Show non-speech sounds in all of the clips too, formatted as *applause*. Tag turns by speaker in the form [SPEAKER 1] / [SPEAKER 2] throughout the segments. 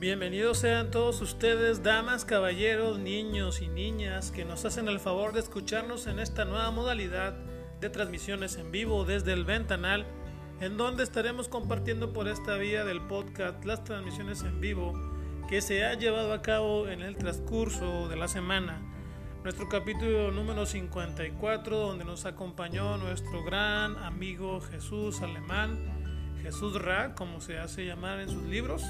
[SPEAKER 1] Bienvenidos sean todos ustedes, damas, caballeros, niños y niñas que nos hacen el favor de escucharnos en esta nueva modalidad de transmisiones en vivo desde el Ventanal, en donde estaremos compartiendo por esta vía del podcast las transmisiones en vivo que se ha llevado a cabo en el transcurso de la semana. Nuestro capítulo número 54, donde nos acompañó nuestro gran amigo Jesús Alemán, Jesús Ra, como se hace llamar en sus libros,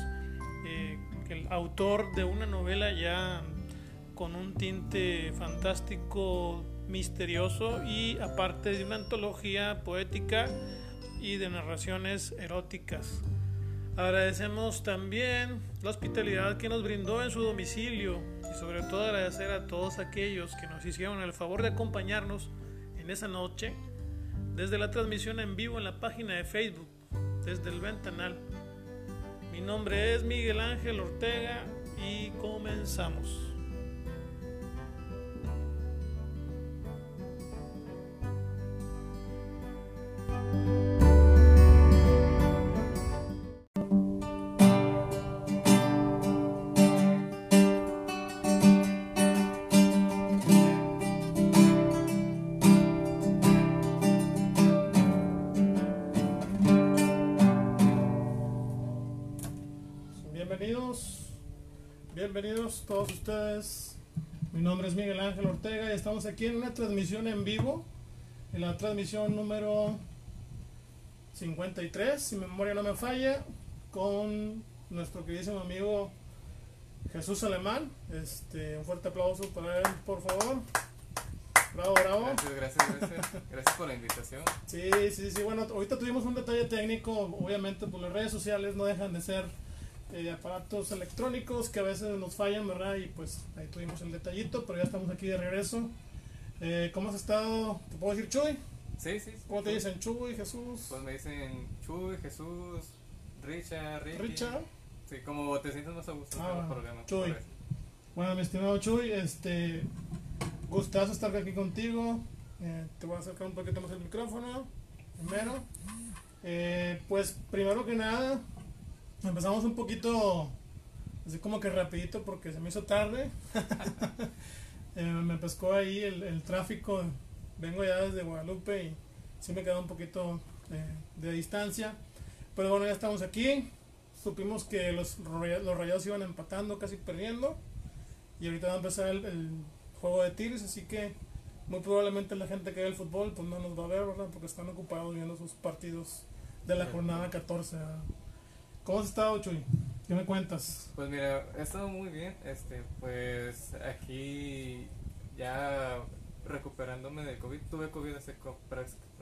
[SPEAKER 1] el autor de una novela ya con un tinte fantástico, misterioso y aparte de una antología poética y de narraciones eróticas. Agradecemos también la hospitalidad que nos brindó en su domicilio y sobre todo agradecer a todos aquellos que nos hicieron el favor de acompañarnos en esa noche desde la transmisión en vivo en la página de Facebook, desde el ventanal. Mi nombre es Miguel Ángel Ortega y comenzamos. Bienvenidos todos ustedes. Mi nombre es Miguel Ángel Ortega y estamos aquí en una transmisión en vivo, en la transmisión número 53, si mi memoria no me falla, con nuestro queridísimo amigo Jesús Alemán. Este, un fuerte aplauso para él, por favor. Bravo, bravo.
[SPEAKER 2] Gracias, gracias, gracias. Gracias por la invitación.
[SPEAKER 1] Sí, sí, sí. Bueno, ahorita tuvimos un detalle técnico. Obviamente, por las redes sociales no dejan de ser eh, aparatos electrónicos que a veces nos fallan, ¿verdad? Y pues ahí tuvimos el detallito, pero ya estamos aquí de regreso. Eh, ¿Cómo has estado? ¿Te puedo decir Chuy?
[SPEAKER 2] Sí, sí.
[SPEAKER 1] ¿Cómo te dicen Chuy, Jesús?
[SPEAKER 2] Pues me dicen Chuy, Jesús, Richard, Ricky.
[SPEAKER 1] Richard.
[SPEAKER 2] Sí, como te sientes más a gusto
[SPEAKER 1] Ah. Chuy. Bueno, mi estimado Chuy, este, gustazo estar aquí contigo. Eh, te voy a acercar un poquito más el micrófono. Primero. Eh, pues primero que nada, empezamos un poquito, así como que rapidito porque se me hizo tarde. *laughs* Eh, me pescó ahí el, el tráfico. Vengo ya desde Guadalupe y sí me quedó un poquito eh, de distancia. Pero bueno, ya estamos aquí. Supimos que los, los rayados iban empatando, casi perdiendo. Y ahorita va a empezar el, el juego de Tigres, así que muy probablemente la gente que ve el fútbol pues no nos va a ver, ¿verdad? Porque están ocupados viendo sus partidos de la jornada 14. ¿verdad? ¿Cómo has estado, Chuy? ¿Qué me cuentas?
[SPEAKER 2] Pues mira, he estado muy bien. Este, pues aquí ya recuperándome del COVID. Tuve COVID hace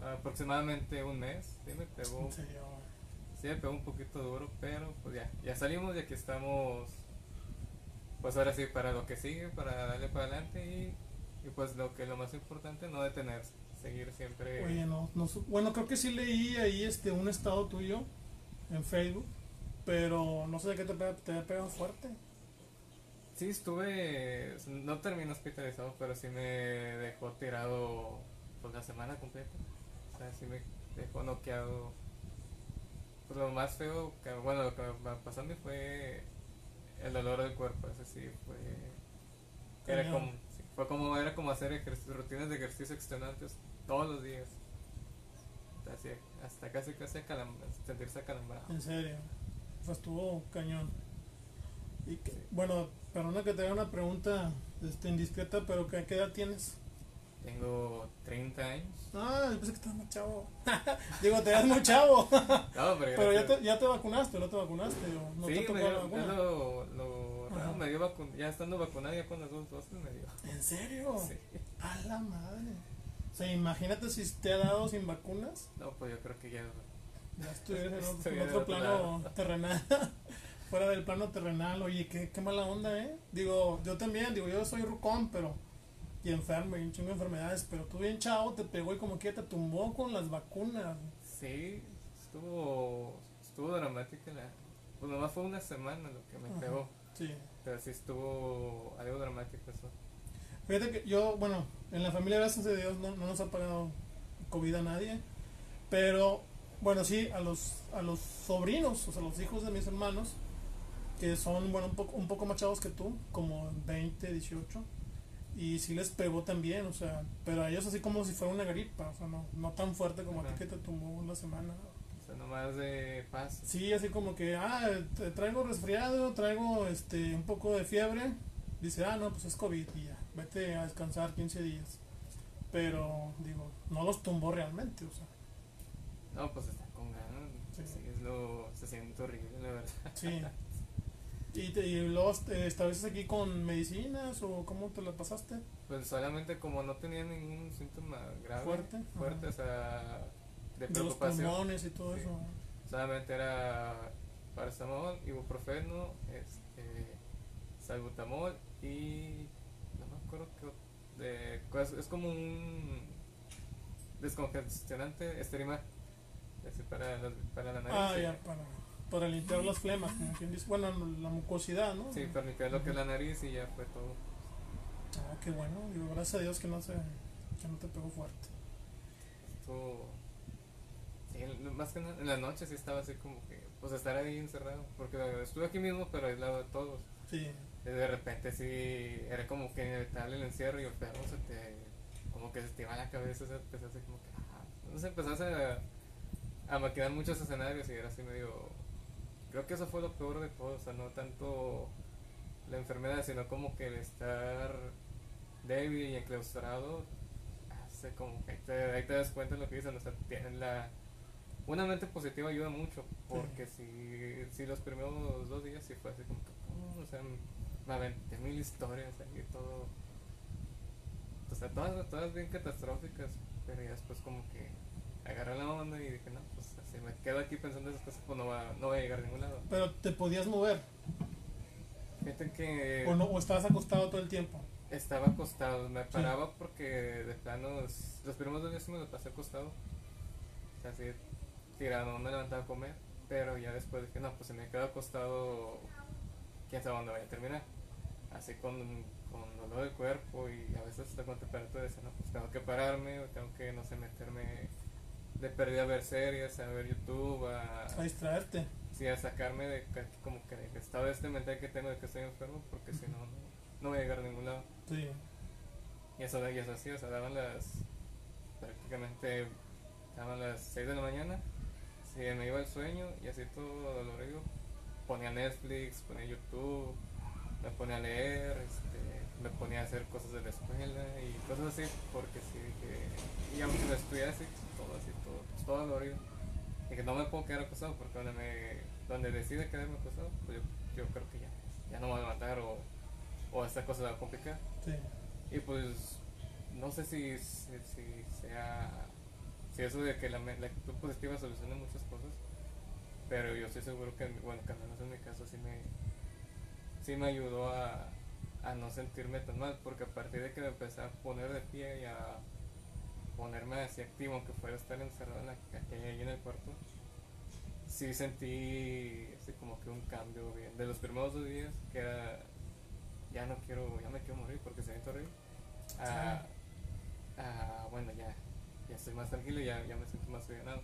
[SPEAKER 2] aproximadamente un mes. Sí, me pegó, sí, me pegó un poquito duro, pero pues ya, ya salimos y aquí estamos. Pues ahora sí, para lo que sigue, para darle para adelante y, y pues lo que lo más importante, no detenerse, seguir siempre.
[SPEAKER 1] Oye, no, no bueno, creo que sí leí ahí este un estado tuyo en Facebook, pero no sé de qué te, te pegado fuerte.
[SPEAKER 2] Sí, estuve, no terminé hospitalizado, pero sí me dejó tirado por la semana completa. O sea, sí me dejó noqueado. Pues lo más feo, que, bueno, lo que me pasó a mí fue el dolor del cuerpo, ese sí fue... Era
[SPEAKER 1] Cañón.
[SPEAKER 2] como, sí, fue como, era como hacer rutinas de ejercicio extenuantes todos los días. Así, hasta casi casi acalam- sentirse acalambrado.
[SPEAKER 1] En serio. Pues estuvo cañón. Y que- bueno, perdona que te haga una pregunta este, indiscreta, pero ¿qué, qué edad tienes?
[SPEAKER 2] Tengo 30 años.
[SPEAKER 1] Ah, yo pensé que estabas muy chavo. *laughs* Digo, te ves muy chavo. *laughs*
[SPEAKER 2] No, pero,
[SPEAKER 1] pero ya te, ya te vacunaste, ¿no te vacunaste? ¿O no
[SPEAKER 2] sí,
[SPEAKER 1] te tocó
[SPEAKER 2] me
[SPEAKER 1] la
[SPEAKER 2] dio,
[SPEAKER 1] vacuna?
[SPEAKER 2] lo, lo raro, me dio vacun ya estando vacunado ya con las dos dosis me dio.
[SPEAKER 1] ¿En serio?
[SPEAKER 2] Sí.
[SPEAKER 1] A la madre. O sea, imagínate si te ha dado sin vacunas.
[SPEAKER 2] No, pues yo creo que ya.
[SPEAKER 1] Ya estuvieras en otro, plano terrenal. *laughs* Fuera del plano terrenal. Oye, qué, qué mala onda, ¿eh? Digo, yo también, digo, yo soy rucón, pero. Y enfermo, y un chingo de enfermedades. Pero tú bien chavo, te pegó y como que te tumbó con las vacunas.
[SPEAKER 2] Sí, estuvo, estuvo dramática la. Pues nomás fue una semana lo que me
[SPEAKER 1] Ajá.
[SPEAKER 2] pegó.
[SPEAKER 1] Sí.
[SPEAKER 2] Pero sí estuvo algo dramático eso.
[SPEAKER 1] Fíjate que yo, bueno, en la familia, gracias a Dios, no, no nos ha pagado COVID a nadie. Pero, bueno, sí, a los, a los sobrinos, o sea, los hijos de mis hermanos, que son, bueno, un poco, un poco más chavos que tú, como 20, 18. Y sí les pegó también, o sea, pero a ellos así como si fuera una gripa, o sea, no, no tan fuerte como a ti que te tumbó una semana.
[SPEAKER 2] O sea, nomás de paz.
[SPEAKER 1] Sí, así como que, ah, traigo resfriado, traigo este un poco de fiebre. Dice, ah, no, pues es COVID y ya, vete a descansar 15 días. Pero, digo, no los tumbó realmente, o sea,
[SPEAKER 2] No, pues está con ganas.
[SPEAKER 1] Sí.
[SPEAKER 2] Es lo. Se siente horrible, la verdad.
[SPEAKER 1] sí. *laughs* ¿Y, te, y luego este, estableces aquí con medicinas o cómo te la pasaste?
[SPEAKER 2] Pues solamente como no tenía ningún síntoma grave.
[SPEAKER 1] Fuerte,
[SPEAKER 2] Fuerte,
[SPEAKER 1] ajá.
[SPEAKER 2] o sea. De
[SPEAKER 1] De los
[SPEAKER 2] preocupación.
[SPEAKER 1] pulmones y todo
[SPEAKER 2] Sí.
[SPEAKER 1] eso.
[SPEAKER 2] Solamente era paracetamol, ibuprofeno, este, salbutamol y no me acuerdo qué de, pues, es como un descongestionante esterimar para la, para la nariz.
[SPEAKER 1] Ah,
[SPEAKER 2] sí.
[SPEAKER 1] ya, para, para limpiar las flemas, como quien dice. Bueno, la mucosidad, ¿no?
[SPEAKER 2] Sí, para limpiar lo que es la nariz y ya fue todo.
[SPEAKER 1] Ah, qué bueno. Digo, gracias a Dios que no, se, que no te pegó fuerte.
[SPEAKER 2] Estuvo, sí, en- más que nada en la noche sí estaba así como que, pues estar ahí encerrado, porque estuve aquí mismo pero aislado de todos.
[SPEAKER 1] Sí,
[SPEAKER 2] Y de repente sí, era como que inevitable el encierro y el perro se te, como que se te iba a la cabeza, se empezó así como que, ah, sé, empezaste a, a maquinar muchos escenarios y era así medio, creo que eso fue lo peor de todo, o sea, no tanto la enfermedad, sino como que el estar débil y enclaustrado, hace como que ahí te, ahí te das cuenta de lo que dicen, o sea, tienen la... Una mente positiva ayuda mucho, porque si, si los primeros dos días sí fue así como que, "Oh", o sea, me aventé mil historias ahí y todo. O sea, todas, todas bien catastróficas, pero ya después como que agarré la onda y dije, no, quedo aquí pensando esas cosas, pues no va, no voy a llegar a ningún lado.
[SPEAKER 1] pero te podías mover
[SPEAKER 2] Fíjate que
[SPEAKER 1] o, no, o estabas acostado todo el tiempo.
[SPEAKER 2] estaba acostado, me paraba porque de plano, los primeros dos días me lo pasé acostado. O sea, así tirado, no me levantaba a comer, pero ya después dije, no, pues si me quedo acostado, quién sabe dónde vaya a terminar. Así con, con dolor del cuerpo y a veces hasta con temperatura, no, pues tengo que pararme, o tengo que, no sé, meterme de pérdida a ver series, a ver YouTube, a,
[SPEAKER 1] A distraerte.
[SPEAKER 2] sí, a sacarme de como que del estado este mental que tengo de que estoy enfermo, porque si no, no, voy a llegar a ningún lado.
[SPEAKER 1] Sí.
[SPEAKER 2] Y eso, y eso así, o sea, daban las. prácticamente. daban las 6 de la mañana. Si me iba el sueño y así todo dolorido. Ponía Netflix, ponía YouTube, me ponía a leer, este, me ponía a hacer cosas de la escuela y cosas así, porque sí dije. Y aunque lo estudié así, todo dolorido. Y que no me puedo quedar acostado porque donde me donde decide quedarme acostado, pues yo, yo creo que ya, ya no me voy a levantar o, o esta cosa va a complicar.
[SPEAKER 1] Sí.
[SPEAKER 2] Y pues no sé si, si, si sea si eso de que la actitud positiva soluciona muchas cosas, pero yo estoy seguro que bueno, que al menos en mi caso sí me sí me ayudó a, a no sentirme tan mal, porque a partir de que me empecé a poner de pie y a ponerme así activo, aunque fuera estar encerrado en la calle ahí en el cuarto, sí sentí así como que un cambio bien. De los primeros dos días, que era ya no quiero, ya me quiero morir porque se siente horrible. A, a, bueno, ya, ya estoy más tranquilo y ya, ya me siento más aliviado.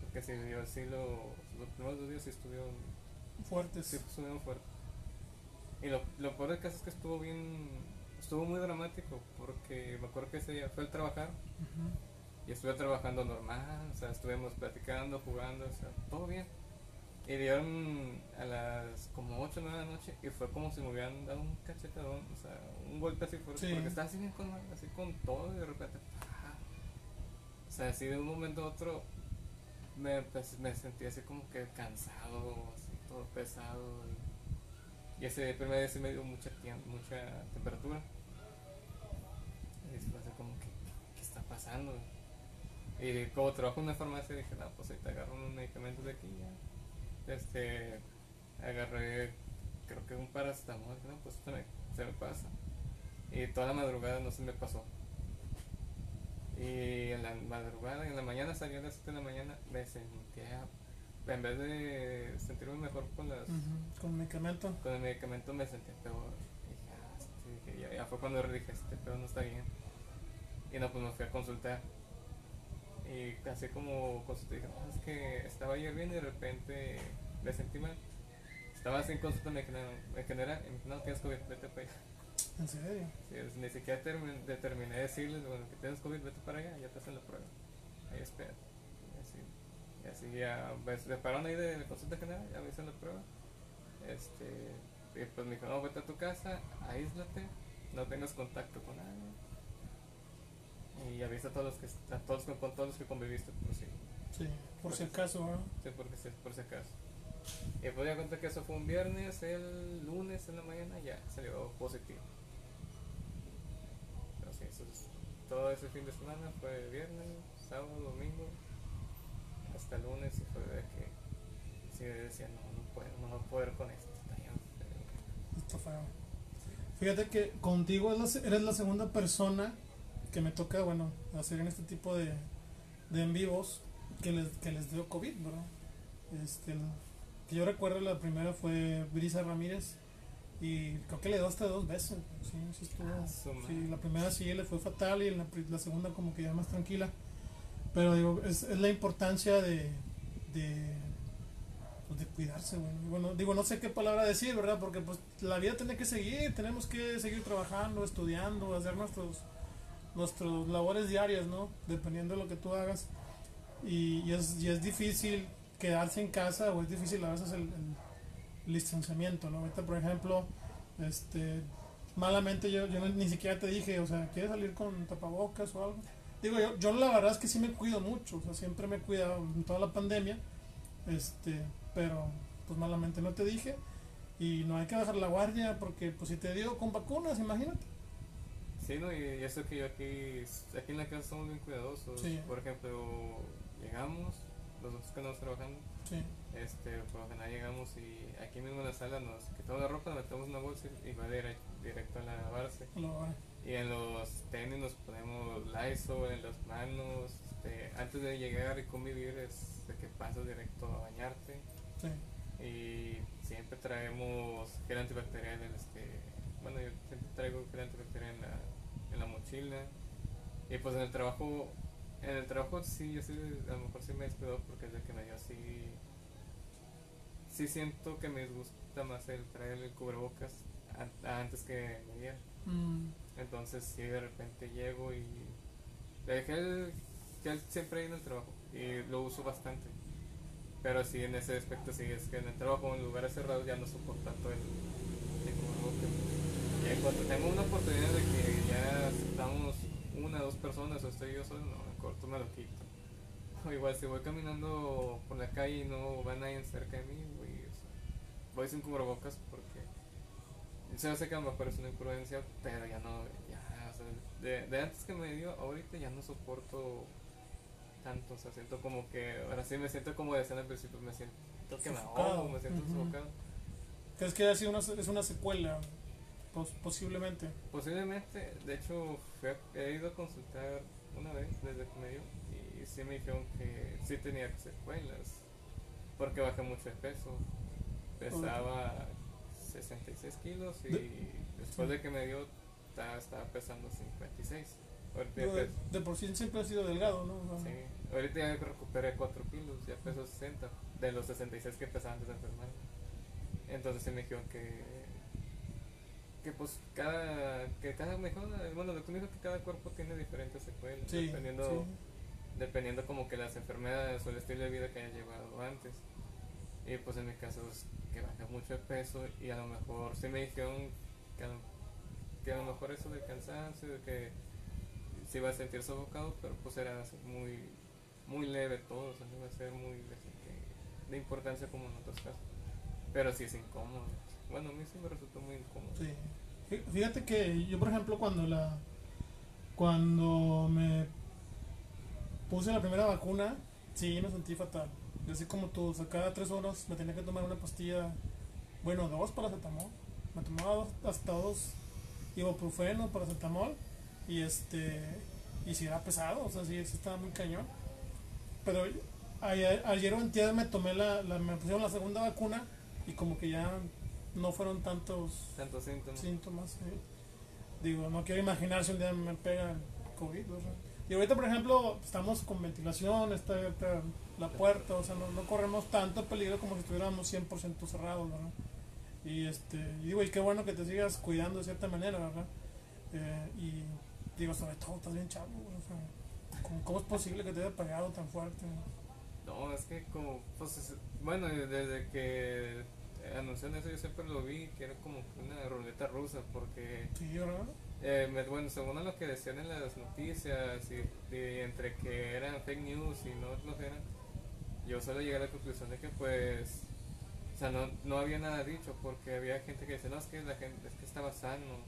[SPEAKER 2] Porque sí, yo sí lo, los primeros dos días sí estuvieron,
[SPEAKER 1] Fuertes.
[SPEAKER 2] sí estuvieron fuertes. Y lo, lo peor del caso es que estuvo bien, estuvo muy dramático porque me acuerdo que ese día fue al trabajar y estuve trabajando normal, o sea, estuvimos platicando, jugando, o sea, todo bien. Y dieron a las como 8 o 9 de la noche y fue como si me hubieran dado un cachetadón, o sea, un golpe así fuerte,
[SPEAKER 1] Sí.
[SPEAKER 2] porque estaba así bien con, así con todo y de repente, ¡pah! o sea, así de un momento a otro me, pues, me sentí así como que cansado, así todo pesado. Y, y ese primer día sí me dio mucha, mucha temperatura. Pasando? Y como trabajo en una farmacia dije, no, pues ahí te agarro unos medicamentos de aquí ya. Este, agarré, creo que un paracetamol, no, pues me- se me pasa. Y toda la madrugada no se me pasó. Y en la madrugada, en la mañana salí a las 7 de la mañana, me sentía, en vez de sentirme mejor con las
[SPEAKER 1] Ujú. Con medicamento.
[SPEAKER 2] con el medicamento me sentía peor. Y dije, ah, este, ya, ya fue cuando dije, este peor no está bien. Y no, pues me fui a consultar. Y así como consulté, dije, no, es que estaba ayer bien y de repente me sentí mal. estaba sin consulta, me dijeron, me general, y me dijeron, no, tienes COVID, vete para allá.
[SPEAKER 1] ¿En serio?
[SPEAKER 2] Sí, ni siquiera termin- determiné decirles, bueno, que tienes COVID, vete para allá, ya te hacen la prueba. Ahí espera. Y así, y así ya, pues, me pararon ahí de la consulta general, ya me hicieron la prueba. Este, y pues me dijo, no, vete a tu casa, aíslate, no tengas contacto con nadie. Y avisa a todos los que, a todos, con, con todos los que conviviste, pues sí.
[SPEAKER 1] Sí, por si acaso, ¿verdad?
[SPEAKER 2] Sí, porque sí, por si acaso. Y pues ya cuenta que eso fue un viernes, el lunes en la mañana ya salió positivo. Sí, eso es- todo ese fin de semana fue viernes, sábado, domingo, hasta el lunes y fue de que sí decía no, no puedo, no voy a poder con esto, está bien feo".
[SPEAKER 1] Está feo. Fíjate que contigo eres la segunda persona que me toca, bueno, hacer en este tipo de, de en vivos que les, que les dio COVID, ¿verdad? Este, que yo recuerdo la primera fue Brisa Ramírez y creo que le dio hasta dos veces. Sí, sí estuvo.
[SPEAKER 2] Ah,
[SPEAKER 1] sí, la primera sí le fue fatal y la, la segunda como que ya más tranquila. Pero digo, es, es la importancia de, de, pues, de cuidarse, güey. Bueno, digo, no sé qué palabra decir, ¿verdad? Porque pues la vida tiene que seguir, tenemos que seguir trabajando, estudiando, hacer nuestros nuestros labores diarias, ¿no? Dependiendo de lo que tú hagas. Y, es, difícil quedarse en casa o es difícil a veces el distanciamiento, ¿no? Ahorita, por ejemplo, este, malamente yo, yo ni siquiera te dije, o sea, ¿quieres salir con tapabocas o algo? Digo, yo, yo la verdad es que sí me cuido mucho, o sea, siempre me he cuidado en toda la pandemia, este, pero pues malamente no te dije y no hay que bajar la guardia porque pues si te dio con vacunas, imagínate.
[SPEAKER 2] Sí, no, y eso que yo aquí, aquí en la casa somos bien cuidadosos.
[SPEAKER 1] Sí.
[SPEAKER 2] Por ejemplo, llegamos, nosotros que andamos trabajando,
[SPEAKER 1] Sí,
[SPEAKER 2] Este, por lo general llegamos y aquí mismo en la sala nos quitamos la ropa, metemos en una bolsa y va dire- directo a lavarse.
[SPEAKER 1] lo
[SPEAKER 2] Y en los tenis nos ponemos Lysol en las manos. Este, antes de llegar y convivir es de que pasas directo a bañarte.
[SPEAKER 1] sí,
[SPEAKER 2] Y siempre traemos gel antibacterial. Este, bueno, yo siempre traigo gel antibacterial en la, en la mochila. Y pues en el trabajo, en el trabajo sí, yo sí, a lo mejor sí me descuido porque desde que me dio así, sí siento que me disgusta más el traer el cubrebocas an- antes que me diera.
[SPEAKER 1] Mm,
[SPEAKER 2] Entonces sí, de repente llego y dejé el gel siempre ahí en el trabajo y lo uso bastante. Pero sí, en ese aspecto sí, es que en el trabajo, en lugares cerrados, ya no soporto tanto el. Y en cuanto tengo una oportunidad de que ya estamos una dos personas o estoy yo solo, no, en corto me lo quito. O *laughs* igual si voy caminando por la calle y no va nadie cerca de mí, voy, o sea, voy sin cubrebocas porque se sé que a lo mejor es una imprudencia, pero ya no, ya, o sea, de, de antes que me dio, ahorita ya no soporto tanto, o sea, siento como que, ahora sí me siento como decía al principio, me siento que me ahogo, me siento
[SPEAKER 1] Ujú.
[SPEAKER 2] sofocado.
[SPEAKER 1] ¿Crees que haya sido una, es una secuela? Pos- posiblemente.
[SPEAKER 2] Posiblemente, de hecho, fui a- he ido a consultar una vez desde que me dio y sí me dijeron que sí tenía secuelas porque bajé mucho de peso. Pesaba 66 kilos y
[SPEAKER 1] De-
[SPEAKER 2] después de que me dio ta- estaba pesando 56. Ahorita,
[SPEAKER 1] De, de por sí siempre ha sido delgado, ¿no? O sea,
[SPEAKER 2] sí, ahorita ya recuperé 4 kilos, ya peso 60 de los 66 que pesaba antes de enfermarme. Entonces sí me dijeron que que pues cada que cada mejor bueno lo que me dijo que cada cuerpo tiene diferentes secuelas
[SPEAKER 1] sí,
[SPEAKER 2] dependiendo
[SPEAKER 1] sí.
[SPEAKER 2] dependiendo como que las enfermedades o el estilo de vida que haya llevado antes y pues en mi caso es que baja mucho de peso y a lo mejor sí me dijeron que a lo, que a lo mejor eso del cansancio de que sí va a sentir sofocado pero pues era muy muy leve todo o sea no va a ser muy de importancia como en otros casos pero sí es incómodo bueno a mí sí me resultó muy incómodo
[SPEAKER 1] Sí. Fí- Fíjate que yo, por ejemplo, cuando la cuando me puse la primera vacuna, sí me sentí fatal. Yo así como tú, o cada tres horas me tenía que tomar una pastilla, bueno, dos paracetamol. Me tomaba dos, hasta dos ibuprofeno, paracetamol, y este, y si era pesado, o sea, sí, sí estaba muy cañón. Pero ayer, ayer o antier me tomé la, la, me pusieron la segunda vacuna, y como que ya no fueron tantos
[SPEAKER 2] tantos síntomas
[SPEAKER 1] síntomas. sí. Digo, no quiero imaginar si un día me pega el COVID. ¿verdad? Y ahorita, por ejemplo, estamos con ventilación, está abierta la puerta, o sea, no, no corremos tanto peligro como si estuviéramos 100% cerrados, ¿verdad? Y este, y digo, y qué bueno que te sigas cuidando de cierta manera, ¿verdad? Eh, y digo, sobre todo, estás bien chavo, o sea, ¿cómo, cómo es posible que te haya pegado tan fuerte?
[SPEAKER 2] No, es que como, pues, bueno, desde que anunciaron eso yo siempre lo vi, que era como una ruleta rusa, porque...
[SPEAKER 1] Sí, ¿verdad?
[SPEAKER 2] Eh, bueno, según lo que decían en las noticias, y, entre que eran fake news y no lo eran, yo solo llegué a la conclusión de que pues, o sea, no, no había nada dicho, porque había gente que decía, no, es que la gente, es que estaba sano,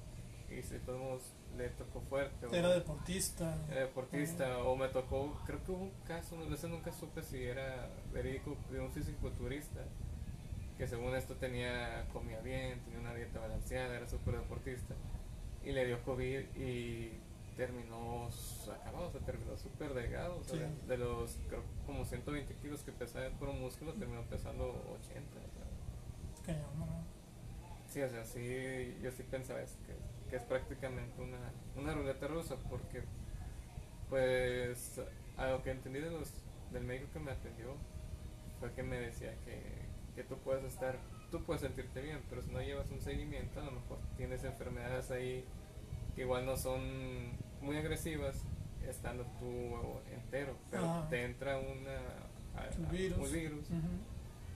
[SPEAKER 2] y si todos le tocó fuerte.
[SPEAKER 1] Era deportista.
[SPEAKER 2] Era deportista, o me tocó, creo que hubo un caso, no sé, nunca supe si era verídico, de un físico-culturista, que según esto tenía, comía bien, tenía una dieta balanceada, era súper deportista y le dio COVID y terminó acabado, o sea, terminó súper delgado, o sea, de, los creo como 120 kilos que pesaba el puro músculo, terminó pesando 80. O sea. Sí, o sea, sí, yo sí pensaba eso, que, que, es prácticamente una, una ruleta rusa, porque, pues, a lo que entendí de los, del médico que me atendió, fue que me decía que, que tú puedes estar tú puedes sentirte bien, pero si no llevas un seguimiento, a lo mejor tienes enfermedades ahí que igual no son muy agresivas, estando tú entero, pero te entra una, un virus,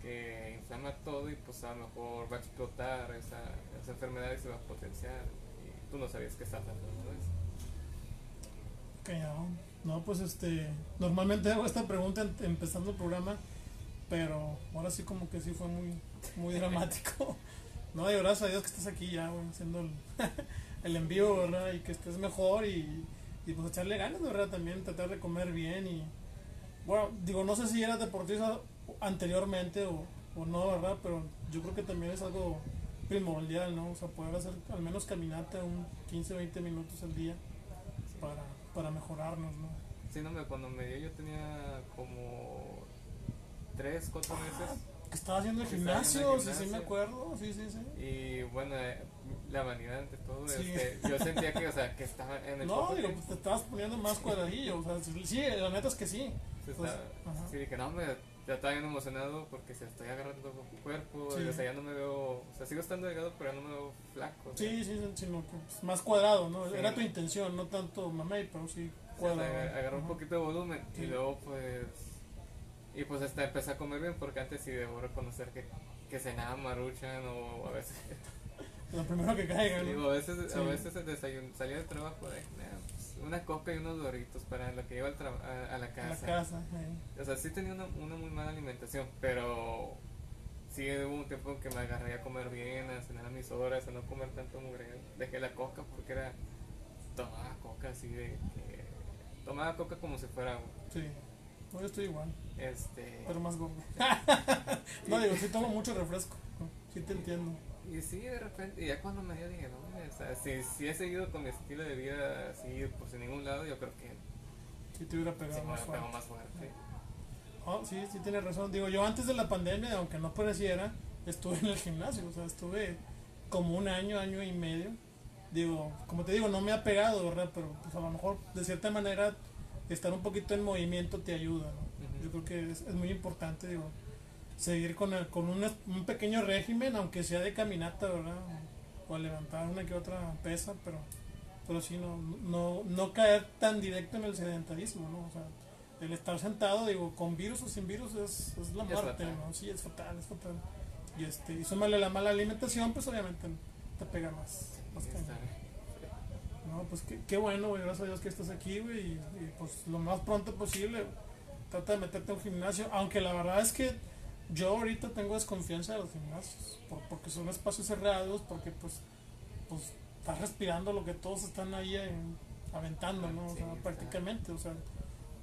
[SPEAKER 2] que inflama todo y pues a lo mejor va a explotar esa, esa enfermedad y se va a potenciar y tú no sabías que estás haciendo eso.
[SPEAKER 1] No, pues este, normalmente hago esta pregunta empezando el programa, pero ahora sí como que sí fue muy muy dramático. No, y gracias a Dios que estás aquí ya, haciendo el, *laughs* el envío, ¿verdad? Y que estés mejor y, y pues echarle ganas, ¿verdad? También tratar de comer bien y... Bueno, digo, no sé si eras deportista anteriormente o, o no, ¿verdad? Pero yo creo que también es algo primordial, ¿no? O sea, poder hacer al menos caminata un 15, 20 minutos al día para, para mejorarnos, ¿no?
[SPEAKER 2] Sí, no, cuando me dio yo tenía como 3, 4 meses
[SPEAKER 1] estaba haciendo el gimnasio, sí, sí me acuerdo, sí, sí, sí.
[SPEAKER 2] Y bueno, eh, la vanidad ante todo, este, yo sentía que, o sea, que estaba en el
[SPEAKER 1] No, digo, pues te estabas poniendo más cuadradillo, o sea, sí, la neta es que sí.
[SPEAKER 2] Pues, sí, dije, no, me, ya estaba bien emocionado porque se estoy agarrando mi cuerpo, o sea, ya no me veo, o sea, sigo estando delgado, pero ya no me veo flaco.
[SPEAKER 1] Sí, sí, sino pues, más cuadrado, ¿no? Era tu intención, no tanto mamey, pero sí cuadrado.
[SPEAKER 2] agarró un poquito de volumen y luego, pues y pues hasta empecé a comer bien porque antes sí debo reconocer que, que cenaba maruchan o a veces... *laughs*
[SPEAKER 1] Lo primero que caiga,
[SPEAKER 2] ¿no? a veces, a veces el desayuno, salía del trabajo de pues, una coca y unos doritos para lo que iba al a, a, la casa.
[SPEAKER 1] A la casa,
[SPEAKER 2] O sea, sí tenía una, una muy mala alimentación, pero sí hubo un tiempo que me agarré a comer bien, a cenar a mis horas, a no comer tanto mugre. Dejé la coca porque era tomaba coca así de tomaba coca como si fuera agua.
[SPEAKER 1] Sí. Yo estoy igual.
[SPEAKER 2] Este...
[SPEAKER 1] Pero más gordo. *laughs* *laughs* no, digo, sí tomo mucho refresco. Sí te entiendo.
[SPEAKER 2] Y sí, de repente, y ya cuando me dio dije, no, o sea, si, si he seguido con mi estilo de vida así, pues en ningún lado, yo creo que...
[SPEAKER 1] Sí te hubiera pegado
[SPEAKER 2] sí,
[SPEAKER 1] más, fuerte.
[SPEAKER 2] más fuerte.
[SPEAKER 1] Oh, sí, sí tienes razón. Digo, yo antes de la pandemia, aunque no pareciera, estuve en el gimnasio, o sea, estuve como un año, año y medio. Digo, como te digo, no me ha pegado, ¿verdad? Pero pues a lo mejor de cierta manera estar un poquito en movimiento te ayuda, ¿no? Yo creo que es, muy importante, digo, seguir con, con un, un, pequeño régimen, aunque sea de caminata, ¿verdad? O, levantar una que otra pesa, pero, pero sí, no, no, no caer tan directo en el sedentarismo, ¿no? O sea, el estar sentado, digo, con virus o sin virus es, es la muerte, ¿no? Sí, es fatal, es fatal. Y, este, y súmale la mala alimentación, pues obviamente te pega más. más no, pues qué, qué bueno, güey, gracias a Dios que estás aquí, güey, y, y, pues lo más pronto posible trata de meterte a un gimnasio, aunque la verdad es que yo ahorita tengo desconfianza de los gimnasios, porque son espacios cerrados, porque pues, pues estás respirando lo que todos están ahí aventando, ¿no? O sea, prácticamente, o sea,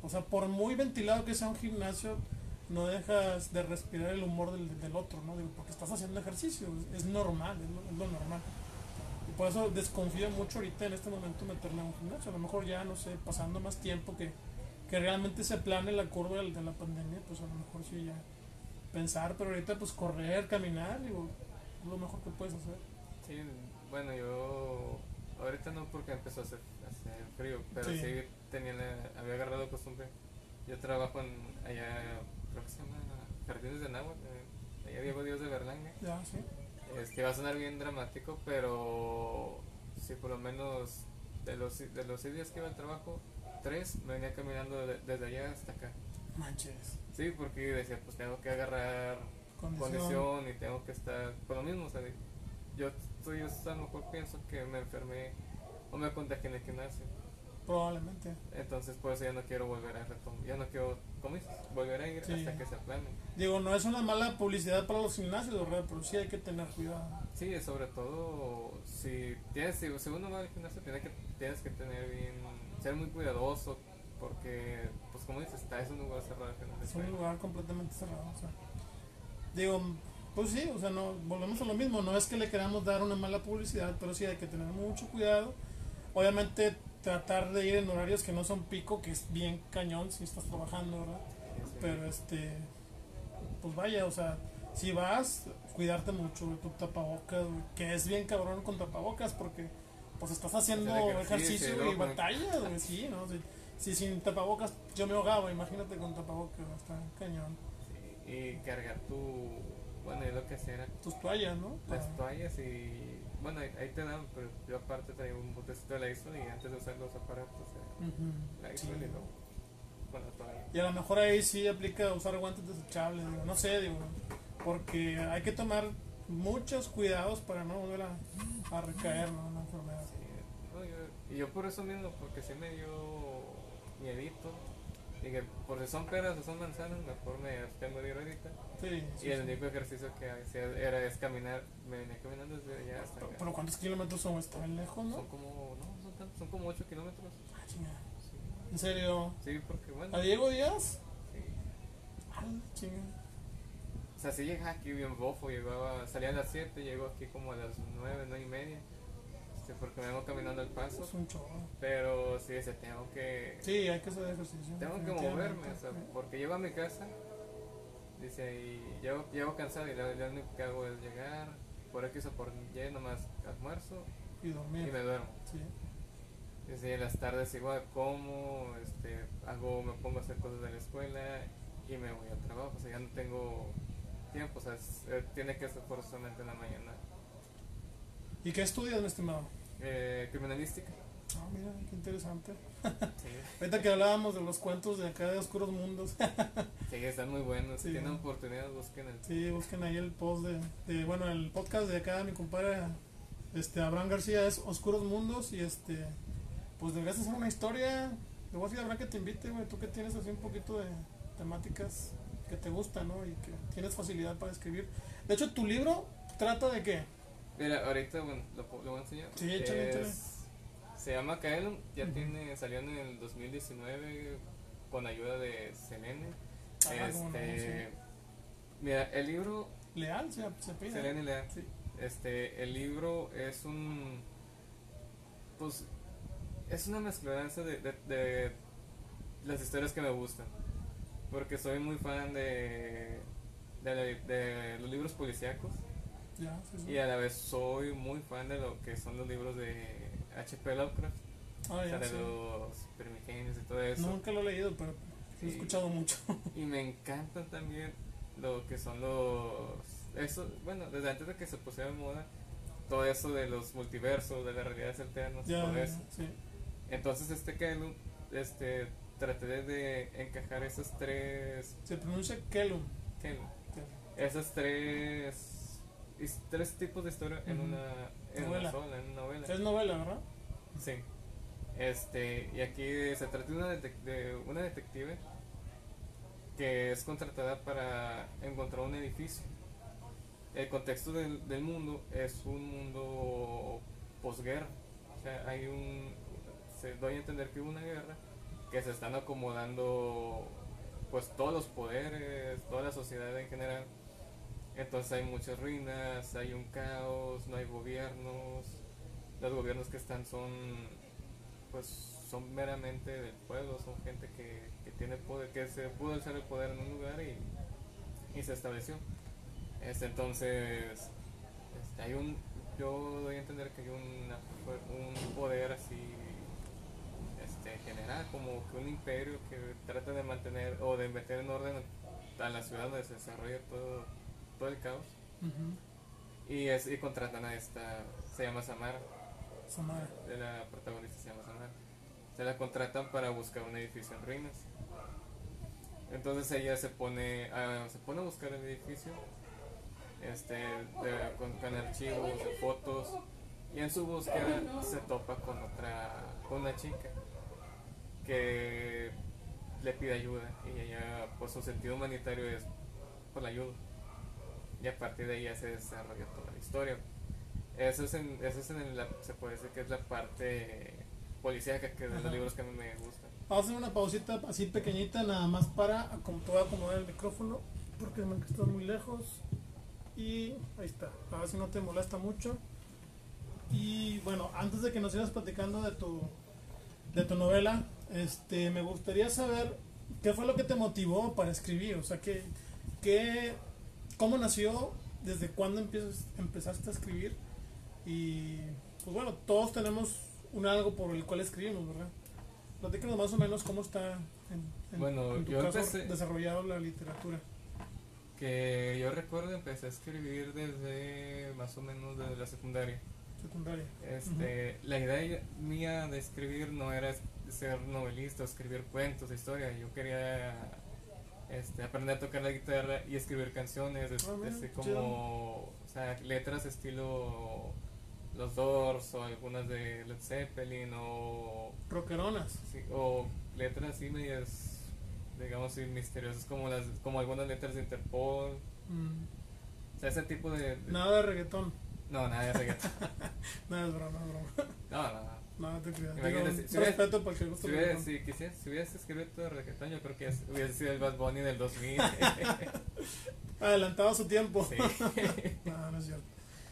[SPEAKER 1] o sea, por muy ventilado que sea un gimnasio, no dejas de respirar el humor del, del otro, ¿no? porque estás haciendo ejercicio, es, normal, es lo, es lo, normal. Por eso desconfío mucho ahorita en este momento meterme a un gimnasio, a lo mejor ya, no sé, pasando más tiempo que que realmente se plane la curva de la pandemia, pues a lo mejor sí ya pensar, pero ahorita pues correr, caminar, digo, es lo mejor que puedes hacer.
[SPEAKER 2] Sí, bueno, yo ahorita no porque empezó a hacer, frío, pero sí, tenía había agarrado costumbre. Yo trabajo en allá, creo que se llama Jardines de Nahua, eh, allá Diego Dios de Berlanga.
[SPEAKER 1] Ya, sí.
[SPEAKER 2] Este va a sonar bien dramático, pero si por lo menos de los, de los seis días que iba al trabajo, tres me venía caminando de- desde allá hasta acá.
[SPEAKER 1] Manches.
[SPEAKER 2] Sí, porque decía, pues tengo que agarrar
[SPEAKER 1] Condición.
[SPEAKER 2] condición y tengo que estar por lo mismo. O sea, yo, estoy, yo a lo mejor pienso que me enfermé o me contagié en el gimnasio.
[SPEAKER 1] Probablemente.
[SPEAKER 2] Entonces, por eso ya no quiero volver a retomar. Ya no quiero, ¿cómo dices? Volver a ir
[SPEAKER 1] Sí.
[SPEAKER 2] hasta que se aplane.
[SPEAKER 1] Digo, no es una mala publicidad para los gimnasios, ¿verdad? Pero sí hay que tener cuidado.
[SPEAKER 2] Sí, sobre todo si tienes, si, si uno va al gimnasio, tiene que, tienes que tener bien, ser muy cuidadoso, porque, pues como dices, está, es un lugar cerrado de
[SPEAKER 1] Es un lugar completamente cerrado. O sea. Digo, pues sí, o sea, no, volvemos a lo mismo. No es que le queramos dar una mala publicidad, pero sí hay que tener mucho cuidado. Obviamente, tratar de ir en horarios que no son pico, que es bien cañón si estás trabajando, ¿verdad? Pero este, pues vaya, o sea, si vas, cuidarte mucho, tu tapabocas, que es bien cabrón con tapabocas porque pues estás haciendo
[SPEAKER 2] ejercicio,
[SPEAKER 1] ejercicio
[SPEAKER 2] y
[SPEAKER 1] batallas, güey, sí, ¿no? Si, si sin tapabocas yo me ahogaba, imagínate con tapabocas, está cañón.
[SPEAKER 2] Sí, y cargar tu, bueno, yo lo que era
[SPEAKER 1] Tus toallas, ¿no?
[SPEAKER 2] las toallas y, bueno, ahí, ahí te dan, pero yo aparte traía un botecito de la ISO y antes de usar los aparatos, eh, la
[SPEAKER 1] sí.
[SPEAKER 2] ISO y luego la toalla.
[SPEAKER 1] Y a lo mejor ahí sí aplica usar guantes desechables, digo, no sé, digo, porque hay que tomar muchos cuidados para no volver a, a recaer, ¿no? Una enfermedad.
[SPEAKER 2] Sí, no, yo- y yo por eso mismo, porque sí me dio miedito. Dije, por si son peras o son manzanas, mejor me abstengo de ir ahorita.
[SPEAKER 1] Sí, sí,
[SPEAKER 2] y el único ejercicio que hacía era es caminar, me venía caminando desde allá hasta
[SPEAKER 1] Pero,
[SPEAKER 2] acá.
[SPEAKER 1] pero ¿cuántos kilómetros son? Está lejos, ¿no?
[SPEAKER 2] Son como, no, son, tan- son como 8 kilómetros.
[SPEAKER 1] Ah.
[SPEAKER 2] Sí,
[SPEAKER 1] ¿En serio?
[SPEAKER 2] Sí, porque bueno.
[SPEAKER 1] ¿A Diego Díaz?
[SPEAKER 2] sí.
[SPEAKER 1] Ah, chinga.
[SPEAKER 2] O sea, sí llegaba aquí bien bofo, llegaba, salía a las 7, llegó aquí como a las 9, 9 y media. Este, porque me vengo caminando al paso.
[SPEAKER 1] Es un chorro.
[SPEAKER 2] Pero sí, ese tengo que.
[SPEAKER 1] Sí, hay que hacer ejercicio.
[SPEAKER 2] Tengo que moverme, o sea, porque llego a mi casa, dice, y llego, llego cansado y lo, lo único que hago es llegar, por X o por Y, nomás almuerzo
[SPEAKER 1] Y
[SPEAKER 2] me duermo.
[SPEAKER 1] Sí.
[SPEAKER 2] Dice, en las tardes igual como, este, hago, me pongo a hacer cosas de la escuela y me voy al trabajo, o sea, ya no tengo tiempo, o sea, es- eh, tiene que ser forzosamente en la mañana.
[SPEAKER 1] ¿Y qué estudias, mi estimado?
[SPEAKER 2] Eh, criminalística.
[SPEAKER 1] Ah, mira, qué interesante.
[SPEAKER 2] Sí, *laughs*
[SPEAKER 1] Ahorita que hablábamos de los cuentos de acá de Oscuros Mundos. *laughs*
[SPEAKER 2] sí, están muy buenos. Si tienen oportunidad, busquen el.
[SPEAKER 1] Sí, busquen ahí el post de, de- bueno, el podcast de acá mi compadre este Abraham García es Oscuros Mundos y este pues deberías hacer una historia. Le voy a decir a Abraham que te invite, güey, tú que tienes así un poquito de temáticas que te gustan, ¿no? Y que tienes facilidad para escribir. De hecho, tu libro trata de qué?
[SPEAKER 2] Mira, ahorita bueno, lo, lo voy a enseñar.
[SPEAKER 1] Sí, échale, échale.
[SPEAKER 2] Se llama Kaelum, ya tiene, salió en el 2019 con ayuda de Selene.
[SPEAKER 1] Ah, cómo no,
[SPEAKER 2] este, Mira, el libro,
[SPEAKER 1] Leal se, se pide.
[SPEAKER 2] Selene Lea,
[SPEAKER 1] Sí.
[SPEAKER 2] este, el libro es un, pues, es una mezclanza de, de, de las historias que me gustan. Porque soy muy fan de, de, de los libros policíacos.
[SPEAKER 1] Ya, sí, sí.
[SPEAKER 2] Y a la vez soy muy fan de lo que son los libros de H.P. Lovecraft,
[SPEAKER 1] Ah,
[SPEAKER 2] o sea, de los primigenios y todo eso.
[SPEAKER 1] Nunca lo he leído, pero sí he escuchado mucho. *laughs*
[SPEAKER 2] Y me encantan también lo que son los. Eso, bueno, desde antes de que se pusiera de moda, todo eso de los multiversos, de las realidades alternas,
[SPEAKER 1] ya,
[SPEAKER 2] todo eso. Entonces, este Kaelu, este, traté de encajar esas tres.
[SPEAKER 1] Se pronuncia.
[SPEAKER 2] Kaelu,
[SPEAKER 1] Kelum.
[SPEAKER 2] esas tres. His- Tres tipos de historia en una. En
[SPEAKER 1] Novela.
[SPEAKER 2] una sola, en una novela.
[SPEAKER 1] Es novela, ¿verdad?
[SPEAKER 2] Sí. Este, y aquí se trata de una, detec- de una detective que es contratada para encontrar un edificio. El contexto del, del mundo es un mundo posguerra. O sea, hay un. Se doy a entender que hubo una guerra que se están acomodando pues todos los poderes, toda la sociedad en general. Entonces hay muchas ruinas, hay un caos, no hay gobiernos. Los gobiernos que están son pues son meramente del pueblo, son gente que, que tiene poder, que se pudo alzar el poder en un lugar y, y se estableció. Este, entonces, este, hay un, yo doy a entender que hay una- un poder así este, general, como que un imperio que trata de mantener o de meter en orden a la ciudad donde se desarrolla todo, todo el caos. Y, es, y contratan a esta, se llama Samara,
[SPEAKER 1] Samara.
[SPEAKER 2] la protagonista se llama Samara. Se la contratan para buscar un edificio en ruinas. Entonces ella se pone a, se pone a buscar el edificio este, de- con, con archivos, de fotos, y en su búsqueda se topa con otra, con una chica que le pide ayuda y ella, por su sentido humanitario es por la ayuda. Y a partir de ahí ya se desarrolla toda la historia. Eso es en, eso es en la, se puede decir que es la parte policíaca que de los libros que a mí me gustan.
[SPEAKER 1] Vamos a hacer una pausita así pequeñita, nada más para acom- te voy a acomodar el micrófono, porque me estás muy lejos. Y ahí está, a ver si no te molesta mucho. Y bueno, antes de que nos sigas platicando de tu, de tu novela, este, me gustaría saber qué fue lo que te motivó para escribir, o sea, qué, qué, cómo nació, desde cuándo empiezas, empezaste a escribir. Y pues bueno, todos tenemos un algo por el cual escribimos, ¿verdad? Platícanos más o menos cómo está en, en-
[SPEAKER 2] Bueno,
[SPEAKER 1] en tu
[SPEAKER 2] yo
[SPEAKER 1] caso
[SPEAKER 2] empecé-
[SPEAKER 1] desarrollado la literatura.
[SPEAKER 2] Que yo recuerdo empecé a escribir desde más o menos desde la secundaria.
[SPEAKER 1] secundaria.
[SPEAKER 2] Este, La idea mía de escribir no era ser novelista escribir cuentos, historia. Yo quería este, aprender a tocar la guitarra y escribir canciones, es-
[SPEAKER 1] Ah,
[SPEAKER 2] este, como o sea, letras estilo Los Doors o algunas de Led Zeppelin o,
[SPEAKER 1] Rockeronas.
[SPEAKER 2] sí, o letras así medias, digamos así, misteriosas como, las, como algunas letras de Interpol.
[SPEAKER 1] Mm,
[SPEAKER 2] O sea, ese tipo de... de-
[SPEAKER 1] Nada de reggaetón.
[SPEAKER 2] No, nada de reggaetón. *laughs*
[SPEAKER 1] Nada es broma, es broma.
[SPEAKER 2] No, no, no.
[SPEAKER 1] Nada te creas.
[SPEAKER 2] Imagínate, si-
[SPEAKER 1] respeto para que le gusta
[SPEAKER 2] Si, hubiera,
[SPEAKER 1] reggaetón.
[SPEAKER 2] si, quisieras, si hubieras escrito reggaetón, yo creo que es- hubiese sido el Bad Bunny del 2000. *laughs*
[SPEAKER 1] Adelantado a su tiempo.
[SPEAKER 2] sí. *laughs*
[SPEAKER 1] No, no es cierto.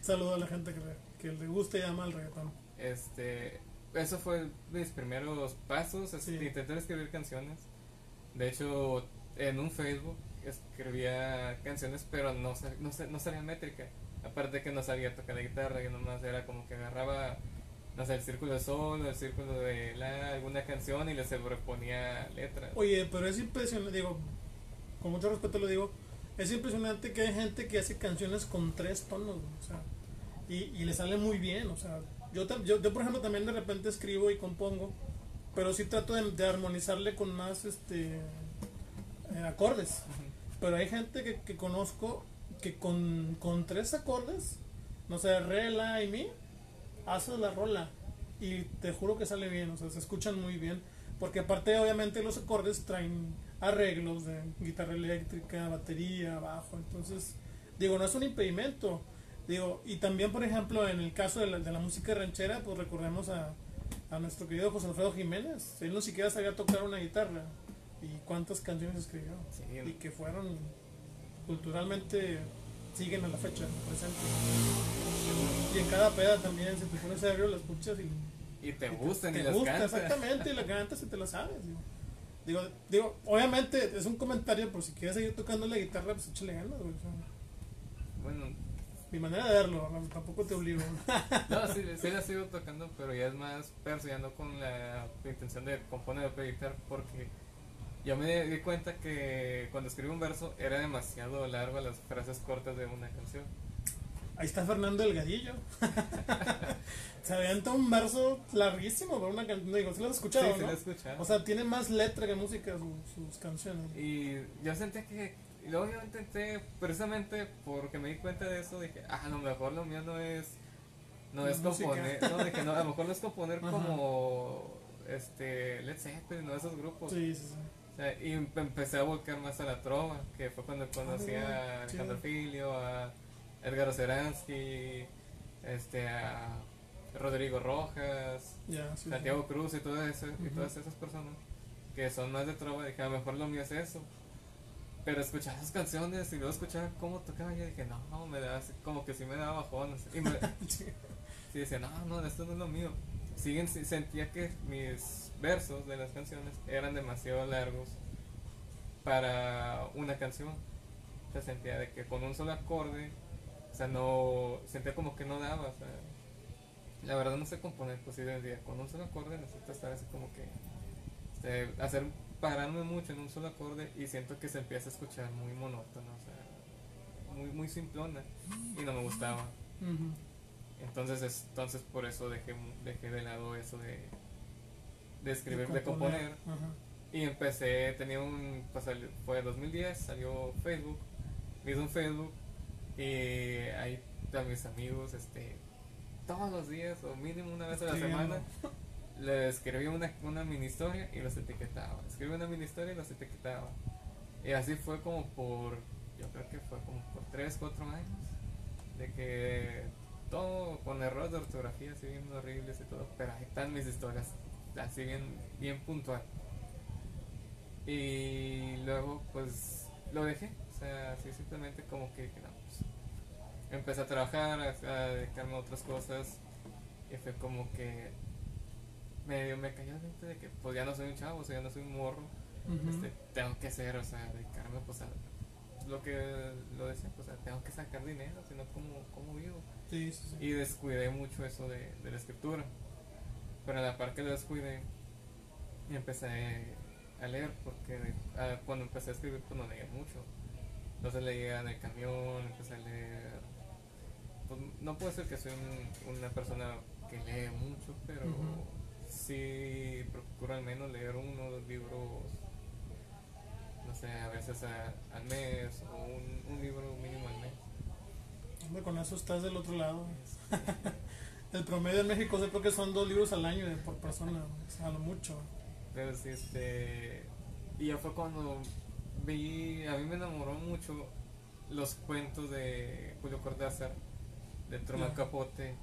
[SPEAKER 1] Saludo a la gente que le, que le gusta y ama el reggaetón.
[SPEAKER 2] Este, eso fue mis primeros pasos. es-
[SPEAKER 1] Sí.
[SPEAKER 2] Intentar escribir canciones. De hecho, en un Facebook escribía canciones, pero no, no, no salía métrica. Aparte que no sabía tocar la guitarra, que nomás era como que agarraba, no sé, el círculo de sol, el círculo de la, alguna canción y le sobreponía letras.
[SPEAKER 1] Oye, pero es impresionante, digo, con mucho respeto lo digo, es impresionante que hay gente que hace canciones con tres tonos, o sea, y, y le sale muy bien, o sea, yo, yo, yo por ejemplo también de repente escribo y compongo, pero sí trato de, de armonizarle con más este eh, acordes, pero hay gente que, que conozco que con, con tres acordes, no sé, re, la y mi, haces la rola. Y te juro que sale bien, o sea, se escuchan muy bien, porque aparte obviamente los acordes traen arreglos de guitarra eléctrica, batería, bajo, entonces digo, no es un impedimento, digo, y también por ejemplo en el caso de la, de la música ranchera, pues recordemos a, a nuestro querido José Alfredo Jiménez, él no siquiera sabía tocar una guitarra. Y cuántas canciones escribió.
[SPEAKER 2] Sí,
[SPEAKER 1] y que fueron culturalmente siguen a la fecha presente y en cada peda también si te pones ebrio la escuchas y
[SPEAKER 2] Y te
[SPEAKER 1] y
[SPEAKER 2] gustan
[SPEAKER 1] te
[SPEAKER 2] y las
[SPEAKER 1] gusta,
[SPEAKER 2] cantas.
[SPEAKER 1] exactamente y la cantas y te la sabes digo. digo digo obviamente es un comentario por si quieres seguir tocando la guitarra pues échale ganas güey,
[SPEAKER 2] Bueno,
[SPEAKER 1] mi manera de verlo tampoco te obligo *laughs*
[SPEAKER 2] no, sí, sí la sigo tocando, pero ya es más persiguiendo con la intención de componer o editar porque yo me di cuenta que cuando escribo un verso era demasiado largo las frases cortas de una canción.
[SPEAKER 1] ahí está Fernando Delgadillo *laughs* se avienta un verso larguísimo para una canción digo ¿sí lo has escuchado
[SPEAKER 2] sí, sí
[SPEAKER 1] no?
[SPEAKER 2] la he escuchado.
[SPEAKER 1] o sea tiene más letra que música su- sus canciones
[SPEAKER 2] y yo sentí que, y luego yo intenté, precisamente porque me di cuenta de eso, dije, ah, a lo mejor lo mío no es, no es
[SPEAKER 1] música.
[SPEAKER 2] componer, no, dije, no, a lo mejor no es componer *laughs*
[SPEAKER 1] Ajá.
[SPEAKER 2] como, este, Led Zeppelin, no esos grupos.
[SPEAKER 1] sí sí sí
[SPEAKER 2] y em- empecé a volcar más a la trova, que fue cuando conocí
[SPEAKER 1] Ah,
[SPEAKER 2] a Alejandro. Filio, a Edgar Oceransky, este, a Rodrigo Rojas,
[SPEAKER 1] sí, sí.
[SPEAKER 2] Santiago Cruz y, todo eso, y todas esas personas que son más de trova. Dije, a lo mejor lo mío es eso. Pero escuchaba esas canciones y luego escuchaba cómo tocaba. Y yo dije, no, me da como que sí me daba bajones. Y me, *laughs*
[SPEAKER 1] Sí.
[SPEAKER 2] Decía, no, no, esto no es lo mío. Siguen, sentía que mis versos de las canciones eran demasiado largos para una canción. O sea, sentía de que con un solo acorde, o sea, no, sentía como que no daba, o sea, la verdad no sé componer, pues sí, decía, con un solo acorde necesito estar así como que, este, hacer, pararme mucho en un solo acorde y siento que se empieza a escuchar muy monótono, o sea, muy, muy simplona y no me gustaba. Entonces, es- entonces por eso dejé, dejé de lado eso de, de escribir, de,
[SPEAKER 1] componer.
[SPEAKER 2] componer.
[SPEAKER 1] Ajá.
[SPEAKER 2] Y empecé, tenía un, pues fue 2010, salió Facebook, me hice un Facebook y ahí a mis amigos, este, todos los días o mínimo una vez a la
[SPEAKER 1] Escribiendo.
[SPEAKER 2] semana, les escribía una, una mini historia y los etiquetaba. Escribía una mini historia y los etiquetaba. Y así fue como por, yo creo que fue como por 3, 4 años, de que todo con errores de ortografía así bien horribles y todo, pero ahí están mis historias, así bien, bien puntual. Y luego pues lo dejé, o sea, así simplemente como que no, pues, empecé a trabajar, a, a dedicarme a otras cosas y fue como que medio me cayó el 20 de que pues ya no soy un chavo, o sea, ya no soy un morro, este, tengo que hacer, o sea, dedicarme pues a lo que lo decía, pues, o sea, tengo que sacar dinero, si no, ¿cómo, cómo vivo?
[SPEAKER 1] Sí, sí, sí.
[SPEAKER 2] Y descuidé mucho eso de, de la escritura. Pero a la par que lo descuidé, y empecé a leer, porque ah, cuando empecé a escribir, pues no leía mucho. Entonces leía en el camión, empecé a leer. Pues, no puedo decir que soy un- una persona que lee mucho, pero sí procuro al menos leer uno o dos libros, no sé, a veces a- al mes, o un, un libro mínimo al mes.
[SPEAKER 1] Hombre, con eso estás del otro lado. El promedio en México sé creo que son dos libros al año de- por persona, o sea, a lo mucho.
[SPEAKER 2] Pero sí, este. Y ya fue cuando vi. A mí me enamoró mucho los cuentos de Julio Cortázar, de Truman
[SPEAKER 1] Ya.
[SPEAKER 2] Capote.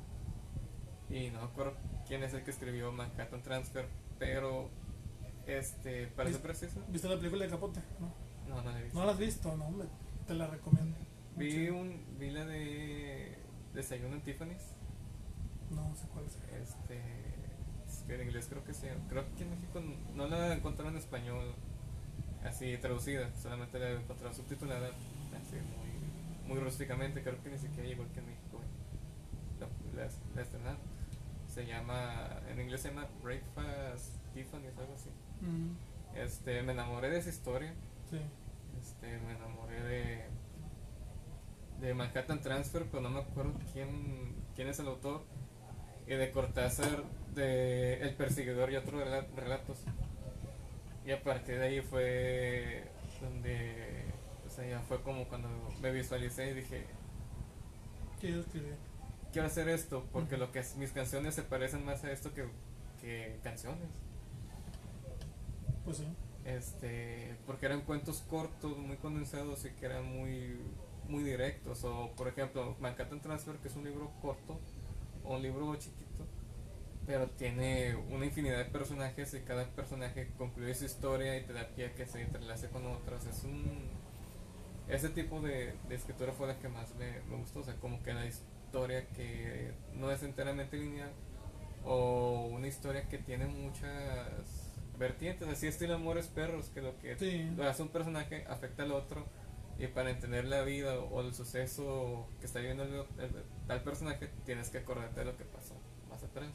[SPEAKER 2] Y no me acuerdo quién es el que escribió Manhattan Transfer, pero. Este, ¿para ser preciso?
[SPEAKER 1] ¿Viste la película de Capote? No,
[SPEAKER 2] No, no la he visto.
[SPEAKER 1] ¿No la has visto, no, hombre, te la recomiendo.
[SPEAKER 2] vi, un, vi la de Desayuno en Tiffany's.
[SPEAKER 1] No sé cuál es.
[SPEAKER 2] Este. es que en inglés creo que sí. Creo que en México no la encontraron en español así traducida, solamente la encontraron subtitulada así muy, muy rústicamente. Creo que ni siquiera llegó aquí en México. La, la, la estrenaron. Se llama, en inglés se llama Breakfast Tiffany's, algo así.
[SPEAKER 1] Ujú.
[SPEAKER 2] Este, me enamoré de esa historia.
[SPEAKER 1] Sí.
[SPEAKER 2] Este, me enamoré de de Manhattan Transfer, pero no me acuerdo quién, quién es el autor. Y de Cortázar, de El Perseguidor y otros rela- relatos. Y a partir de ahí fue donde, o sea, ya fue como cuando me visualicé y dije,
[SPEAKER 1] Quiero escribir.
[SPEAKER 2] quiero hacer esto, porque lo que es- mis canciones se parecen más a esto que, que canciones.
[SPEAKER 1] Pues sí.
[SPEAKER 2] este porque eran cuentos cortos muy condensados y que eran muy muy directos o por ejemplo Manhattan Transfer que es un libro corto un libro chiquito pero tiene una infinidad de personajes y cada personaje concluye su historia y te da pie a que se entrelace con otros es un ese tipo de, de escritura fue la que más me, me gustó o sea como que la historia que no es enteramente lineal o una historia que tiene muchas vertientes, así estilo Amores Perros, que lo que
[SPEAKER 1] Sí.
[SPEAKER 2] lo hace un personaje afecta al otro y para entender la vida o el suceso que está viviendo el, tal personaje tienes que acordarte de lo que pasó más atrás.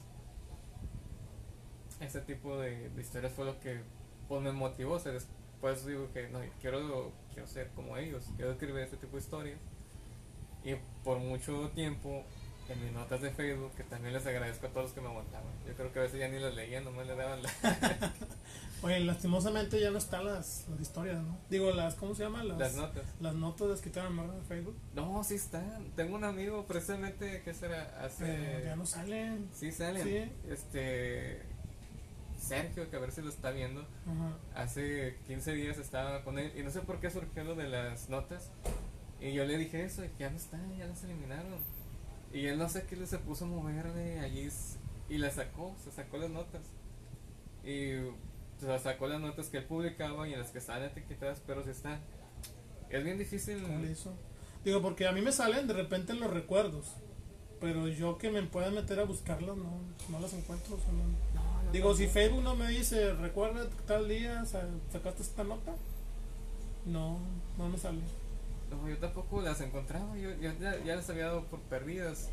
[SPEAKER 2] Ese tipo de, de historias fue lo que pues, me motivó, o sea, después digo que no, quiero, quiero ser como ellos, quiero escribir este tipo de historias y por mucho tiempo en mis notas de Facebook, que también les agradezco a todos los que me aguantaban. Yo creo que a veces ya ni las leía, nomás le daban la... *laughs*
[SPEAKER 1] Oye, lastimosamente ya no están las, las historias, ¿no? Digo, las, ¿cómo se llama? Las,
[SPEAKER 2] las notas.
[SPEAKER 1] las notas de escritura ¿verdad? de Facebook.
[SPEAKER 2] No, sí están. Tengo un amigo precisamente que será hace...
[SPEAKER 1] Ya no salen.
[SPEAKER 2] Sí salen.
[SPEAKER 1] Sí.
[SPEAKER 2] Este... Sergio, que a ver si lo está viendo.
[SPEAKER 1] Ajá.
[SPEAKER 2] Hace 15 días estaba con él y no sé por qué surgió lo de las notas. Y yo le dije eso, y que ya no están, ya las eliminaron. Y él no sé qué le se puso a moverle allí y la sacó, se sacó las notas. Y se sacó las notas que él publicaba y en las que estaban etiquetadas, pero sí están. Es bien difícil.
[SPEAKER 1] ¿Cómo le hizo? Digo, porque a mí me salen de repente los recuerdos. Pero yo que me pueda meter a buscarlas, no, no las encuentro. o sea, no-
[SPEAKER 2] No, no,
[SPEAKER 1] Digo,
[SPEAKER 2] no,
[SPEAKER 1] si. Facebook no me dice, recuerda tal día, sa- sacaste esta nota. No, no me sale.
[SPEAKER 2] No, yo tampoco las encontraba, yo, yo ya, ya las había dado por perdidas.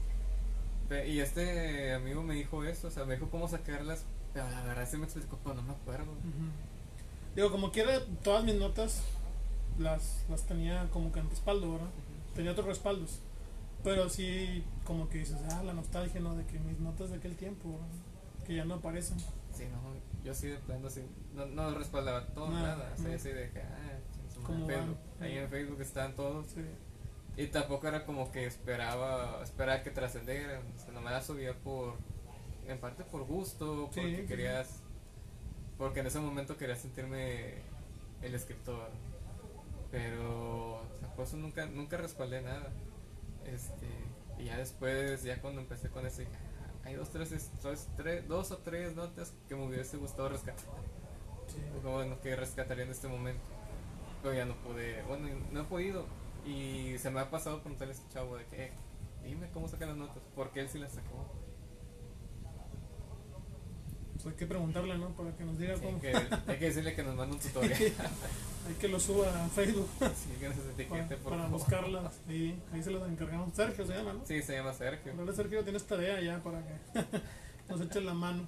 [SPEAKER 2] Pe- Y este amigo me dijo eso, o sea, me dijo cómo sacarlas, pero la verdad sí me explicó, pero no me acuerdo.
[SPEAKER 1] Digo, como quiera, todas mis notas las, las tenía como que en respaldo, ¿verdad? Tenía otros respaldos. Pero sí, como que dices, ah, la nostalgia, ¿no? De que mis notas de aquel tiempo, que ya no aparecen.
[SPEAKER 2] Sí, no, yo sí de plano así, no, no respaldaba todo,
[SPEAKER 1] Nada,
[SPEAKER 2] así,
[SPEAKER 1] no.
[SPEAKER 2] así de que, ah,
[SPEAKER 1] ¿Cómo
[SPEAKER 2] Facebook. ahí en Facebook estaban todos,
[SPEAKER 1] Sí.
[SPEAKER 2] y tampoco era como que esperaba, esperaba que trascendieran, o sea, nomás la subía por, en parte por gusto, porque
[SPEAKER 1] sí.
[SPEAKER 2] querías, porque en ese momento quería sentirme el escritor, pero, o sea, por eso nunca, nunca respaldé nada, este, y ya después, ya cuando empecé con "Ah, hay dos, tres, dos, tres, dos o tres notas que me hubiese gustado rescatar,
[SPEAKER 1] Sí.
[SPEAKER 2] o bueno, que rescataría en este momento, pero ya no pude, bueno, no he podido, y se me ha pasado preguntarle a este chavo de que, "Eh, dime cómo saca las notas, porque él sí las sacó,
[SPEAKER 1] Pues hay que preguntarle, ¿no? Para que nos diga
[SPEAKER 2] Sí,
[SPEAKER 1] cómo.
[SPEAKER 2] que, hay que decirle que nos mande un tutorial, *laughs*
[SPEAKER 1] Hay que lo suba a Facebook *laughs*
[SPEAKER 2] sí, que nos
[SPEAKER 1] para,
[SPEAKER 2] etiquete, por
[SPEAKER 1] para
[SPEAKER 2] favor.
[SPEAKER 1] buscarlas. Y ahí se las encargamos. Sergio se llama, ¿no?
[SPEAKER 2] Sí, se llama Sergio.
[SPEAKER 1] Hola Sergio, tienes tarea ya para que *laughs* nos echen la mano.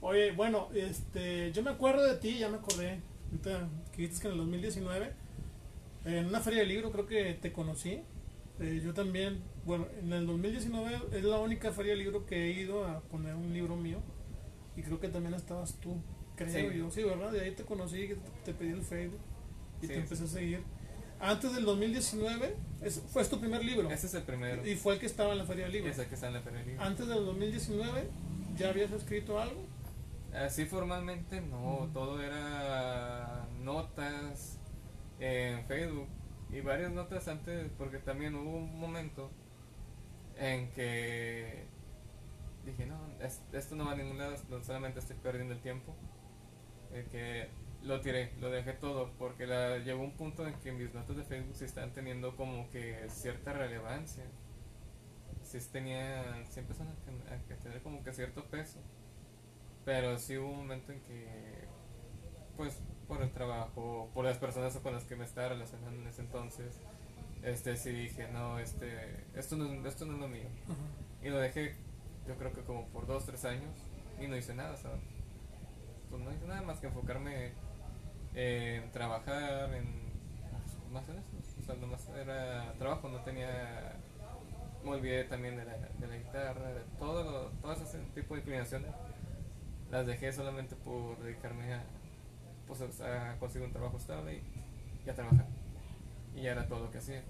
[SPEAKER 1] Oye, bueno, este, yo me acuerdo de ti, ya me acordé. Ahorita que dices que en el 2019, en una feria de libro creo que te conocí. Eh, yo también, bueno, en el 2019 es la única feria de libro que he ido a poner un libro mío. Y creo que también estabas tú, creo
[SPEAKER 2] Sí.
[SPEAKER 1] yo. Sí, ¿verdad? De ahí te conocí, te, te pedí el Facebook y
[SPEAKER 2] Sí,
[SPEAKER 1] te empecé
[SPEAKER 2] sí.
[SPEAKER 1] a seguir. Antes del 2019, es- fue tu primer libro.
[SPEAKER 2] Ese es el primero.
[SPEAKER 1] Y fue el que estaba en la feria de libro.
[SPEAKER 2] Ese que está en la feria libre.
[SPEAKER 1] Antes del 2019, ¿ya habías escrito algo?
[SPEAKER 2] Así formalmente no, todo era notas en Facebook y varias notas antes, porque también hubo un momento en que dije, no, es- esto no va a ningún lado, solamente estoy perdiendo el tiempo. eh, que lo tiré, lo dejé todo, porque la, llegó un punto en que mis notas de Facebook sí están teniendo como que cierta relevancia. Sí tenían, sí empezaron a, a tener como que cierto peso. Pero sí hubo un momento en que, pues, por el trabajo, por las personas con las que me estaba relacionando en ese entonces, este sí dije, no, este, esto no, esto no es lo mío. Y lo dejé, yo creo que como por dos, tres años, y no hice nada, ¿sabes? Pues no hice nada más que enfocarme en trabajar, en más en eso. O sea, nomás era trabajo, no tenía. Me olvidé también de la, de la guitarra, de todo, todo ese tipo de inclinaciones. Las dejé solamente por dedicarme a, pues, a conseguir un trabajo estable y, y a trabajar. Y ya era todo lo que hacía.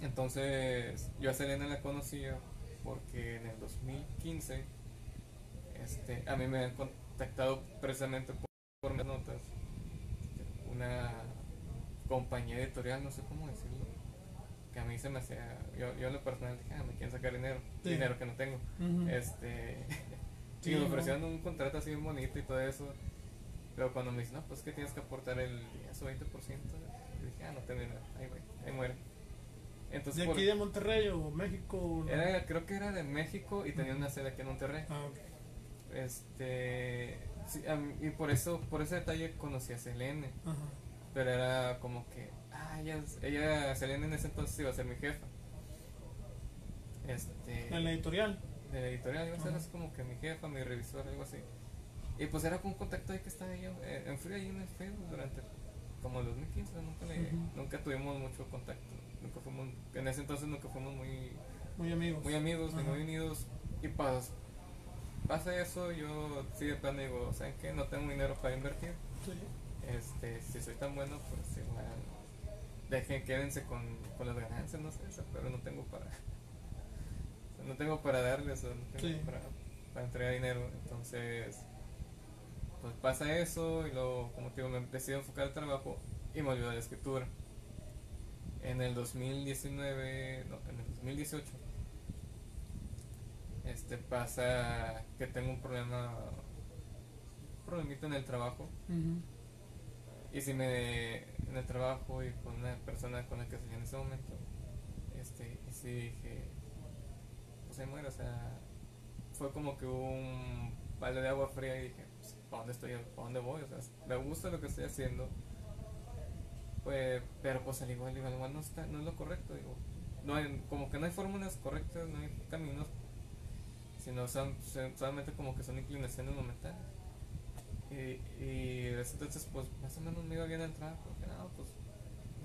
[SPEAKER 2] Entonces, yo a Selena la conocía porque en el 2015 este, a mí me han contactado precisamente por, por mis notas una compañía editorial, no sé cómo decirlo, que a mí se me hacía, yo, yo en lo personal dije, ah, me quieren sacar dinero,
[SPEAKER 1] Sí.
[SPEAKER 2] dinero que no tengo. Este, *laughs*
[SPEAKER 1] Sí,
[SPEAKER 2] y me ofrecieron un contrato así bien bonito y todo eso. Pero cuando me dicen, no, pues que tienes que aportar el 10 o 20%, yo dije, ah, no tengo dinero, ahí güey, ahí muere. Entonces,
[SPEAKER 1] ¿De aquí de Monterrey o México? o no?
[SPEAKER 2] era, creo que era de México y tenía una sede aquí en Monterrey.
[SPEAKER 1] Ah, ok.
[SPEAKER 2] Este, sí, mí- y por eso, por ese detalle conocí a Selene,
[SPEAKER 1] Ajá.
[SPEAKER 2] pero era como que, ah, ella, ella, Selene en ese entonces iba a ser mi jefa. Este,
[SPEAKER 1] En la editorial.
[SPEAKER 2] De la editorial, iba a ser así como que mi jefa, mi revisor, algo así. Y pues era con un contacto ahí que estaba yo eh, en frío ahí en el Facebook durante como el 2015, nunca, le- nunca tuvimos mucho contacto, nunca fuimos, en ese entonces nunca fuimos muy,
[SPEAKER 1] Muy amigos.
[SPEAKER 2] muy amigos, ni muy unidos. Y pas, pasa eso, yo sí de plano digo, ¿saben qué? No tengo dinero para invertir.
[SPEAKER 1] Sí.
[SPEAKER 2] Este, si soy tan bueno, pues igual, dejen, quédense con, con las ganancias, no sé, pero no tengo para, no tengo para darles, no tengo
[SPEAKER 1] Sí.
[SPEAKER 2] para, para entregar dinero, entonces, pues pasa eso y luego, como te digo, me decido enfocar al trabajo y me olvido de la escritura. En el 2019, no, en el 2018, este pasa que tengo un problema, un problemita en el trabajo. Y si me en el trabajo y con una persona con la que salí en ese momento, este, y sí dije, ahí muero, o sea, fue como que un balde de agua fría y dije, pues, ¿para dónde estoy? ¿Para dónde voy? O sea, me gusta lo que estoy haciendo, pues, pero pues al igual, igual, igual no, está, no es lo correcto, digo, no hay, como que no hay fórmulas correctas, no hay caminos, sino son, son- solamente como que son inclinaciones momentáneas. Y, y entonces, pues más o menos me iba bien el trabajo. Porque no, pues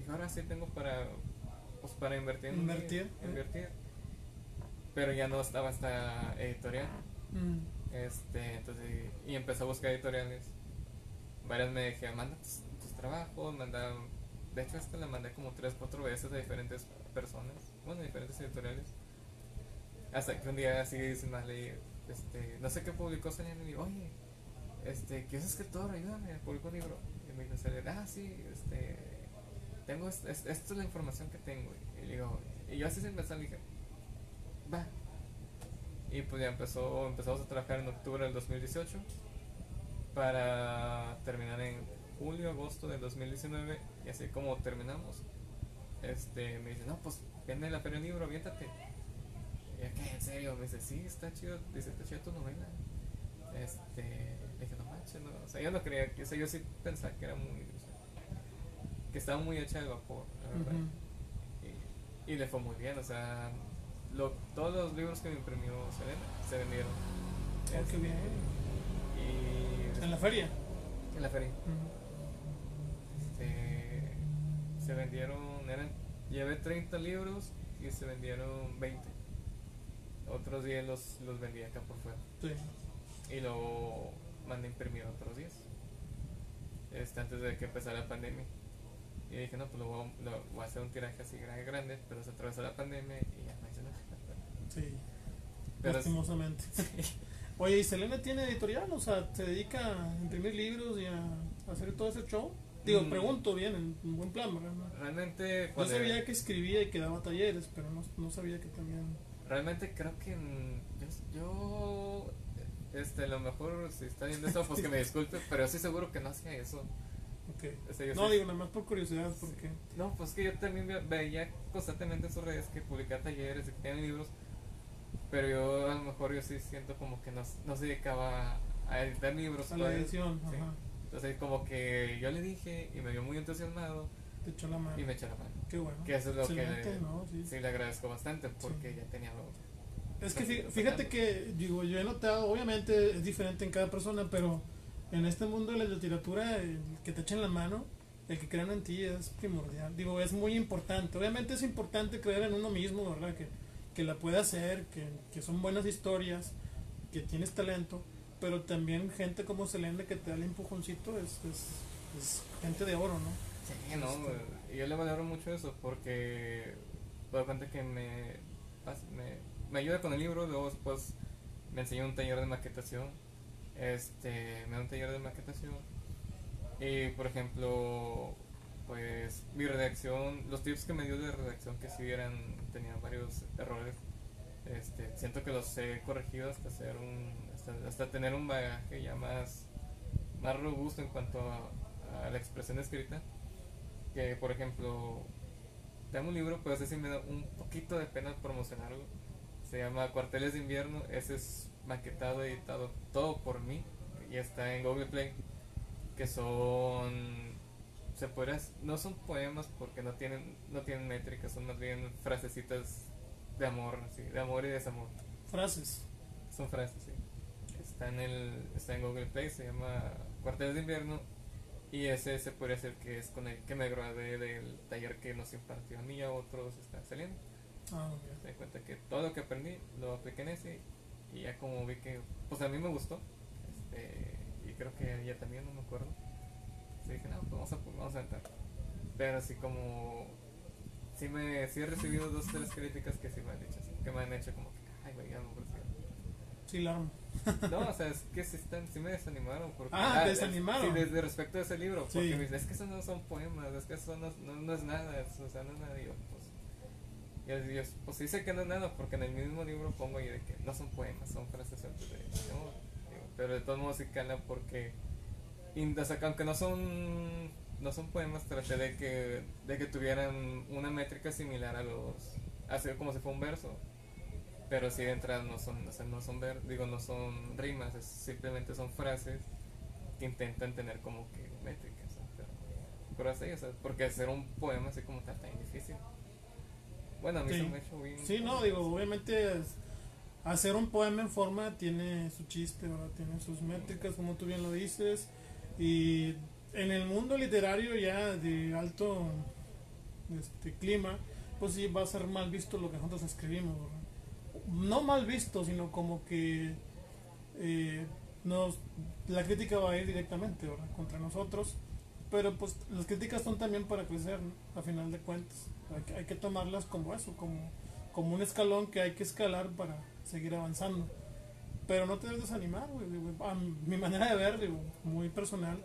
[SPEAKER 2] ahora sí tengo para pues para invertir. en-
[SPEAKER 1] Invertir.
[SPEAKER 2] Invertir. Pero ya no estaba esta editorial.
[SPEAKER 1] Mm.
[SPEAKER 2] Este, entonces, y empecé a buscar editoriales. Varias me dijeron, manda tus, tus trabajos, manda... De hecho, esta la mandé como tres, cuatro veces a diferentes personas, bueno, diferentes editoriales. Hasta que un día así sin más leí, este, no sé qué publicó Selena y digo, oye, este, ¿qué es escritor? Ayúdame, publicó un libro. Y me dijo ah, sí, este, tengo, est- est- esto es la información que tengo. Y, digo, y yo así sin pensar dije, va. Y pues ya empezó, empezamos a trabajar en octubre del 2018 para terminar en julio, agosto del 2019 y así como terminamos, este, me dice, no, pues viene la feria del libro, aviéntate. Y yo, ¿qué? ¿En serio? Me dice, sí, está chido, dice, está chida tu novela. Este, le dije, no manches, no. O sea, yo no creía, o sea, yo sí pensaba que era muy, o sea, que estaba muy hecha de vapor, la verdad. Y le fue muy bien, o sea, lo- todos los libros que me imprimió Selena se vendieron.
[SPEAKER 1] Oh, qué bien.
[SPEAKER 2] Y
[SPEAKER 1] En la feria.
[SPEAKER 2] en la feria. Este, se vendieron, eran, llevé 30 libros y se vendieron 20. Otros 10 los, los vendí acá por fuera.
[SPEAKER 1] Sí.
[SPEAKER 2] Y lo mandé a imprimir otros 10. Este, antes de que empezara la pandemia. Y dije, no, pues lo voy, a, lo voy a hacer un tiraje así grande, grande, pero se atravesó la pandemia y ya no.
[SPEAKER 1] Sí.
[SPEAKER 2] Pero
[SPEAKER 1] Lastimosamente. *laughs* Oye, ¿y Selena tiene editorial? O sea, ¿se dedica a imprimir libros y a hacer todo ese show? Digo,
[SPEAKER 2] Mm.
[SPEAKER 1] pregunto bien, en buen plan, ¿verdad?
[SPEAKER 2] Realmente,
[SPEAKER 1] Yo sabía que escribía y que daba talleres, pero no, no sabía que también...
[SPEAKER 2] realmente creo que mm, yo, yo, este, a lo mejor si está viendo esto, pues que me *laughs* disculpe, pero yo estoy seguro que no hacía eso. O sea,
[SPEAKER 1] No,
[SPEAKER 2] sí-
[SPEAKER 1] digo, nada más por curiosidad, porque...
[SPEAKER 2] No, pues que yo también ve- veía constantemente en sus redes que publicaba talleres, y que tenían libros, pero yo a lo mejor yo sí siento como que no, no se dedicaba a editar libros.
[SPEAKER 1] A la
[SPEAKER 2] pues.
[SPEAKER 1] edición,
[SPEAKER 2] Sí.
[SPEAKER 1] ajá.
[SPEAKER 2] Entonces como que yo le dije y me vio muy entusiasmado
[SPEAKER 1] Te echó la mano.
[SPEAKER 2] y me echó la mano.
[SPEAKER 1] Qué bueno.
[SPEAKER 2] Que eso es lo
[SPEAKER 1] Excelente,
[SPEAKER 2] que
[SPEAKER 1] ¿no? Sí.
[SPEAKER 2] sí le agradezco bastante porque
[SPEAKER 1] Sí.
[SPEAKER 2] ya tenía algo.
[SPEAKER 1] Es que fí- fíjate
[SPEAKER 2] sacando.
[SPEAKER 1] que, digo, yo he notado, obviamente es diferente en cada persona, pero en este mundo de la literatura, el que te echen la mano, el que crean en ti es primordial. Digo, es muy importante. Obviamente es importante creer en uno mismo, ¿verdad? Que, que la puede hacer, que, que son buenas historias, que tienes talento, pero también gente como Selena que te da el empujoncito es, es, es gente de oro, ¿no?
[SPEAKER 2] Sí, no,
[SPEAKER 1] Este-
[SPEAKER 2] yo le valoro mucho eso porque doy cuenta que me, me, me ayuda con el libro, luego después me enseñó un taller de maquetación, este, me da un taller de maquetación y por ejemplo, pues mi redacción, los tips que me dio de redacción que sí eran, tenían varios errores, este, siento que los he corregido hasta hacer un, hasta, hasta tener un bagaje ya más, más robusto en cuanto a, a la expresión escrita. Que por ejemplo tengo un libro pero ese sí me da un poquito de pena promocionarlo se llama Cuarteles de Invierno. Ese es maquetado editado todo por mí. Y está en Google Play que son se podría, no son poemas porque no tienen no tienen métricas son más bien frasecitas de amor así, de amor y desamor
[SPEAKER 1] Frases.
[SPEAKER 2] son frases, sí. Está en el está en Google Play, se llama Cuarteles de Invierno y ese se podría decir que es con el que me gradué del taller que nos impartió a mí y a otros están saliendo.
[SPEAKER 1] Ah, muy bien.
[SPEAKER 2] Me di cuenta que todo lo que aprendí lo apliqué en ese y ya como vi que pues a mí me gustó este, y creo que ella también, no me acuerdo. Sí, dije, no, pues vamos a, vamos a entrar. Pero así como sí me sí he recibido dos tres críticas que sí me han dicho así, que me han hecho como que ay güey ya no me pareció".
[SPEAKER 1] Sí, la.
[SPEAKER 2] No, o sea, es que sí, están, sí me desanimaron. Porque,
[SPEAKER 1] Ah,
[SPEAKER 2] es-
[SPEAKER 1] desanimaron.
[SPEAKER 2] Sí, desde respecto a ese libro.
[SPEAKER 1] Sí.
[SPEAKER 2] Porque me dicen, es que eso no son poemas, es que eso no, no, no es nada, es- o sea, no es nada. Y yo, pues, yo, yo, pues sí sé que no es nada, porque en el mismo libro pongo yo de que no son poemas, son frases antes de. ¿no? Digo, pero de todos modos sí cala porque. Y, o sea, que aunque no son no son poemas, traté de que, de que tuvieran una métrica similar a los. así como si fuera un verso pero si de entrada no son, o sea, no son ver, digo, no son rimas, es- simplemente son frases que intentan tener como que métricas, pero, pero así, o sea, porque hacer un poema así como tal tan difícil. Bueno, a mí
[SPEAKER 1] Sí.
[SPEAKER 2] se me ha hecho bien.
[SPEAKER 1] Sí, no, digo, obviamente es- hacer un poema en forma tiene su chiste, ¿verdad? Tiene sus métricas, como tú bien lo dices. Y en el mundo literario ya de alto este, clima, pues sí va a ser mal visto lo que nosotros escribimos. No mal visto, sino como que eh, nos, la crítica va a ir directamente. Contra nosotros. Pero pues las críticas son también para crecer, ¿no? a final de cuentas. Hay que, hay que tomarlas como eso, como, como un escalón que hay que escalar para seguir avanzando. Pero no te debes desanimar, güey. A mi manera de ver, digo, muy personal.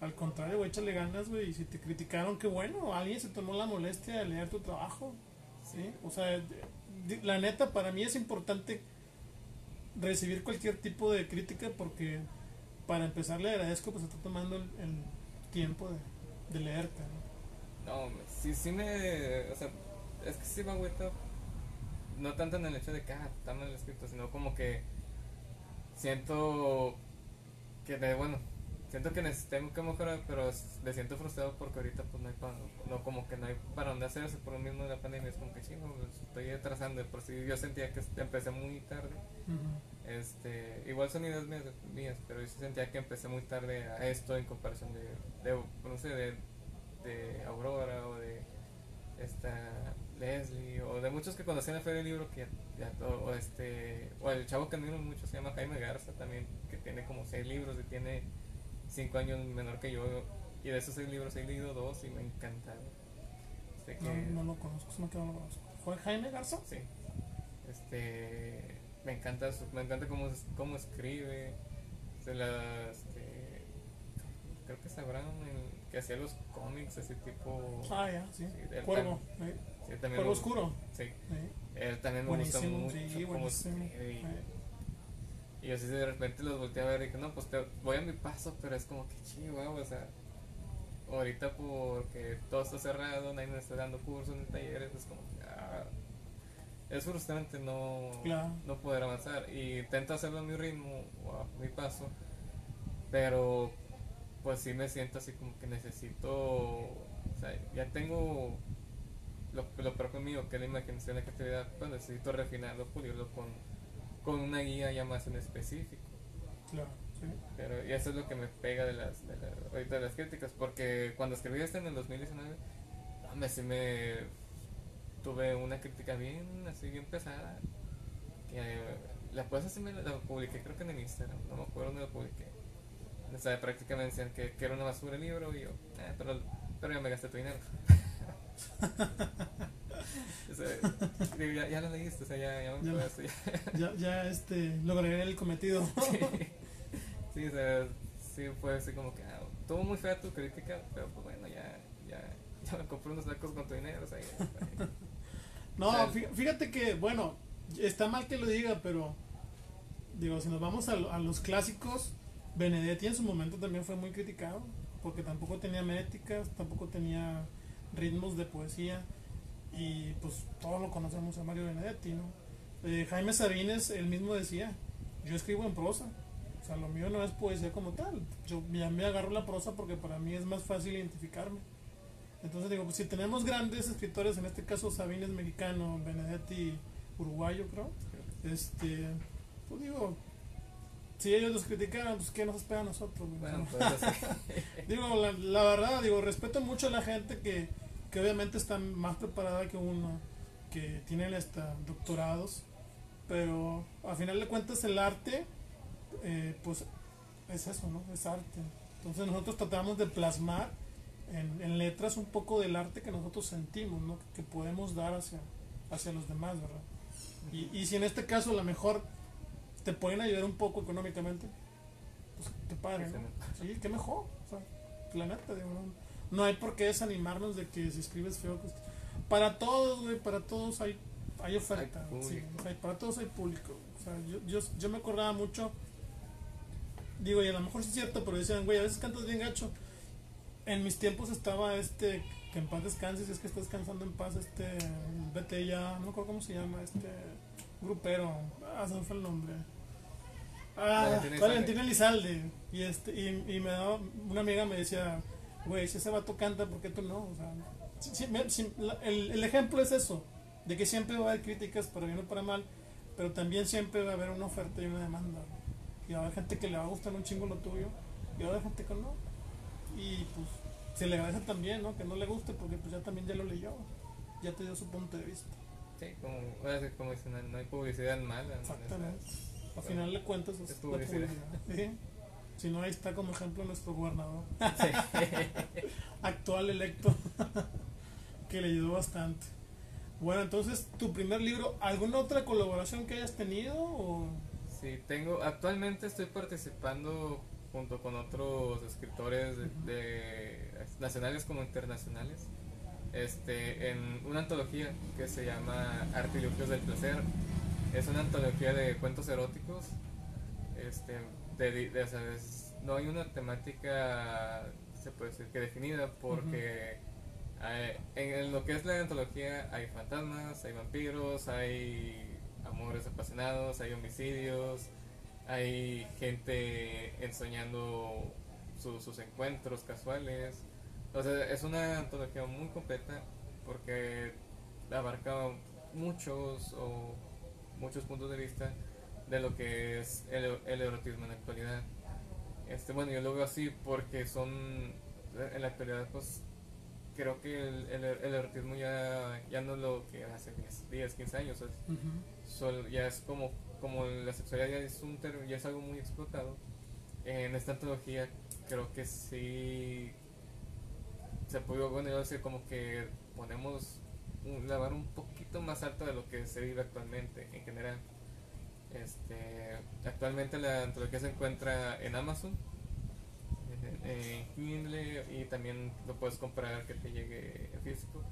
[SPEAKER 1] Al contrario, güey, échale ganas, güey. Y si te criticaron, qué bueno. Alguien se tomó la molestia de leer tu trabajo. ¿sí? O sea, la neta, para mí es importante recibir cualquier tipo de crítica porque para empezar le agradezco pues está tomando el, el tiempo de, de leerte, ¿no?
[SPEAKER 2] No, sí, sí me. O sea, es que sí me agüita. No tanto en el hecho de que ah, está mal escrito, sino como que siento que, de- bueno, siento que necesito que mejorar, pero me siento frustrado porque ahorita pues no hay para, no, como que no hay para dónde hacerse por lo mismo de la pandemia. Es como que chingo, pues, estoy atrasando. Por si yo sentía que empecé muy tarde. Este, igual son ideas mías, mías, pero yo sentía que empecé muy tarde a esto en comparación de, de no sé, de, de Aurora o de esta Leslie o de muchos que conocí en la feria del libro que ya, o, o este, o el chavo que admiro mucho se llama Jaime Garza también, que tiene como seis libros y tiene cinco años menor que yo y de esos seis libros he leído dos y me encantaron. Este que,
[SPEAKER 1] No, no lo conozco, se me quedó no lo conozco. ¿Fue Jaime Garza?
[SPEAKER 2] Sí. Este. Me encanta, su- me encanta cómo, cómo escribe. Se la, este, creo que Abraham el que hacía los cómics, ese tipo.
[SPEAKER 1] Ah, ya, sí.
[SPEAKER 2] Sí,
[SPEAKER 1] Cuervo. ¿eh?
[SPEAKER 2] Sí, también
[SPEAKER 1] Oscuro.
[SPEAKER 2] Sí,
[SPEAKER 1] ¿eh?
[SPEAKER 2] él también me gusta mucho
[SPEAKER 1] sí,
[SPEAKER 2] cómo
[SPEAKER 1] buenísimo.
[SPEAKER 2] escribe. Y,
[SPEAKER 1] ¿eh?
[SPEAKER 2] y así de repente los volteé a ver y dije, no, pues te, voy a mi paso, pero es como que chido, o sea. Ahorita porque todo está cerrado, nadie me está dando cursos ni talleres, es como que ah, es frustrante no,
[SPEAKER 1] Claro.
[SPEAKER 2] no poder avanzar. Y intento hacerlo a mi ritmo o a mi paso, pero pues sí me siento así como que necesito, o sea, ya tengo lo, lo propio mío, que es la imaginación y la creatividad, pues necesito refinarlo, pulirlo con, con una guía ya más en específico.
[SPEAKER 1] Claro, sí.
[SPEAKER 2] Pero y eso es lo que me pega de las, de la- ahorita de las críticas, porque cuando escribí este en el 2019, hombre, sí me tuve una crítica bien, así bien pesada, que la pues así me la, la publiqué creo que en el Instagram, no me acuerdo dónde la publiqué. O sea, prácticamente decían que, que era una basura el libro y yo, eh, pero, pero ya me gasté tu dinero. *laughs* O *laughs* sea, digo, ya, ya lo leíste, o sea, ya, ya
[SPEAKER 1] lo-
[SPEAKER 2] ya.
[SPEAKER 1] Ya, ya este, lograré el cometido. *laughs*
[SPEAKER 2] Sí, sí, o sea, sí fue así como que, ah, estuvo muy fea tu crítica, pero pues bueno, ya, ya, ya me compré unos tacos con tu dinero, o sea, ya,
[SPEAKER 1] No, fíjate que, bueno, está mal que lo diga, pero digo, si nos vamos a, a los clásicos, Benedetti en su momento también fue muy criticado, porque tampoco tenía métricas, tampoco tenía ritmos de poesía, y pues todos lo conocemos a Mario Benedetti, ¿no? Eh, Jaime Sabines, él mismo decía, yo escribo en prosa, o sea, lo mío no es poesía como tal, yo ya me agarro la prosa porque para mí es más fácil identificarme. Entonces digo, pues si tenemos grandes escritores, en este caso Sabines mexicano, Benedetti uruguayo creo, este, pues digo, si ellos los criticaran, pues qué nos espera a nosotros.
[SPEAKER 2] bueno, pues *laughs*
[SPEAKER 1] digo, la, la verdad, digo, respeto mucho a la gente que, que obviamente está más preparada que uno, que tienen hasta doctorados, pero a final de cuentas el arte, eh, pues es eso, ¿no? Es arte. Entonces nosotros tratamos de plasmar en, en letras un poco del arte que nosotros sentimos, ¿no? Que podemos dar hacia, hacia los demás, ¿verdad? Y, y si en este caso a lo mejor te pueden ayudar un poco económicamente, pues qué padre, ¿no? Sí, qué mejor. O sea, la neta, digo, no, no hay por qué desanimarnos de que si escribes feo. pues, para todos, güey, para todos hay, hay oferta.
[SPEAKER 2] Hay
[SPEAKER 1] sí, para todos hay público. O sea, yo, yo, yo me acordaba mucho, digo, y a lo mejor sí es cierto, pero decían, güey, a veces cantas bien gacho. En mis tiempos estaba este, que en paz descanses, si es que estás descansando en paz, este, vete ya, no me acuerdo cómo se llama, este, grupero, ah, se me fue el nombre. Ah,
[SPEAKER 2] Valentín Elizalde.
[SPEAKER 1] Y, este, y, y me daba, una amiga me decía, güey, si ese vato canta, ¿por qué tú no? O sea, si- si- si- la- el, el ejemplo es eso, de que siempre va a haber críticas para bien o para mal, pero también siempre va a haber una oferta y una demanda. Y va a haber gente que le va a gustar un chingo lo tuyo, y va a haber gente que no. Y pues se le agradece también, ¿no? Que no le guste, porque pues ya también ya lo leyó. ya te dio su punto de vista.
[SPEAKER 2] Sí, como, dicen, no hay publicidad mala.
[SPEAKER 1] Exactamente. A
[SPEAKER 2] Bueno,
[SPEAKER 1] final de cuentas es,
[SPEAKER 2] es
[SPEAKER 1] la
[SPEAKER 2] publicidad.
[SPEAKER 1] publicidad. Sí. Si no, ahí está como ejemplo nuestro gobernador
[SPEAKER 2] Sí. *laughs*
[SPEAKER 1] actual electo, *laughs* que le ayudó bastante. Bueno, entonces, tu primer libro, ¿alguna otra colaboración que hayas tenido? O...
[SPEAKER 2] Sí, tengo, actualmente estoy participando junto con otros escritores de, de nacionales como internacionales, este, en una antología que se llama Artilugios del Placer. Es una antología de cuentos eróticos, este, de, di- de- o sea, es- no hay una temática, se puede decir que definida, porque eh, en, en lo que es la antología hay fantasmas, hay vampiros, hay amores apasionados, hay homicidios, hay gente ensoñando su- sus encuentros casuales. O sea, es una antología muy completa porque abarca muchos o muchos puntos de vista de lo que es el, el erotismo en la actualidad. Este, bueno, yo lo veo así porque son, en la actualidad, pues creo que el, el, el erotismo ya, ya no es lo que hace 10, 10 15 años. es- ya es como, como la sexualidad ya es, un ya es algo muy explotado. En esta antología creo que sí se puede, bueno, yo decir como que ponemos un, la vara un poquito más alta de lo que se vive actualmente en general. Este, actualmente la antología se encuentra en Amazon, en, en Kindle y también lo puedes comprar que te llegue físico.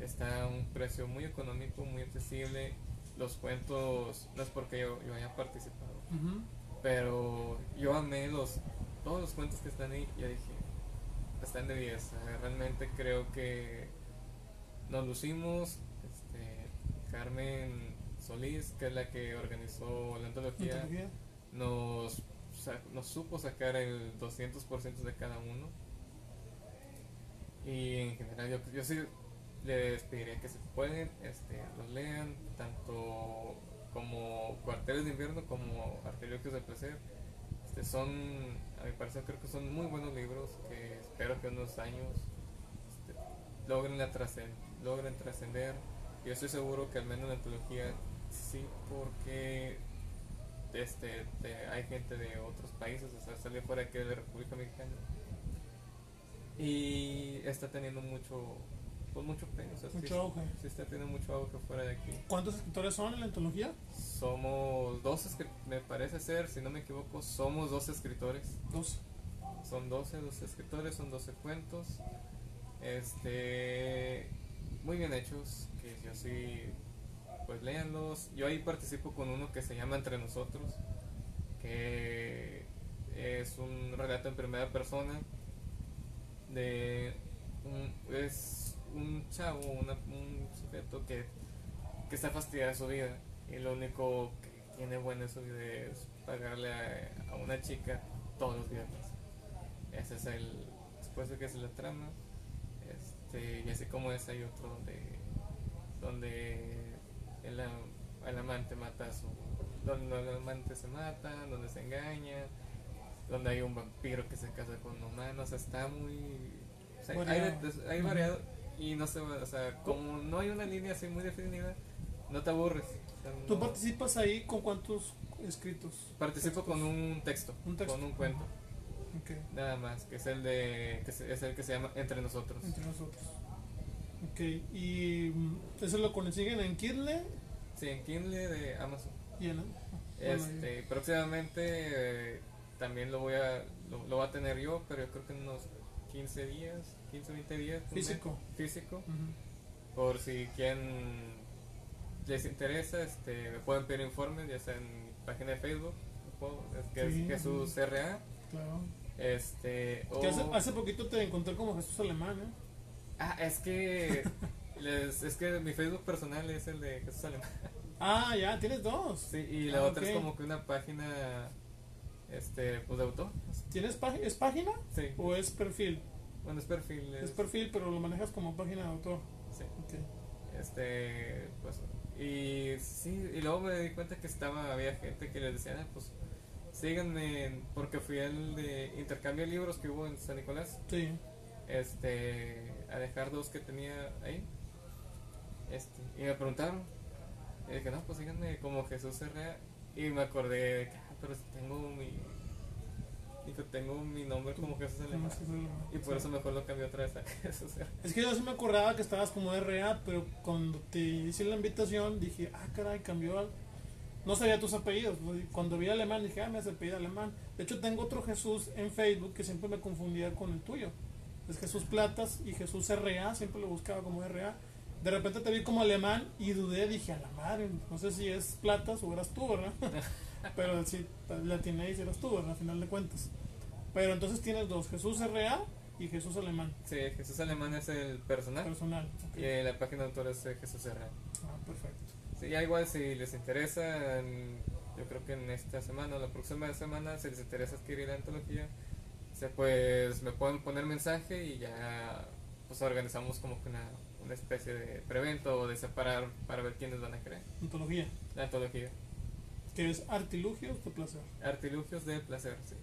[SPEAKER 2] Está a un precio muy económico, muy accesible. Los cuentos, no es porque yo, yo haya participado, pero yo amé los, todos los cuentos que están ahí. Ya dije, están de 10. eh, Realmente creo que nos lucimos. Este, Carmen Solís, que es la que organizó la antología,
[SPEAKER 1] Antología.
[SPEAKER 2] nos, supo sacar el 200% de cada uno. Y en general, yo, yo sí les pediría que se pueden, este, los lean, tanto como Cuarteles de Invierno como Artilugios del Placer. Este, son, a mi parecer, creo que son muy buenos libros que espero que en unos años este, logren, la logren trascender. Yo estoy seguro que al menos en la antología sí, porque este, te- hay gente de otros países, o sea, sale fuera aquí de la República Mexicana. Y está teniendo mucho, pues mucho premio, o sea, sí-
[SPEAKER 1] Mucho auge.
[SPEAKER 2] sí está teniendo mucho auge fuera de aquí.
[SPEAKER 1] ¿Cuántos escritores son en la antología?
[SPEAKER 2] Somos dos, me parece ser, si no me equivoco, somos dos escritores.
[SPEAKER 1] Dos.
[SPEAKER 2] Son 12, 12 escritores, son 12 cuentos. Este. Muy bien hechos, que yo sí. Pues léanlos. Yo ahí participo con uno que se llama Entre Nosotros, que es un relato en primera persona de. Un, es un chavo, una- un sujeto que, que está fastidiado de su vida y lo único que tiene bueno en su vida es pagarle a, una chica todos los viernes. Ese es el. Después de que es la trama. Este, y así como es, hay otro donde. Donde el, el amante mata a su. Donde el amante se mata, donde se engaña. Donde hay un vampiro que se casa con un humano. O sea, está muy. o sea, hay, hay variado. Y no se va. O sea, como no hay una línea así muy definida, no te aburres. O sea,
[SPEAKER 1] ¿Tú participas ahí con cuántos escritos?
[SPEAKER 2] Participo con un texto,
[SPEAKER 1] Un texto.
[SPEAKER 2] con un cuento. Nada más, que es el de que se- es el que se llama Entre nosotros.
[SPEAKER 1] entre nosotros. Ok, y mm, eso lo consiguen en Kindle
[SPEAKER 2] Sí, en Kindle de Amazon.
[SPEAKER 1] y en... bueno,
[SPEAKER 2] Este, próximamente eh, también lo voy a lo, lo va a tener yo, pero yo creo que en unos 15 días, 15 20 días. mes,
[SPEAKER 1] Físico.
[SPEAKER 2] físico. Por si quieren les interesa, este, me pueden pedir informes, ya sea en mi página de Facebook, puedo- es que
[SPEAKER 1] Sí,
[SPEAKER 2] es Jesús RA,
[SPEAKER 1] Claro.
[SPEAKER 2] este,
[SPEAKER 1] Que hace, hace poquito te encontré como Jesús Alemán, ¿eh?
[SPEAKER 2] Ah, es que *laughs* les, es que mi Facebook personal es el de Jesús Alemán.
[SPEAKER 1] Ah, ya, tienes dos.
[SPEAKER 2] Sí, y la
[SPEAKER 1] Ah,
[SPEAKER 2] otra es como que una página este pues de autor.
[SPEAKER 1] ¿Tienes página? ¿Es página
[SPEAKER 2] Sí.
[SPEAKER 1] o es perfil?
[SPEAKER 2] Bueno, es perfil.
[SPEAKER 1] Es perfil, pero lo manejas como página de autor.
[SPEAKER 2] Sí.
[SPEAKER 1] Ok.
[SPEAKER 2] Este, pues y sí, y luego me di cuenta que estaba había gente que les decía, "Ah, pues síganme porque fui al de intercambio de libros que hubo en San Nicolás,
[SPEAKER 1] Sí.
[SPEAKER 2] este a dejar dos que tenía ahí Este, y me preguntaron. Y dije, no, pues díganme como Jesús R.A. Y me acordé de que, ah, pero si tengo mi. Dijo, tengo mi nombre como Jesús Alemán. Y por eso mejor lo cambié otra vez a *laughs* Jesús.
[SPEAKER 1] Es que yo sí me acordaba que estabas como RA, pero cuando te hice la invitación dije, ah, caray, cambió algo. No sabía tus apellidos. Cuando vi alemán dije, ah, me hace apellido alemán. De hecho, tengo otro Jesús en Facebook que siempre me confundía con el tuyo. Es Jesús Platas y Jesús RA, siempre lo buscaba como RA. De repente te vi como alemán y dudé, dije, a la madre, no sé si es Platas o eras tú, ¿verdad? *laughs* Pero sí, la atiné y eras tú, ¿verdad? Al final de cuentas. Pero entonces tienes dos, Jesús RA y Jesús Alemán,
[SPEAKER 2] Sí, Jesús Alemán es el personal.
[SPEAKER 1] personal.
[SPEAKER 2] Y eh, la página de autor es eh, Jesús R.A.
[SPEAKER 1] Ah, perfecto.
[SPEAKER 2] Sí, ya igual si les interesa, yo creo que en esta semana o la próxima semana, si les interesa adquirir la antología, pues me pueden poner mensaje y ya pues organizamos como que una, una especie de prevento o de separar para ver quiénes van a creer
[SPEAKER 1] Antología,
[SPEAKER 2] la antología.
[SPEAKER 1] que es Artilugios de Placer.
[SPEAKER 2] Artilugios de placer, sí.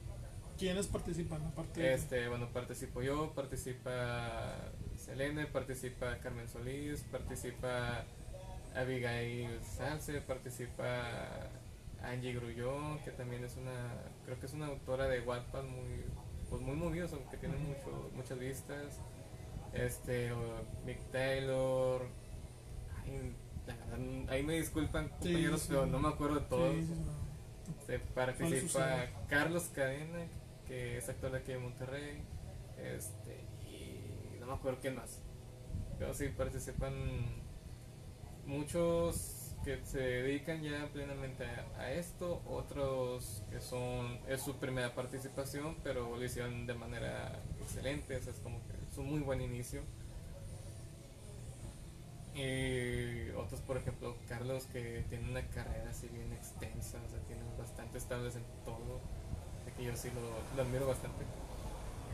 [SPEAKER 1] ¿Quiénes participan? Aparte
[SPEAKER 2] Este, bueno, participo yo, participa Selene, participa Carmen Solís, participa Abigail Salce, participa Angie Grullón, que también es una, creo que es una autora de Wattpad muy, pues muy movida, que tiene mucho, muchas vistas. Este, Mick Taylor, ay, ahí me disculpan compañeros,
[SPEAKER 1] sí.
[SPEAKER 2] pero no me acuerdo de todos.
[SPEAKER 1] Sí.
[SPEAKER 2] Este, participa Carlos Cadena, que es actor de aquí de Monterrey. Este, y no me acuerdo quién más. Pero sí, participan muchos que se dedican ya plenamente a, esto, otros que son, es su primera participación, pero lo hicieron de manera excelente, o sea, es como que es un muy buen inicio. Y otros, por ejemplo, Carlos, que tiene una carrera así bien extensa, o sea, tiene bastante estables en todo. Aquí yo sí lo, admiro bastante.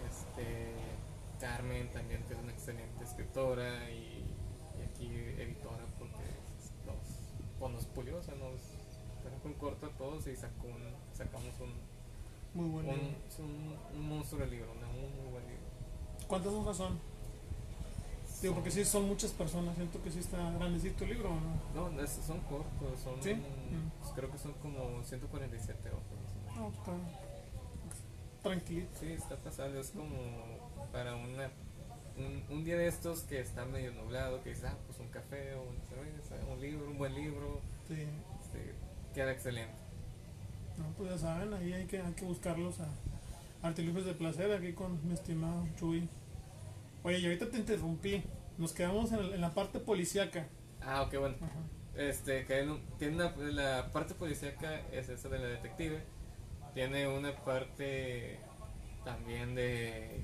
[SPEAKER 2] Este, Carmen también, que es una excelente escritora y, y aquí editora, pues nos pulió, o sea, nos trajo en corto a todos y sacó un, sacamos un,
[SPEAKER 1] Muy bueno.
[SPEAKER 2] un, un, un monstruo de libro, un muy, buen libro.
[SPEAKER 1] ¿Cuántas hojas son? Digo, porque sí son muchas personas. Siento que sí está grandecito el libro, ¿o ¿no?
[SPEAKER 2] No, son cortos, son.
[SPEAKER 1] ¿Sí?
[SPEAKER 2] pues, creo que son como 147 hojas.
[SPEAKER 1] No, está tranquilito.
[SPEAKER 2] Sí, está pasando, es como para una. Un, un día de estos que está medio nublado, que dices, ah, pues un café o una cerveza, un libro, un buen libro,
[SPEAKER 1] Sí.
[SPEAKER 2] este, queda excelente.
[SPEAKER 1] No, pues ya saben, ahí hay que, hay que buscarlos a Artilugios de Placer, aquí con mi estimado Chuy. Oye, y ahorita te interrumpí. Nos quedamos en, el- en la parte policíaca.
[SPEAKER 2] Ah, ok, bueno.
[SPEAKER 1] Ajá.
[SPEAKER 2] Este, que un- tiene una, la parte policíaca es esa de la detective. Tiene una parte también de,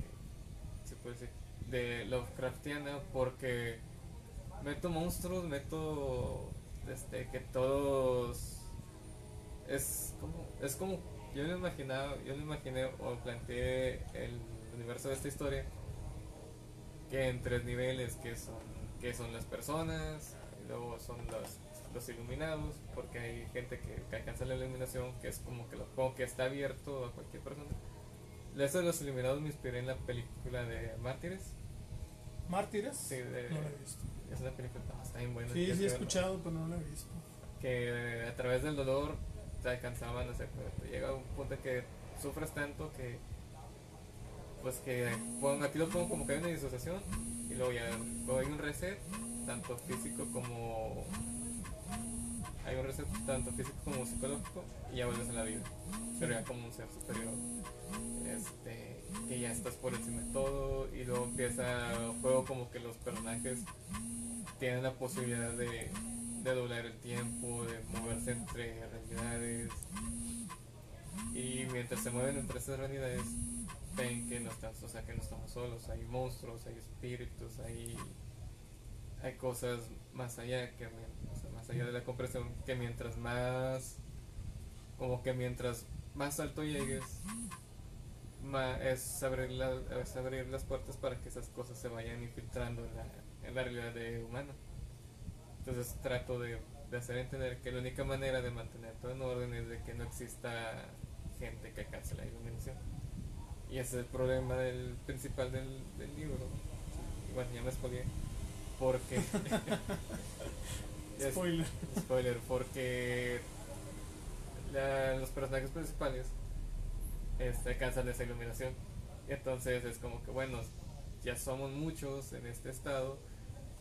[SPEAKER 2] se puede decir, de Lovecraftiana porque meto monstruos, meto, este, que todos es como, es como, yo me imaginaba, yo me imaginé o planteé el universo de esta historia que en tres niveles que son que son las personas y luego son los, los iluminados porque hay gente que, alcanza la iluminación que es como que lo como que está abierto a cualquier persona. Eso de los iluminados me inspiré en la película de Mártires
[SPEAKER 1] ¿Mártires?
[SPEAKER 2] Sí, de-
[SPEAKER 1] no la he visto.
[SPEAKER 2] es una película no, está bien buena
[SPEAKER 1] Sí, sí he escuchado, pero no la he visto.
[SPEAKER 2] que a través del dolor te alcanzaban o sea, que llega un punto en que sufres tanto que pues que pongo, aquí lo pongo como que hay una disociación y luego ya luego hay un reset tanto físico como hay un reset tanto físico como psicológico y ya vuelves a la vida pero ya como un ser superior este que ya estás por encima de todo y luego empieza el juego como que los personajes tienen la posibilidad de, doblar el tiempo, de moverse entre realidades. Y mientras se mueven entre esas realidades, ven que no, estamos solos, hay monstruos, hay espíritus, hay, hay cosas más allá, que, más allá de la comprensión, que mientras más, como que mientras más alto llegues, es, abrir la- es abrir las puertas para que esas cosas se vayan infiltrando en la, en la realidad de humana. Entonces trato de, de hacer entender que la única manera de mantener todo en orden es de que no exista gente que alcance la iluminación. Y ese es el problema del principal del, del libro. Bueno, ya me spoileé. Porque. es- *laughs*
[SPEAKER 1] Spoiler. *laughs*
[SPEAKER 2] spoiler, porque la- los personajes principales este, de esa iluminación. Entonces es como que, bueno, ya somos muchos en este estado,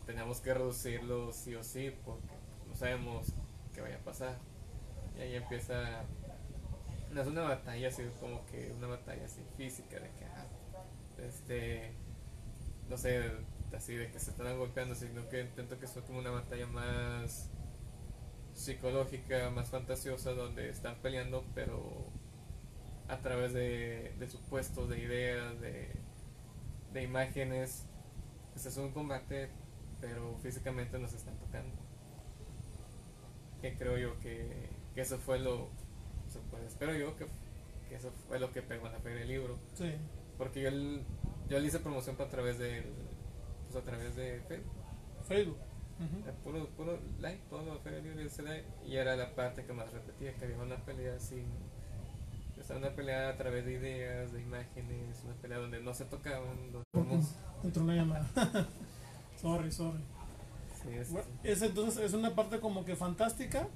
[SPEAKER 2] tenemos que reducirlo sí o sí, porque no sabemos qué vaya a pasar. Y ahí empieza. No es una batalla así como que una batalla así física de que ah, este no sé así de que se están golpeando sino que intento que sea como una batalla más psicológica más fantasiosa donde están peleando pero a través de, de supuestos de ideas de, de imágenes pues es un combate pero físicamente nos están tocando que creo yo que, que eso fue lo puede- espero yo que, que eso fue lo que pegó en la feria del libro
[SPEAKER 1] Sí.
[SPEAKER 2] porque yo, el- yo le hice promoción a través del pues a través de Facebook
[SPEAKER 1] Facebook.
[SPEAKER 2] Puro, puro like, todo lo feria del libro y era la parte que más repetía que había una pelea sin o sea, una pelea a través de ideas, de imágenes, una pelea donde no se tocaban, no-
[SPEAKER 1] Entró una llamada. *laughs* sorry, sorry.
[SPEAKER 2] sí, es,
[SPEAKER 1] Bueno, es, entonces es una parte como que fantástica.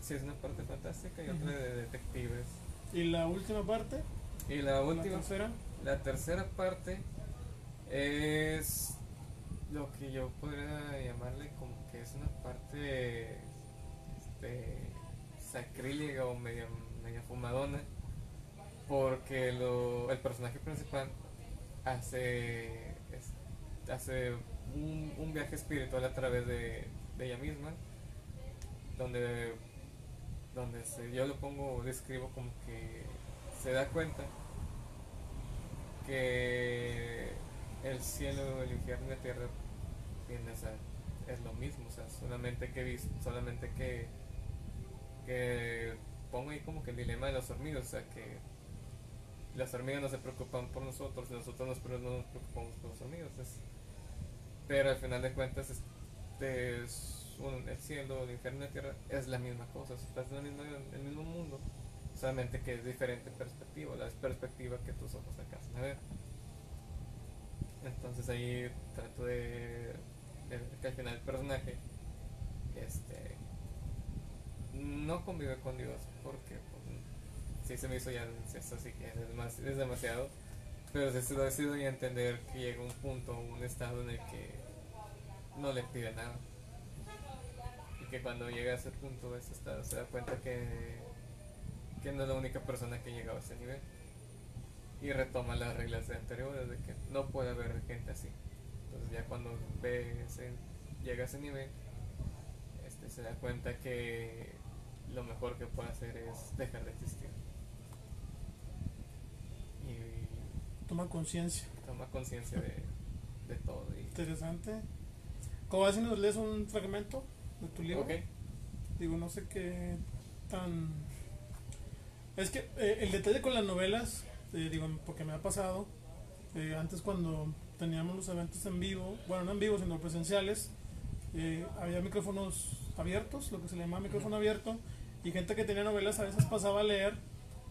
[SPEAKER 2] sí, es una parte fantástica y otra de detectives.
[SPEAKER 1] Y la última parte,
[SPEAKER 2] Y la
[SPEAKER 1] la
[SPEAKER 2] última,
[SPEAKER 1] tercera.
[SPEAKER 2] La tercera parte es lo que yo podría llamarle como que es una parte este, sacrílega o media, media fumadona porque lo, el personaje principal hace, hace un, un viaje espiritual a través de, ella misma donde, donde yo lo pongo, describo como que se da cuenta que el cielo, el infierno y la tierra vienen a es lo mismo, o sea, solamente que solamente que, que pongo ahí como que el dilema de los hormigas, o sea que las hormigas no se preocupan por nosotros nosotros nos, no nos preocupamos por los hormigas. es- pero al final de cuentas este es el cielo, el infierno y la tierra es la misma cosa, o sea, es la misma- el mismo mundo, solamente que es diferente perspectiva, la perspectiva que tus ojos alcanzan a ver. Entonces ahí trato de, de que al final el personaje este no convive con Dios porque pues, sí se me hizo ya es así que es, es demasiado pero sí se lo he sido ya entender que llega un punto un estado en el que no le pide nada y que cuando llega a ese punto ese estado se da cuenta que que no es la única persona que ha llegado a ese nivel y retoma las reglas de anteriores de que no puede haber gente así. Entonces ya cuando ve ese, llega a ese nivel, este, se da cuenta que lo mejor que puede hacer es dejar de existir. Y
[SPEAKER 1] Toma conciencia.
[SPEAKER 2] toma conciencia de, de todo. Y,
[SPEAKER 1] Interesante. ¿Cómo si nos lees un fragmento de tu libro? Digo, no sé qué tan... Es que eh, el detalle con las novelas, eh, digo, porque me ha pasado, eh, antes cuando teníamos los eventos en vivo, bueno, no en vivo, sino presenciales, había micrófonos abiertos, lo que se le llama micrófono abierto, y gente que tenía novelas a veces pasaba a leer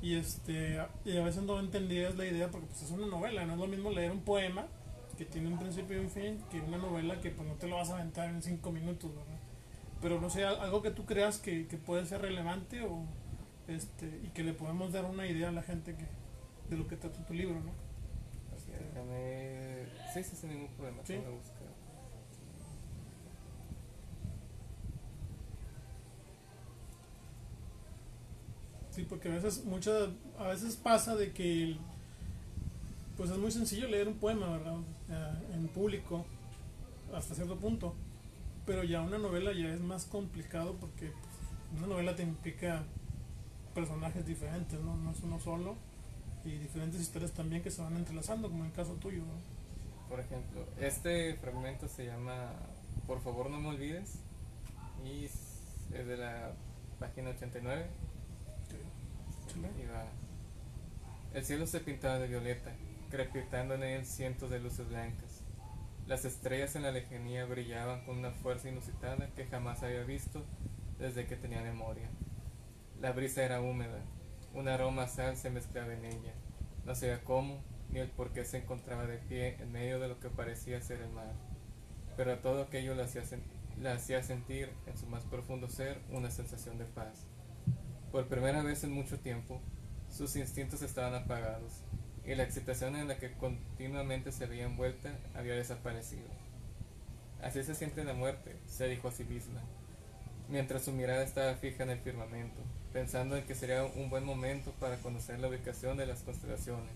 [SPEAKER 1] y este y a veces no entendías la idea porque pues es una novela, no es lo mismo leer un poema que tiene un principio y un fin que una novela que pues no te lo vas a aventar en cinco minutos, ¿verdad? Pero no sé, al- algo que tú creas que, que puede ser relevante o este y que le podemos dar una idea a la gente que de lo que trata tu libro, ¿no?
[SPEAKER 2] así, déjame. Sí, sí, sin ningún problema.
[SPEAKER 1] Sí.
[SPEAKER 2] déjame buscar.
[SPEAKER 1] Sí, porque a veces muchas a veces pasa de que pues es muy sencillo leer un poema, ¿verdad? En público hasta cierto punto, pero ya una novela ya es más complicado porque pues, una novela te implica personajes diferentes, ¿no? No es uno solo y diferentes historias también que se van entrelazando, como en el caso tuyo.
[SPEAKER 2] Por ejemplo, este fragmento se llama Por favor no me olvides y es de la página 89 El cielo se pintaba de violeta, crepitando en él cientos de luces blancas. Las estrellas en la lejanía brillaban con una fuerza inusitada que jamás había visto desde que tenía memoria. La brisa era húmeda, un aroma a sal se mezclaba en ella. No sabía cómo ni el por qué se encontraba de pie en medio de lo que parecía ser el mar. pero todo aquello hacía, le hacía sentir en su más profundo ser una sensación de paz. Por primera vez en mucho tiempo, sus instintos estaban apagados y la excitación en la que continuamente se veía envuelta había desaparecido. Así se siente la muerte, se dijo a sí misma, mientras su mirada estaba fija en el firmamento, pensando en que sería un buen momento para conocer la ubicación de las constelaciones.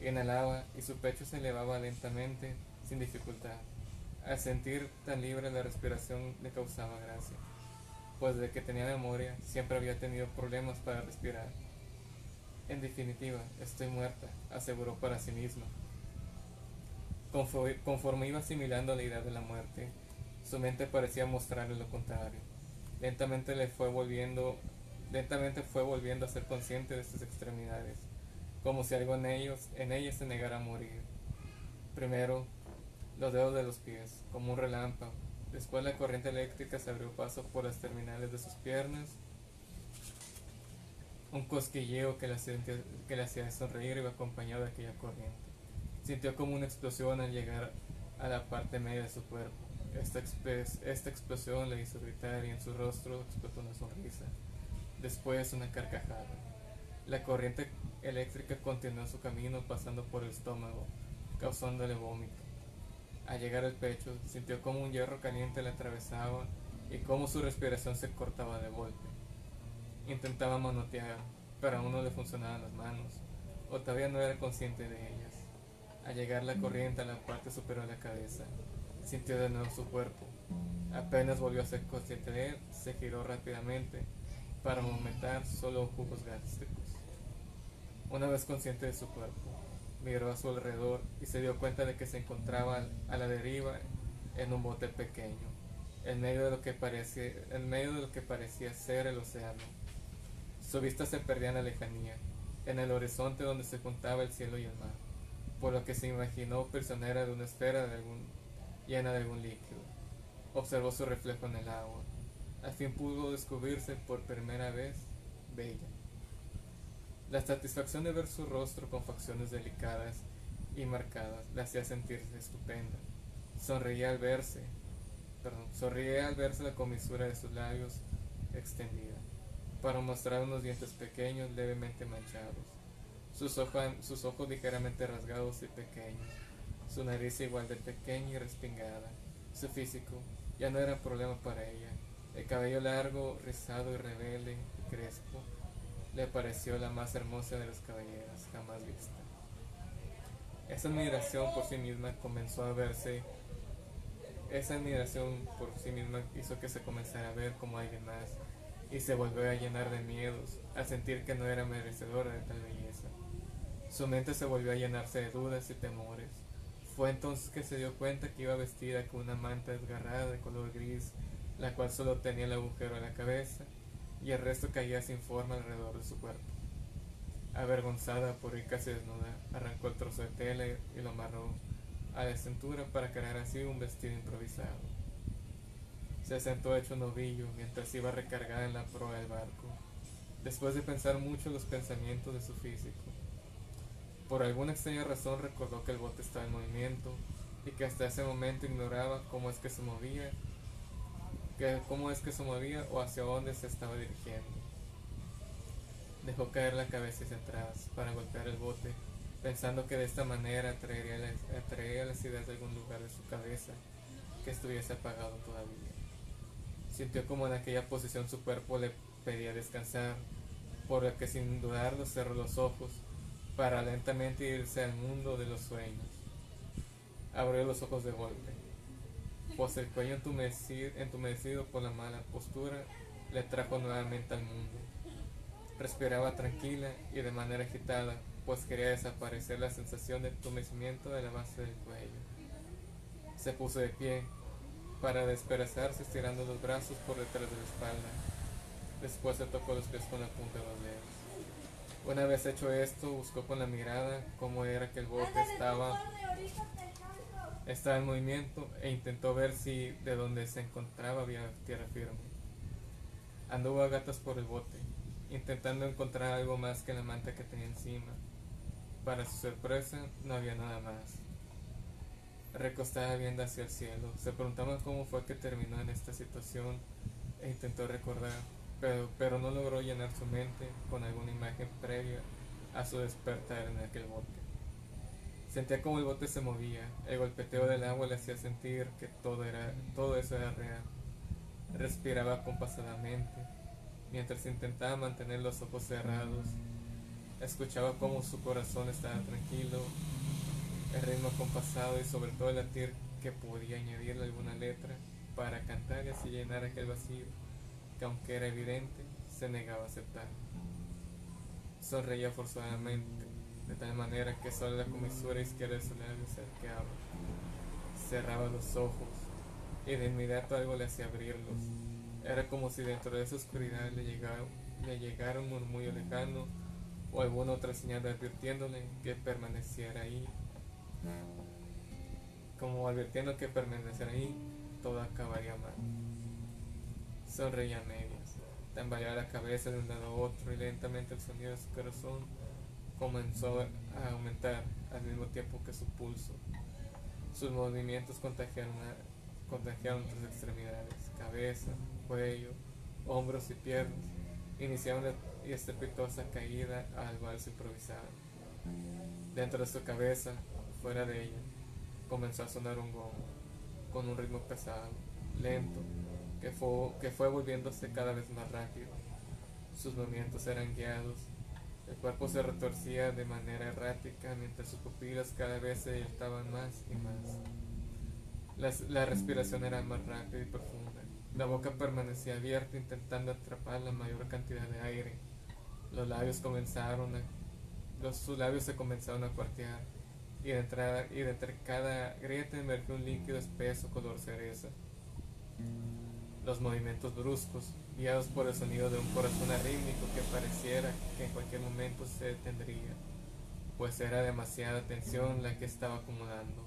[SPEAKER 2] Inhalaba y su pecho se elevaba lentamente, sin dificultad. Al sentir tan libre la respiración le causaba gracia pues de que tenía memoria siempre había tenido problemas para respirar. En definitiva, estoy muerta, aseguró para sí misma. Conforme iba asimilando la idea de la muerte, su mente parecía mostrarle lo contrario. Lentamente le fue volviendo, lentamente fue volviendo a ser consciente de sus extremidades, como si algo en ellos, en ella se negara a morir. Primero, los dedos de los pies, como un relámpago, Después la corriente eléctrica se abrió paso por las terminales de sus piernas. Un cosquilleo que le hacía, sonreír iba acompañado de aquella corriente. Sintió como una explosión al llegar a la parte media de su cuerpo. Esta, esta explosión le hizo gritar y en su rostro explotó una sonrisa. Después una carcajada. La corriente eléctrica continuó su camino pasando por el estómago, causándole vómito. Al llegar al pecho, sintió como un hierro caliente le atravesaba y como su respiración se cortaba de golpe. Intentaba manotear, pero aún no le funcionaban las manos, o todavía no era consciente de ellas. Al llegar la corriente a la parte superior de la cabeza, sintió de nuevo su cuerpo. Apenas volvió a ser consciente de él, se giró rápidamente para aumentar solo jugos gástricos. Una vez consciente de su cuerpo, miró a su alrededor y se dio cuenta de que se encontraba a la deriva en un bote pequeño, en medio de lo que parecía, en medio de lo que parecía ser el océano. Su vista se perdía en la lejanía, en el horizonte donde se juntaba el cielo y el mar, por lo que se imaginó prisionera de una esfera de algún, llena de algún líquido. Observó su reflejo en el agua. Al fin pudo descubrirse por primera vez bella. La satisfacción de ver su rostro con facciones delicadas y marcadas le hacía sentirse estupenda. Sonreía al verse, perdón, sonreía al verse la comisura de sus labios extendida, para mostrar unos dientes pequeños levemente manchados, sus, sus ojos ligeramente rasgados y pequeños, su nariz igual de pequeña y respingada, su físico ya no era problema para ella, el cabello largo, rizado y rebelde crespo, le pareció la más hermosa de las caballeras jamás vista. Esa admiración por sí misma comenzó a verse, esa admiración por sí misma hizo que se comenzara a ver como alguien más y se volvió a llenar de miedos, a sentir que no era merecedora de tal belleza. Su mente se volvió a llenarse de dudas y temores. Fue entonces que se dio cuenta que iba vestida con una manta desgarrada de color gris, la cual solo tenía el agujero en la cabeza y el resto caía sin forma alrededor de su cuerpo. Avergonzada por ir casi desnuda, arrancó el trozo de tela y lo amarró a la cintura para crear así un vestido improvisado. Se sentó hecho novillo mientras iba recargada en la proa del barco, después de pensar mucho los pensamientos de su físico. Por alguna extraña razón recordó que el bote estaba en movimiento y que hasta ese momento ignoraba cómo es que se movía cómo es que se movía o hacia dónde se estaba dirigiendo. Dejó caer la cabeza hacia atrás para golpear el bote, pensando que de esta manera atraería, atraería las ideas de algún lugar de su cabeza que estuviese apagado todavía. Sintió como en aquella posición su cuerpo le pedía descansar, por lo que sin dudarlo cerró los ojos para lentamente irse al mundo de los sueños. Abrió los ojos de golpe pues el cuello entumecido, por la mala postura le trajo nuevamente al mundo. Respiraba tranquila y de manera agitada, pues quería desaparecer la sensación de entumecimiento de la base del cuello. Se puso de pie para desperezarse estirando los brazos por detrás de la espalda. Después se tocó los pies con la punta de los dedos. Una vez hecho esto, buscó con la mirada cómo era que el bote estaba estaba en movimiento e intentó ver si de donde se encontraba había tierra firme. Anduvo a gatas por el bote, intentando encontrar algo más que la manta que tenía encima. Para su sorpresa, no había nada más. recostada viendo hacia el cielo. Se preguntaba cómo fue que terminó en esta situación e intentó recordar, pero, pero no logró llenar su mente con alguna imagen previa a su despertar en aquel bote. Sentía como el bote se movía, el golpeteo del agua le hacía sentir que todo, era, todo eso era real. Respiraba compasadamente, mientras intentaba mantener los ojos cerrados. Escuchaba cómo su corazón estaba tranquilo, el ritmo compasado y sobre todo el latir que podía añadirle alguna letra para cantar y así llenar aquel vacío que aunque era evidente, se negaba a aceptar. Sonreía forzadamente, de tal manera que solo la comisura izquierda de su labio se arqueaba. Cerraba los ojos y de inmediato algo le hacía abrirlos. Era como si dentro de esa oscuridad le llegara, le llegara un murmullo lejano o alguna otra señal advirtiéndole que permaneciera ahí. Como advirtiendo que permaneciera ahí, todo acabaría mal. Sonreía a medias, tambaleaba la cabeza de un lado a otro y lentamente el sonido de su corazón comenzó a aumentar al mismo tiempo que su pulso. Sus movimientos contagiaron, a, contagiaron sus extremidades, cabeza, cuello, hombros y piernas. Iniciaron la estrepitosa caída al vals improvisado. Dentro de su cabeza, fuera de ella, comenzó a sonar un gong, con un ritmo pesado, lento, que fue, que fue volviéndose cada vez más rápido. Sus movimientos eran guiados, el cuerpo se retorcía de manera errática mientras sus pupilas cada vez se dilataban más y más. la respiración era más rápida y profunda. La boca permanecía abierta intentando atrapar la mayor cantidad de aire. Los labios comenzaron a, los, sus labios se comenzaron a cuartear y de, entrada, y de entre cada grieta emergió un líquido espeso color cereza. Los movimientos bruscos, guiados por el sonido de un corazón arrítmico que pareciera que en cualquier momento se detendría, pues era demasiada tensión la que estaba acumulando.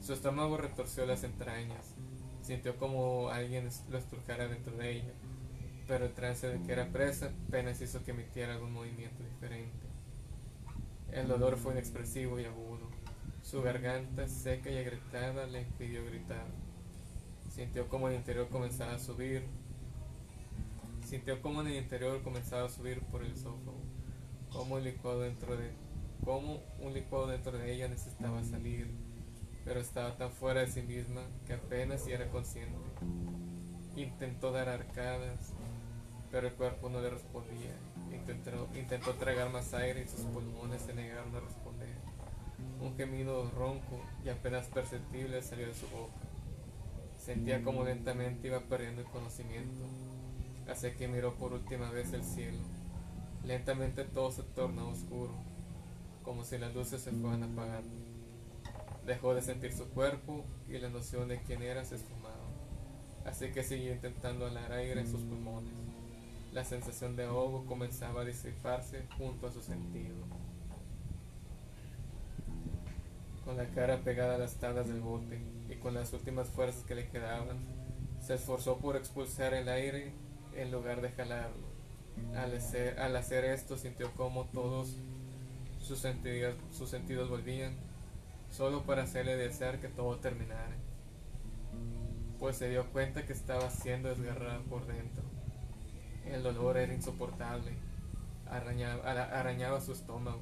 [SPEAKER 2] Su estómago retorció las entrañas, sintió como alguien lo estrujara dentro de ella, pero el trance de que era presa apenas hizo que emitiera algún movimiento diferente. El dolor fue inexpresivo y agudo. Su garganta seca y agrietada le impidió gritar. Sintió como el interior comenzaba a subir. Sintió como en el interior comenzaba a subir por el esófago, como un licuado dentro de, como un licuado dentro de ella necesitaba salir, pero estaba tan fuera de sí misma que apenas si era consciente. Intentó dar arcadas, pero el cuerpo no le respondía. Intentó, intentó tragar más aire y sus pulmones se negaron a responder. Un gemido ronco y apenas perceptible salió de su boca. Sentía como lentamente iba perdiendo el conocimiento, así que miró por última vez el cielo. Lentamente todo se tornó oscuro, como si las luces se fueran apagando. Dejó de sentir su cuerpo y la noción de quién era se esfumaba, así que siguió intentando alar aire en sus pulmones. La sensación de ahogo comenzaba a disiparse junto a su sentido. Con la cara pegada a las tablas del bote, y con las últimas fuerzas que le quedaban, se esforzó por expulsar el aire en lugar de jalarlo. Al hacer, al hacer esto sintió como todos sus sentidos, sus sentidos volvían, solo para hacerle desear que todo terminara, pues se dio cuenta que estaba siendo desgarrado por dentro. El dolor era insoportable, arañaba, arañaba su estómago,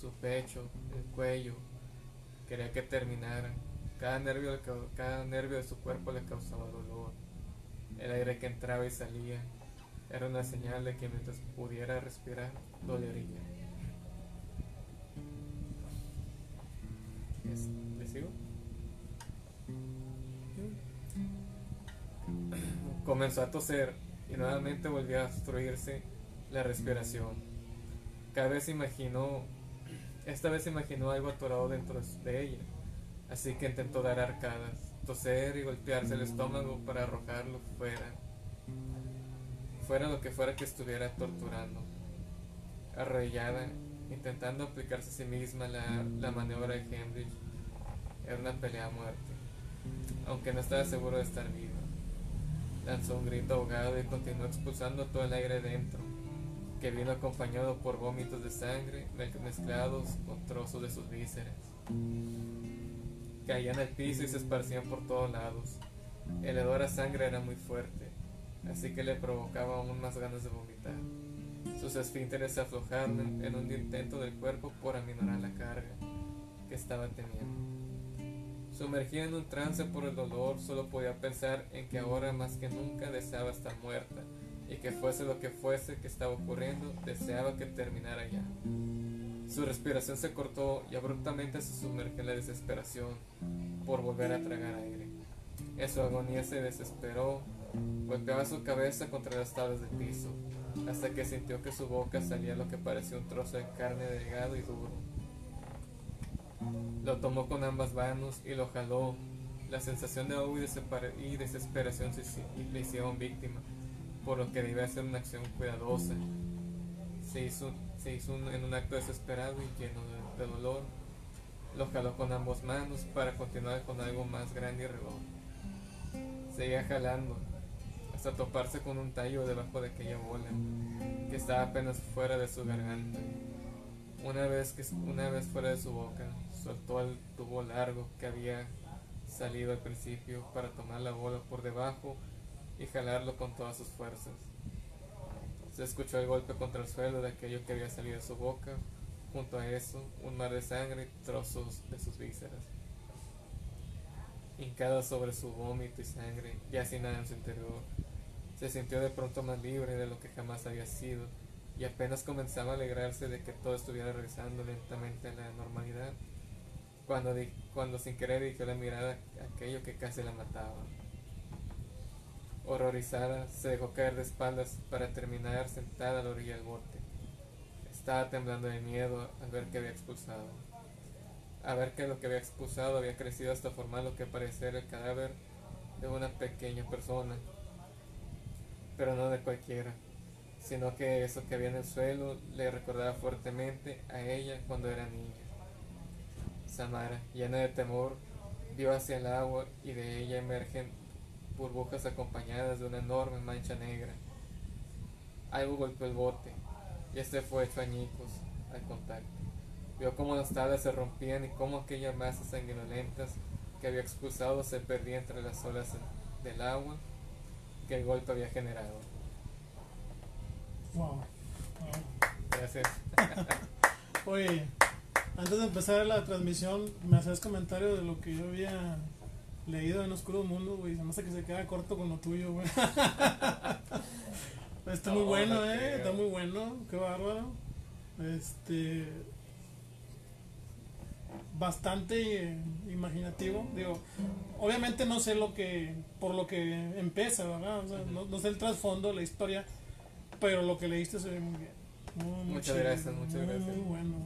[SPEAKER 2] su pecho, el cuello, quería que terminara cada nervio, cada nervio de su cuerpo le causaba dolor. El aire que entraba y salía era una señal de que mientras pudiera respirar, dolería. ¿Le sigo? *clears throat* Comenzó a toser y nuevamente volvió a obstruirse la respiración. Cada vez imaginó, esta vez imaginó algo atorado dentro de ella así que intentó dar arcadas, toser y golpearse el estómago para arrojarlo fuera, fuera lo que fuera que estuviera torturando. Arrodillada, intentando aplicarse a sí misma la, la maniobra de Henry, era una pelea a muerte, aunque no estaba seguro de estar viva. Lanzó un grito ahogado y continuó expulsando todo el aire dentro, que vino acompañado por vómitos de sangre mezclados con trozos de sus vísceras. Caían al piso y se esparcían por todos lados. El hedor a sangre era muy fuerte, así que le provocaba aún más ganas de vomitar. Sus esfínteres se aflojaron en un intento del cuerpo por aminorar la carga que estaba teniendo. Sumergida en un trance por el dolor, solo podía pensar en que ahora más que nunca deseaba estar muerta y que fuese lo que fuese que estaba ocurriendo, deseaba que terminara ya. Su respiración se cortó y abruptamente se sumergió en la desesperación por volver a tragar aire. En su agonía se desesperó, golpeaba su cabeza contra las tablas del piso, hasta que sintió que su boca salía lo que parecía un trozo de carne delgado y duro. Lo tomó con ambas manos y lo jaló. La sensación de ahogo y desesperación le hicieron víctima, por lo que debía hacer una acción cuidadosa. Se hizo, se hizo en un acto desesperado y lleno de, dolor. Lo jaló con ambas manos para continuar con algo más grande y redondo. Seguía jalando hasta toparse con un tallo debajo de aquella bola que estaba apenas fuera de su garganta. Una vez, que, una vez fuera de su boca, soltó el tubo largo que había salido al principio para tomar la bola por debajo y jalarlo con todas sus fuerzas. Se escuchó el golpe contra el suelo de aquello que había salido de su boca, junto a eso un mar de sangre y trozos de sus vísceras. Hincado sobre su vómito y sangre, ya sin nada en su interior, se sintió de pronto más libre de lo que jamás había sido y apenas comenzaba a alegrarse de que todo estuviera regresando lentamente a la normalidad cuando, cuando sin querer dirigió la mirada a aquello que casi la mataba. Horrorizada, se dejó caer de espaldas para terminar sentada a la orilla del bote. Estaba temblando de miedo al ver que había expulsado. A ver que lo que había expulsado había crecido hasta formar lo que parecía el cadáver de una pequeña persona. Pero no de cualquiera, sino que eso que había en el suelo le recordaba fuertemente a ella cuando era niña. Samara, llena de temor, vio hacia el agua y de ella emergen burbujas acompañadas de una enorme mancha negra. Algo golpeó el bote y este fue hecho añicos al contacto. Vio cómo las tablas se rompían y cómo aquellas masas sanguinolentas que había expulsado se perdían entre las olas del agua que el golpe había generado.
[SPEAKER 1] Wow.
[SPEAKER 2] Gracias. *laughs*
[SPEAKER 1] Oye, antes de empezar la transmisión, me hacías comentario de lo que yo había leído en Oscuro Mundo, güey. Se me hace que se queda corto con lo tuyo, güey. *laughs* Está muy bueno, eh. Está muy bueno. Qué bárbaro. Este. Bastante eh, imaginativo. Digo, obviamente no sé lo que. Por lo que empieza, ¿verdad? O sea, no, sé el trasfondo, la historia. Pero lo que leíste se ve muy bien.
[SPEAKER 2] muchas gracias, muchas gracias.
[SPEAKER 1] Muy bueno,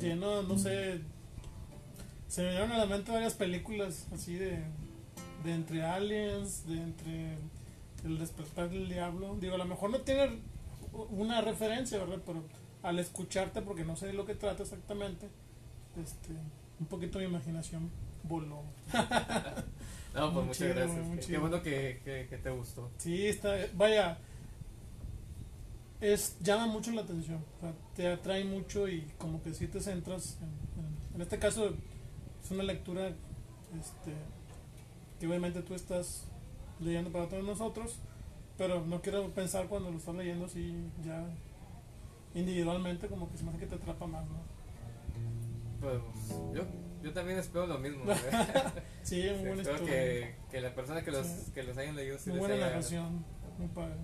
[SPEAKER 1] lleno, no sé, se me dieron a la mente varias películas así de, de entre aliens, de entre el despertar del diablo. Digo, a lo mejor no tiene una referencia, ¿verdad? Pero al escucharte, porque no sé de lo que trata exactamente, este, un poquito mi imaginación voló. *laughs*
[SPEAKER 2] no, pues muchas gracias. Qué, bueno que, que, te gustó.
[SPEAKER 1] Sí, está, vaya, es llama mucho la atención, te atrae mucho y como que si te centras, en, este caso es una lectura este, que obviamente tú estás leyendo para todos nosotros, pero no quiero pensar cuando lo estás leyendo así ya individualmente como que se me hace que te atrapa más, ¿no?
[SPEAKER 2] Pues yo, yo también espero lo mismo. *laughs*
[SPEAKER 1] sí, muy buena
[SPEAKER 2] espero que, que, la persona que los, que los hayan leído
[SPEAKER 1] sí Muy buena narración, muy padre.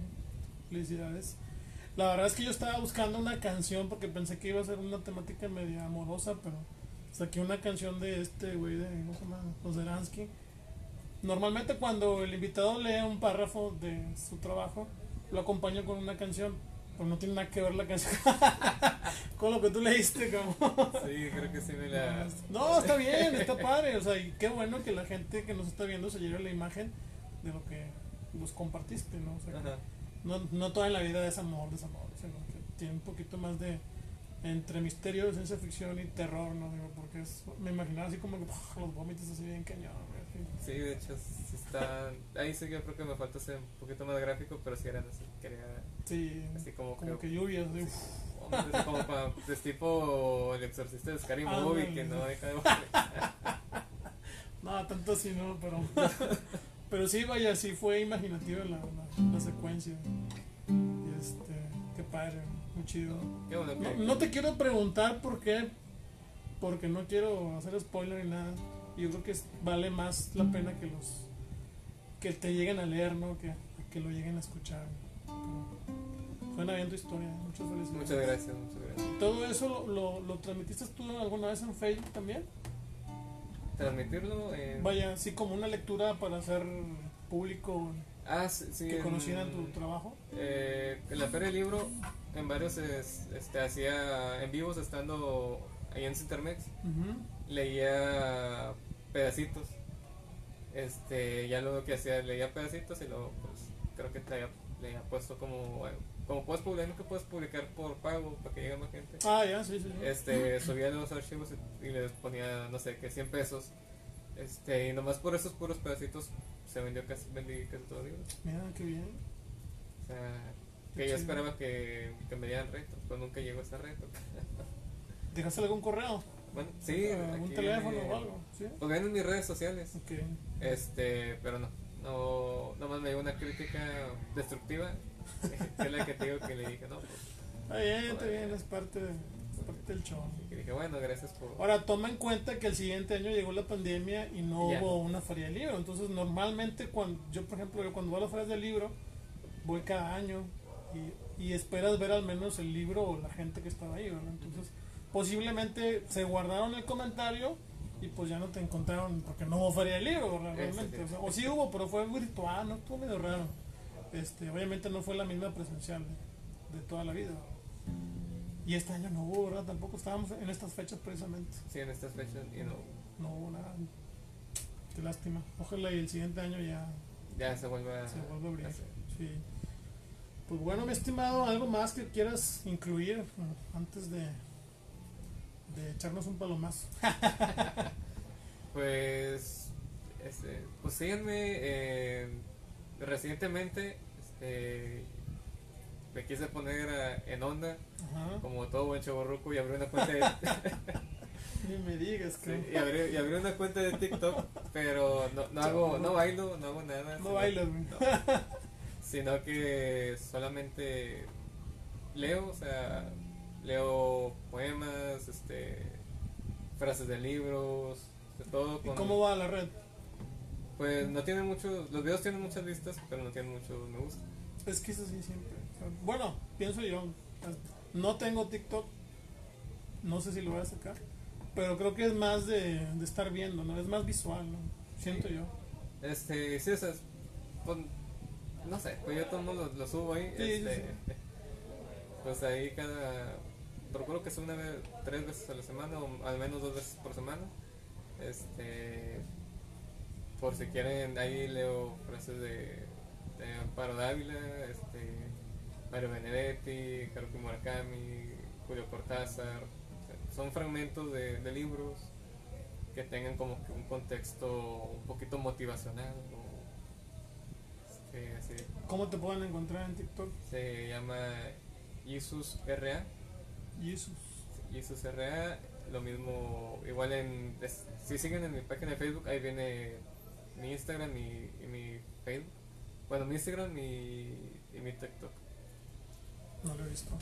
[SPEAKER 1] Felicidades. La verdad es que yo estaba buscando una canción porque pensé que iba a ser una temática media amorosa, pero saqué una canción de este güey de, ¿cómo se llama? Ozeransky. Normalmente cuando el invitado lee un párrafo de su trabajo, lo acompaño con una canción, pero no tiene nada que ver la canción *laughs* con lo que tú leíste, como.
[SPEAKER 2] Sí, creo que sí me la...
[SPEAKER 1] No, está bien, está padre, o sea, y qué bueno que la gente que nos está viendo se lleve la imagen de lo que nos compartiste, ¿no? O sea, no, no toda en la vida es amor, desamor, sino que tiene un poquito más de entre misterio, ciencia ficción y terror, ¿no? Digo, porque es, me imaginaba así como los vómitos así bien cañón.
[SPEAKER 2] Sí, de hecho, sí está. Ahí sí yo creo que me falta ser un poquito más gráfico, pero si eran así, quería.
[SPEAKER 1] Sí,
[SPEAKER 2] así como,
[SPEAKER 1] como que lluvias,
[SPEAKER 2] sí, como para, es tipo el exorcista de Scary Movie, que no deja de *laughs*
[SPEAKER 1] No, tanto así no, pero. pero sí, vaya, sí fue imaginativa la, la, la secuencia. Y este. Qué padre, muy chido.
[SPEAKER 2] Qué bueno
[SPEAKER 1] No, te quiero preguntar por qué, porque no quiero hacer spoiler ni nada. Yo creo que vale más la pena que los que te lleguen a leer, ¿no? Que, que lo lleguen a escuchar. Pero suena bien tu historia, muchas felicidades.
[SPEAKER 2] Muchas gracias, muchas gracias.
[SPEAKER 1] ¿Todo eso lo, lo, lo transmitiste tú alguna vez en Facebook también?
[SPEAKER 2] Transmitirlo en...
[SPEAKER 1] Vaya, así como una lectura para hacer público
[SPEAKER 2] Ah, sí, sí,
[SPEAKER 1] que conocieran tu trabajo.
[SPEAKER 2] Eh, en la Feria del Libro, en varios es- este, hacía en vivos estando ahí en Cintermex, leía pedacitos. Este, ya lo que hacía, leía pedacitos y luego, pues, creo que traía, le había puesto como, como puedes publicar, que puedes publicar por pago para que llegue más gente.
[SPEAKER 1] Ah, ya, sí, sí. sí.
[SPEAKER 2] Este, subía los archivos y, y les ponía, no sé, que 100 pesos. Este, y nomás por esos puros pedacitos se vendió casi, vendí casi todo el libro.
[SPEAKER 1] Mira, qué bien.
[SPEAKER 2] O sea,
[SPEAKER 1] Qué
[SPEAKER 2] que yo esperaba que, que me dieran reto, pero nunca llegó ese reto. *laughs*
[SPEAKER 1] ¿Dejaste algún correo?
[SPEAKER 2] Bueno, sí,
[SPEAKER 1] ¿Algún teléfono o algo? ¿Sí?
[SPEAKER 2] Lo ven en mis redes sociales,
[SPEAKER 1] Ok.
[SPEAKER 2] este, pero no, no, nomás me dio una crítica destructiva, *laughs* que es la que te digo que le dije, no, pues,
[SPEAKER 1] Está bien, está bien, es parte, de- parte del show.
[SPEAKER 2] y dije, bueno, gracias por...
[SPEAKER 1] Ahora, toma en cuenta que el siguiente año llegó la pandemia y no
[SPEAKER 2] Ya.
[SPEAKER 1] hubo una feria del libro. Entonces, normalmente, cuando yo, por ejemplo, yo cuando voy a las ferias del libro, voy cada año y, y esperas ver al menos el libro o la gente que estaba ahí, ¿verdad? Entonces, posiblemente se guardaron el comentario y pues ya no te encontraron porque no hubo feria del libro, realmente. O, sea, o sí hubo, pero fue virtual, ¿no? Estuvo medio raro. Este, obviamente no fue la misma presencial de, de toda la vida. Y este año no hubo, ¿verdad? Tampoco estábamos en estas fechas precisamente.
[SPEAKER 2] Sí, en estas fechas, y no,
[SPEAKER 1] No hubo nada. Qué lástima. Ojalá y el siguiente año ya
[SPEAKER 2] ya se vuelve a...
[SPEAKER 1] se vuelva a abrir.
[SPEAKER 2] hacer.
[SPEAKER 1] Sí. Pues bueno, mi estimado, algo más que quieras incluir eh, antes de, de echarnos un palomazo. *laughs*
[SPEAKER 2] Pues, este, pues síganme. eh, recientemente, este, me quise poner a- en onda,
[SPEAKER 1] Ajá.
[SPEAKER 2] como todo buen chavorruco, y abrí una cuenta de, *laughs*
[SPEAKER 1] Ni me digas
[SPEAKER 2] sí,
[SPEAKER 1] que
[SPEAKER 2] y abrí, y abrí una cuenta de TikTok, pero no, no hago, no bailo, no hago nada.
[SPEAKER 1] no
[SPEAKER 2] sino-
[SPEAKER 1] bailas, güey. *laughs*
[SPEAKER 2] Sino que solamente leo, o sea, leo poemas, este, frases de libros, de todo.
[SPEAKER 1] ¿Y
[SPEAKER 2] con-
[SPEAKER 1] cómo va la red?
[SPEAKER 2] Pues no tienen muchos, los videos tienen muchas vistas, pero no tienen muchos me gusta.
[SPEAKER 1] Es que es así siempre. Bueno, pienso yo. No tengo TikTok. No sé si lo voy a sacar. Pero creo que es más de, de estar viendo, ¿no? Es más visual, ¿no? Siento
[SPEAKER 2] Sí.
[SPEAKER 1] yo.
[SPEAKER 2] Este, sí, o sea, es- pues, no sé, pues yo todo lo, lo subo ahí.
[SPEAKER 1] Sí, sí,
[SPEAKER 2] este, *laughs* Pues ahí cada. Procuro que sea una vez, tres veces a la semana o al menos dos veces por semana. Este. Por si quieren, ahí leo frases de, de Amparo Dávila, este, Mario Benedetti, Haruki Murakami, Julio Cortázar. son fragmentos de, de libros que tengan como que un contexto un poquito motivacional. o, este, así.
[SPEAKER 1] ¿Cómo te pueden encontrar en TikTok?
[SPEAKER 2] Se llama Jesus RA.
[SPEAKER 1] Jesus.
[SPEAKER 2] Jesus RA. Lo mismo, igual en. es- si siguen en mi página de Facebook, ahí viene mi Instagram y, y mi Facebook. Bueno, mi Instagram y, y mi TikTok.
[SPEAKER 1] No lo he visto.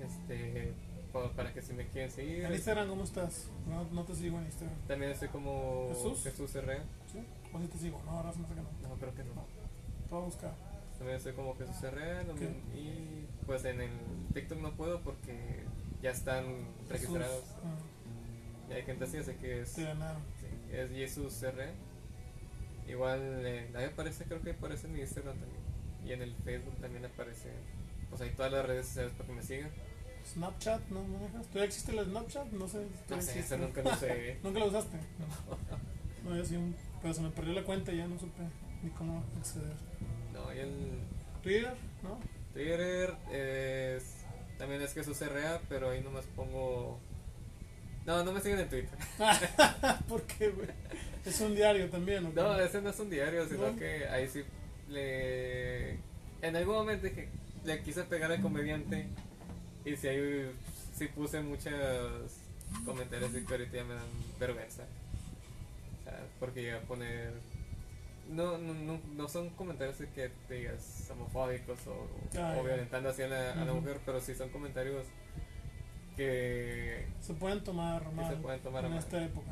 [SPEAKER 2] Este, pa- para que si me quieren seguir.
[SPEAKER 1] ¿En Instagram cómo estás? No, no te sigo en Instagram.
[SPEAKER 2] También estoy como
[SPEAKER 1] ¿Jesús?
[SPEAKER 2] Jesús RA.
[SPEAKER 1] ¿Sí? ¿O si te sigo? No, ahora se me hace que no.
[SPEAKER 2] No, creo que no.
[SPEAKER 1] Te voy a buscar.
[SPEAKER 2] También estoy como Jesús Herrera mismo. y pues en el TikTok no puedo porque ya están registrados.
[SPEAKER 1] Ah,
[SPEAKER 2] Y hay gente así, así que es,
[SPEAKER 1] te ganaron.
[SPEAKER 2] sí, es Jesús Herrera. Igual eh, ahí aparece, creo que aparece en mi Instagram también. Y en el Facebook también aparece. Pues hay todas las redes sociales para que me sigan.
[SPEAKER 1] Snapchat, ¿no manejas? ¿Todavía existe el Snapchat? No sé.
[SPEAKER 2] No sé, nunca lo sé. *laughs*
[SPEAKER 1] ¿Nunca lo usaste? *laughs* No, yo sí, un- pero se me perdió la cuenta y ya no supe ni cómo acceder.
[SPEAKER 2] No, y el
[SPEAKER 1] Twitter, ¿no?
[SPEAKER 2] Twitter es, también es Jesús RA, pero ahí nomás pongo. No, no me siguen en Twitter. *laughs*
[SPEAKER 1] ¿Por qué, güey? Es un diario también, ¿o qué?
[SPEAKER 2] No, ese no es un diario, sino
[SPEAKER 1] No.
[SPEAKER 2] que ahí sí le... En algún momento dije, le quise pegar al comediante y si ahí sí puse muchos comentarios que ahorita ya me dan vergüenza. O porque llega a poner no, no, no, no son comentarios de que te digas homofóbicos o,
[SPEAKER 1] Ah,
[SPEAKER 2] o violentando así a la, a la mujer, pero sí son comentarios que
[SPEAKER 1] Se pueden tomar mal
[SPEAKER 2] se pueden tomar a
[SPEAKER 1] en
[SPEAKER 2] mal.
[SPEAKER 1] esta época.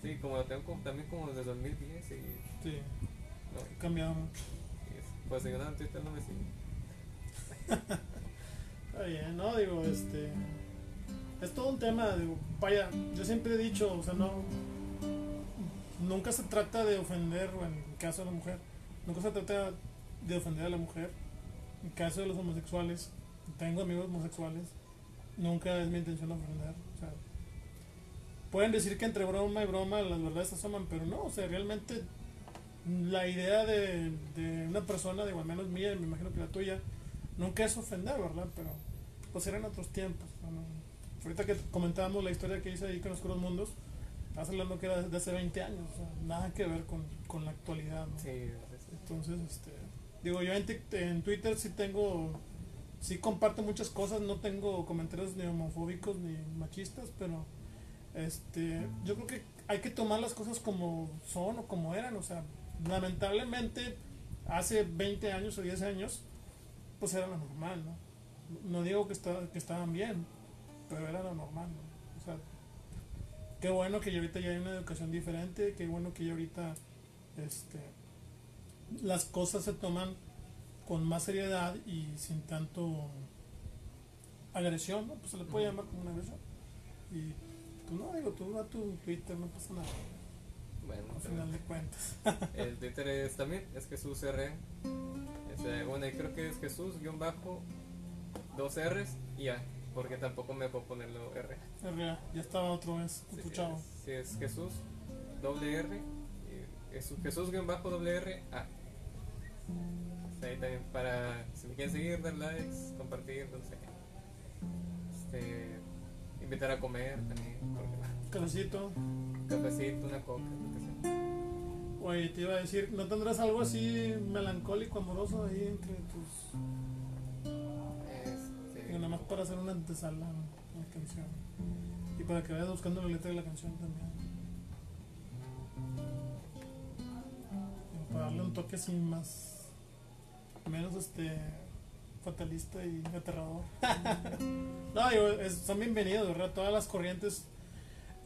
[SPEAKER 2] Sí, como lo tengo como- también como desde 2010 y,
[SPEAKER 1] Sí,
[SPEAKER 2] no,
[SPEAKER 1] cambiado mucho.
[SPEAKER 2] pues yo no, en Twitter no me sigue. *laughs*
[SPEAKER 1] Está bien, ¿no? Digo, este. Es todo un tema, digo, vaya, yo siempre he dicho, o sea, no. Nunca se trata de ofender, en caso de la mujer, nunca se trata de ofender a la mujer. En el caso de los homosexuales, tengo amigos homosexuales, nunca es mi intención ofender. Pueden decir que entre broma y broma las verdades se asoman, pero no, o sea, realmente la idea de, de una persona, digo, al menos mía, me imagino que la tuya, nunca es ofender, ¿verdad? Pero pues eran otros tiempos. Ahorita que comentábamos la historia que hice ahí con los Curos Mundos, estás hablando que era de hace 20 años, o sea, nada que ver con, con la actualidad. ¿no?
[SPEAKER 2] Sí.
[SPEAKER 1] Entonces, este, digo, yo en, en Twitter sí tengo, sí comparto muchas cosas, no tengo comentarios ni homofóbicos ni machistas, pero este, yo creo que hay que tomar las cosas como son o como eran, o sea, lamentablemente hace 20 años o 10 años, pues era lo normal, ¿no? No digo que, está, que estaban bien, pero era lo normal, ¿no? O sea, qué bueno que ya ahorita ya hay una educación diferente, qué bueno que ya ahorita, este, las cosas se toman con más seriedad y sin tanto agresión, ¿no? Pues se le puede llamar como una agresión. Y pues no, digo, tú a tu Twitter, no pasa nada,
[SPEAKER 2] Bueno,
[SPEAKER 1] al final de cuentas.
[SPEAKER 2] El Twitter es también, es Jesús R. Bueno, creo que es Jesús guion bajo dos R's y A, porque tampoco me puedo ponerlo R.
[SPEAKER 1] RA, ya estaba otra vez,
[SPEAKER 2] Sí,
[SPEAKER 1] otro chavo.
[SPEAKER 2] es, sí, es Jesús doble R es Jesús guion bajo doble R A. Ahí también para si me quieren seguir, dar likes, compartir, no sé. Este, invitar a comer también,
[SPEAKER 1] Cafecito.
[SPEAKER 2] cafecito, una coca, lo que.
[SPEAKER 1] Oye, te iba a decir, ¿no tendrás algo así melancólico, amoroso ahí entre tus...
[SPEAKER 2] Este,
[SPEAKER 1] Digo, nada más para hacer una antesala a la canción. Y para que vayas buscando la letra de la canción también. Para darle un toque así más... Menos este... Fatalista y aterrador. *laughs* no, digo, es- son bienvenidos, ¿verdad? Todas las corrientes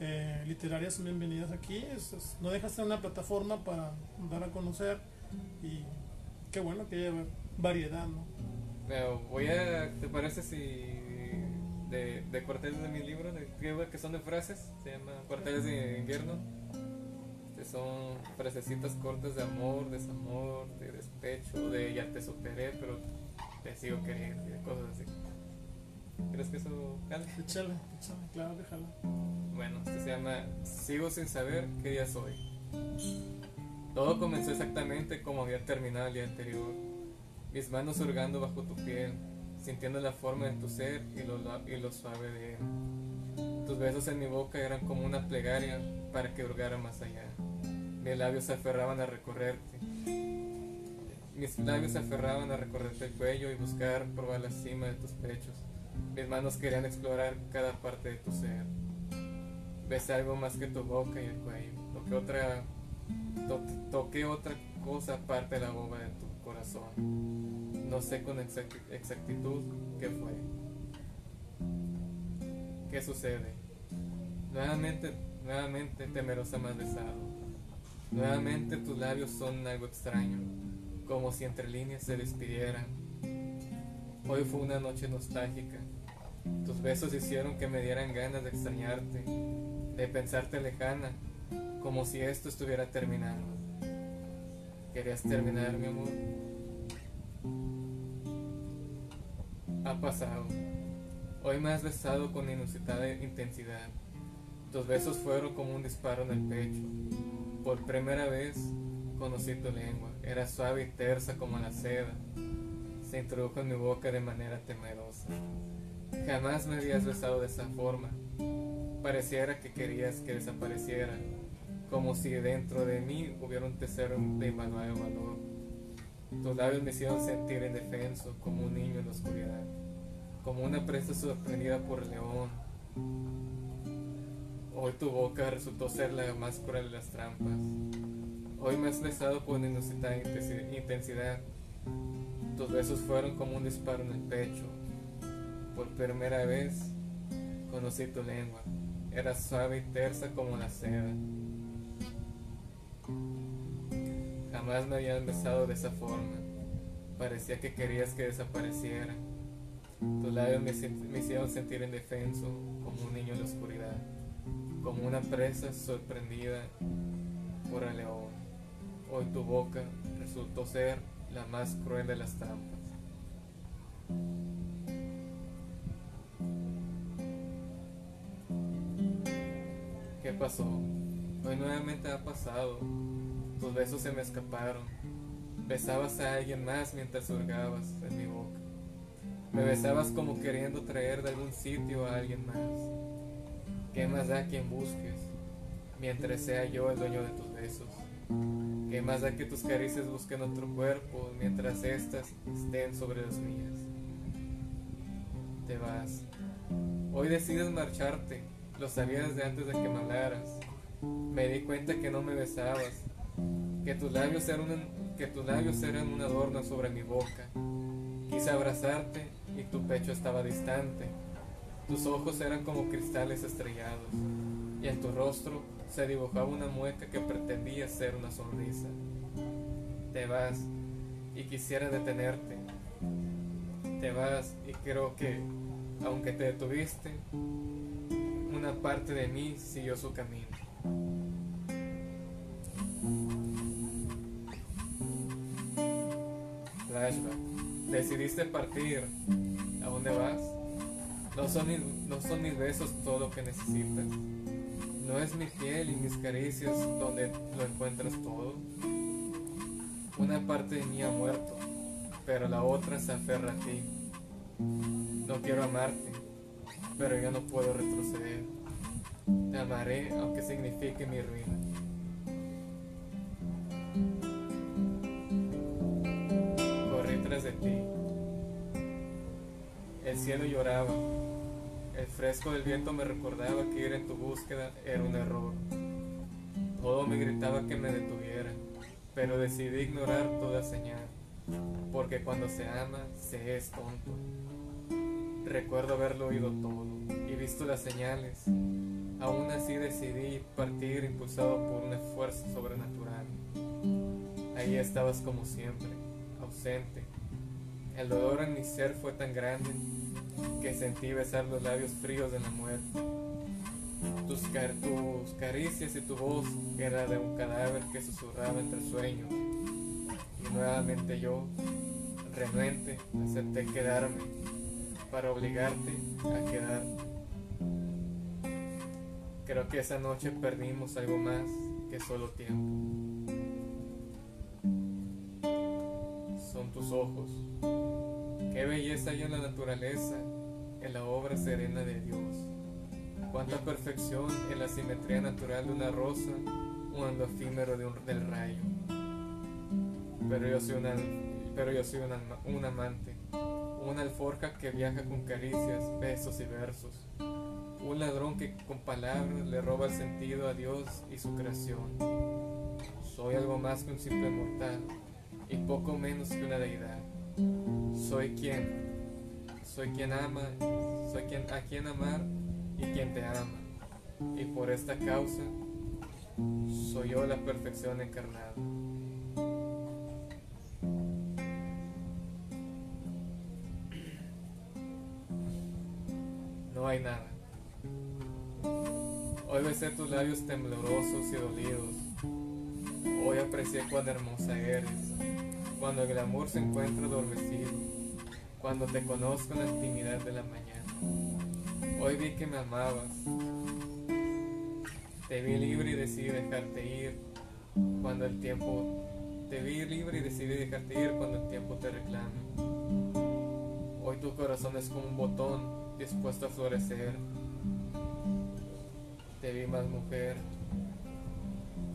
[SPEAKER 1] eh, literarias son bienvenidas aquí. No deja de ser una plataforma para dar a conocer. Y qué bueno que haya variedad, ¿no?
[SPEAKER 2] Voy a. ¿Te parece si. de, de cuarteles de mi libro, de, que- que son de frases? Se llama Cuarteles de Invierno. Este son frasecitas cortas de amor, desamor, de despecho, de ya te superé, pero te sigo queriendo y cosas así. ¿Crees que eso cale?
[SPEAKER 1] Échale, échale, claro, déjalo.
[SPEAKER 2] Bueno, este se llama Sigo sin saber qué día soy. Todo comenzó exactamente como había terminado el día anterior. Mis manos hurgando bajo tu piel, sintiendo la forma de tu ser y lo, y lo suave de él. Tus besos en mi boca eran como una plegaria para que hurgara más allá. Mis labios se aferraban a recorrerte. Mis labios se aferraban a recorrerte el cuello y buscar probar la cima de tus pechos. Mis manos querían explorar cada parte de tu ser. Besé algo más que tu boca y el cuello. Toqué otra, to- toqué otra cosa aparte de la boba de tu corazón. No sé con exacti- exactitud qué fue. ¿Qué sucede? Nuevamente, nuevamente temerosa me has besado. Nuevamente tus labios son algo extraño, como si entre líneas se despidieran. Hoy fue una noche nostálgica. Tus besos hicieron que me dieran ganas de extrañarte, de pensarte lejana, como si esto estuviera terminando. ¿Querías terminar, mi amor? Ha pasado. Hoy me has besado con inusitada intensidad. Tus besos fueron como un disparo en el pecho. Por primera vez conocí tu lengua. Era suave y tersa como la seda. Se introdujo en mi boca de manera temerosa. Jamás me habías besado de esa forma. Pareciera que querías que desapareciera, como si dentro de mí hubiera un tesoro de invaluable valor. Tus labios me hicieron sentir indefenso, como un niño en la oscuridad, como una presa sorprendida por el león. Hoy tu boca resultó ser la más cruel de las trampas. Hoy me has besado con inusitada intensidad. Tus besos fueron como un disparo en el pecho. Por primera vez conocí tu lengua. Era suave y tersa como la seda. Jamás me habían besado de esa forma. Parecía que querías que desapareciera. Tus labios me, hicieron sentir indefenso, como un niño en la oscuridad, como una presa sorprendida por el león. Hoy tu boca resultó ser la más cruel de las trampas. ¿Qué pasó? Hoy nuevamente ha pasado. Tus besos se me escaparon. Besabas a alguien más mientras hurgabas en mi boca. Me besabas como queriendo traer de algún sitio a alguien más. ¿Qué más da quien busques? Mientras sea yo el dueño de tus besos. ¿Qué más da que tus caricias busquen otro cuerpo mientras éstas estén sobre los mías? Te vas. Hoy decides marcharte. Lo sabías de antes de que me. Me di cuenta que no me besabas. Que tus labios eran un, que tus labios eran un adorno sobre mi boca. Quise abrazarte y tu pecho estaba distante. Tus ojos eran como cristales estrellados y en tu rostro se dibujaba una mueca que pretendía ser una sonrisa. Te vas y quisiera detenerte. Te vas y creo que, aunque te detuviste, una parte de mí siguió su camino. Flashback. Decidiste partir. ¿A dónde vas? No son, no son mis besos todo lo que necesitas. No es mi piel y mis caricias donde lo encuentras todo. Una parte de mí ha muerto, pero la otra se aferra a ti. No quiero amarte, pero yo no puedo retroceder. Te amaré aunque signifique mi ruina. de ti. El cielo lloraba. El fresco del viento me recordaba que ir en tu búsqueda era un error. Todo me gritaba que me detuviera, pero decidí ignorar toda señal, porque cuando se ama se es tonto. Recuerdo haberlo oído todo y visto las señales. Aún así decidí partir impulsado por una fuerza sobrenatural. Ahí estabas como siempre, ausente, el dolor en mi ser fue tan grande que sentí besar los labios fríos de la muerte. Tus, caricias y tu voz era de un cadáver que susurraba entre sueños. Y nuevamente yo, renuente, acepté quedarme para obligarte a quedarte. Creo que esa noche perdimos algo más que solo tiempo. Son tus ojos Qué belleza hay en la naturaleza, en la obra serena de Dios. Cuánta perfección en la simetría natural de una rosa o en lo efímero de un, del rayo. Pero yo soy, una, pero yo soy un amante, una alforja que viaja con caricias, besos y versos. Un ladrón que con palabras le roba el sentido a Dios y su creación. Soy algo más que un simple mortal y poco menos que una deidad. Soy quien, soy quien ama, soy quien a quien amar y quien te ama. Y por esta causa soy yo la perfección encarnada. No hay nada. Hoy besé tus labios temblorosos y dolidos. Hoy aprecié cuán hermosa eres cuando el amor se encuentra adormecido, cuando te conozco en la intimidad de la mañana. Hoy vi que me amabas, te vi libre y decidí dejarte ir cuando el tiempo, te vi libre y decidí dejarte ir cuando el tiempo te reclame. Hoy tu corazón es como un botón dispuesto a florecer. Te vi más mujer,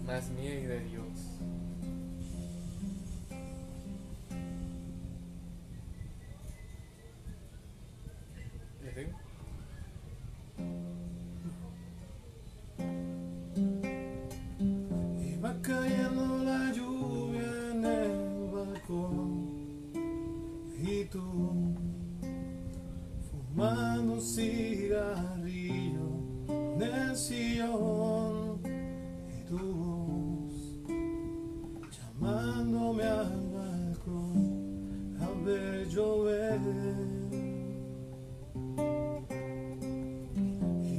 [SPEAKER 2] más mía y de Dios.
[SPEAKER 3] E vai caindo a lluvia en el e tu fumando un cigarrillo en e tu voz llamándome al balcón a ver llover.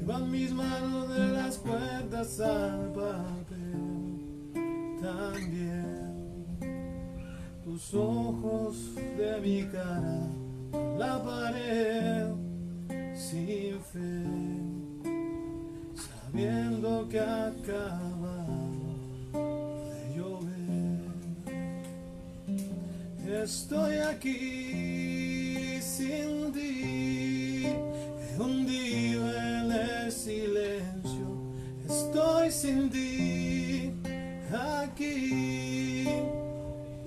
[SPEAKER 3] Iban mis manos de las puertas al papel también. Tus ojos de mi cara, la pared sin fe, sabiendo que acaba de llover. Estoy aquí sin ti, Estoy sin ti, aquí,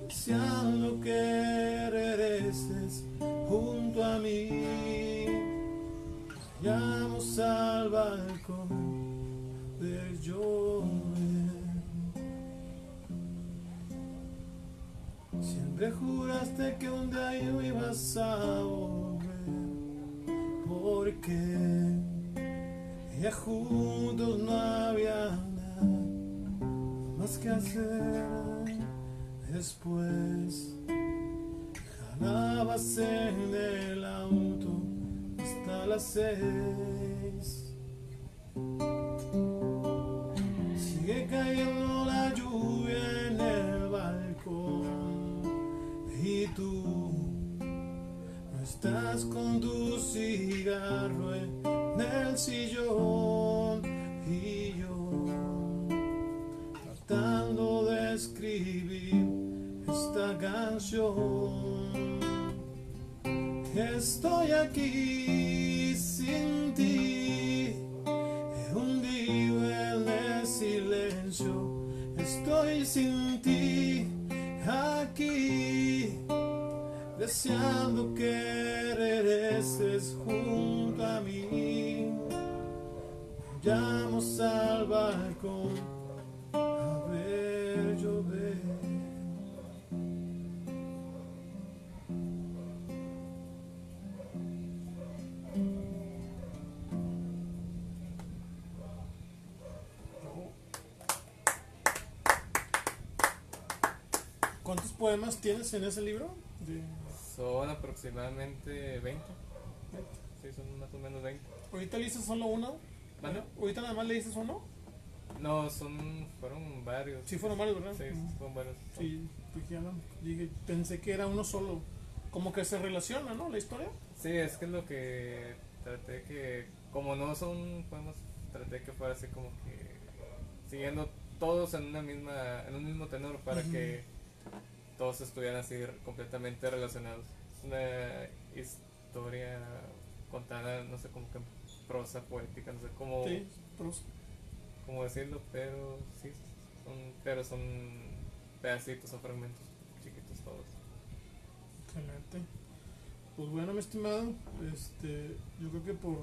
[SPEAKER 3] deseando que regreses junto a mí. Vayamos al balcón de llover. Siempre juraste que un día ibas a volver. Porque juntos no había nada más que hacer. Después jalabas en el auto hasta las seis. Sigue cayendo la lluvia en el balcón y tú no estás con tu cigarro y yo tratando de escribir esta canción. Estoy aquí sin ti, hundido en el silencio. Estoy sin ti aquí, deseando que regreses junto a mí. Vayamos al balcón a ver llover.
[SPEAKER 1] ¿Cuántos poemas tienes en ese libro?
[SPEAKER 2] Son aproximadamente 20. Sí, son más o menos 20.
[SPEAKER 1] ¿Ahorita leíste solo uno?
[SPEAKER 2] ¿Vale?
[SPEAKER 1] ¿Ahorita nada más leíste uno?
[SPEAKER 2] No, son, fueron varios.
[SPEAKER 1] Sí, fueron varios, ¿verdad?
[SPEAKER 2] Sí,
[SPEAKER 1] Mm.
[SPEAKER 2] fueron varios.
[SPEAKER 1] Sí, pues ya no. Dije, pensé que era uno solo. Como que se relaciona, ¿no? La historia.
[SPEAKER 2] Sí, es que es lo que traté que, como no son poemas, traté que fuera así como que siguiendo todos en una misma, en un mismo tenor para
[SPEAKER 1] Ujú.
[SPEAKER 2] que todos estuvieran así completamente relacionados. Es una historia contada, no sé, como que prosa poética, no sé cómo,
[SPEAKER 1] Sí, prosa.
[SPEAKER 2] cómo decirlo, pero sí, son, pero son pedacitos o fragmentos chiquitos todos.
[SPEAKER 1] Excelente. Pues bueno, mi estimado, este, yo creo que por,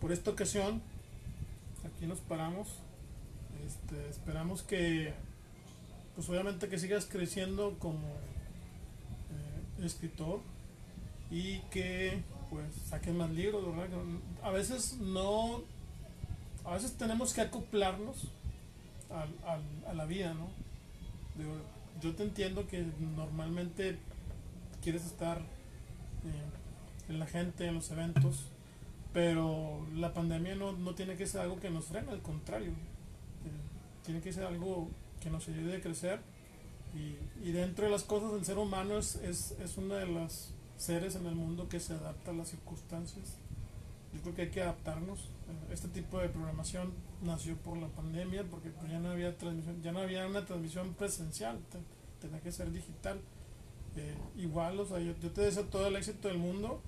[SPEAKER 1] por esta ocasión aquí nos paramos. Este, esperamos que, pues obviamente que sigas creciendo como eh, escritor y que pues saques más libros, ¿verdad? A veces no, a veces tenemos que acoplarnos a la vida, ¿no? Digo, yo te entiendo que normalmente quieres estar eh, en la gente, en los eventos, pero la pandemia no, no tiene que ser algo que nos frene, al contrario, eh, tiene que ser algo que nos ayude a crecer y, y dentro de las cosas el ser humano es, es, es uno de los seres en el mundo que se adapta a las circunstancias. Yo creo que hay que adaptarnos. Eh, Este tipo de programación nació por la pandemia porque pues, ya no había transmisión, ya no había una transmisión presencial, te- tenía que ser digital. Eh, igual, o sea, yo, yo te deseo todo el éxito del mundo.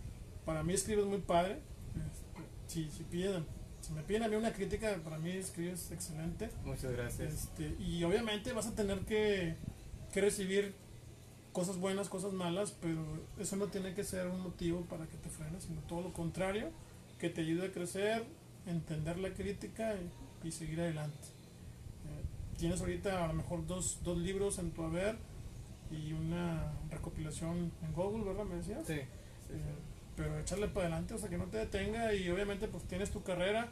[SPEAKER 1] Para mí escribes muy padre. Este, si, si piden, si me piden a mí una crítica, para mí escribes excelente.
[SPEAKER 2] Muchas gracias.
[SPEAKER 1] Este, y obviamente vas a tener que, que recibir cosas buenas, cosas malas, pero eso no tiene que ser un motivo para que te frenes, sino todo lo contrario, que te ayude a crecer, entender la crítica y, y seguir adelante. Eh, tienes ahorita a lo mejor dos, dos libros en tu haber y una recopilación en Google, ¿verdad? Me decías.
[SPEAKER 2] Sí, sí,
[SPEAKER 1] Eh, pero echarle para adelante, o sea, que no te detenga y obviamente pues tienes tu carrera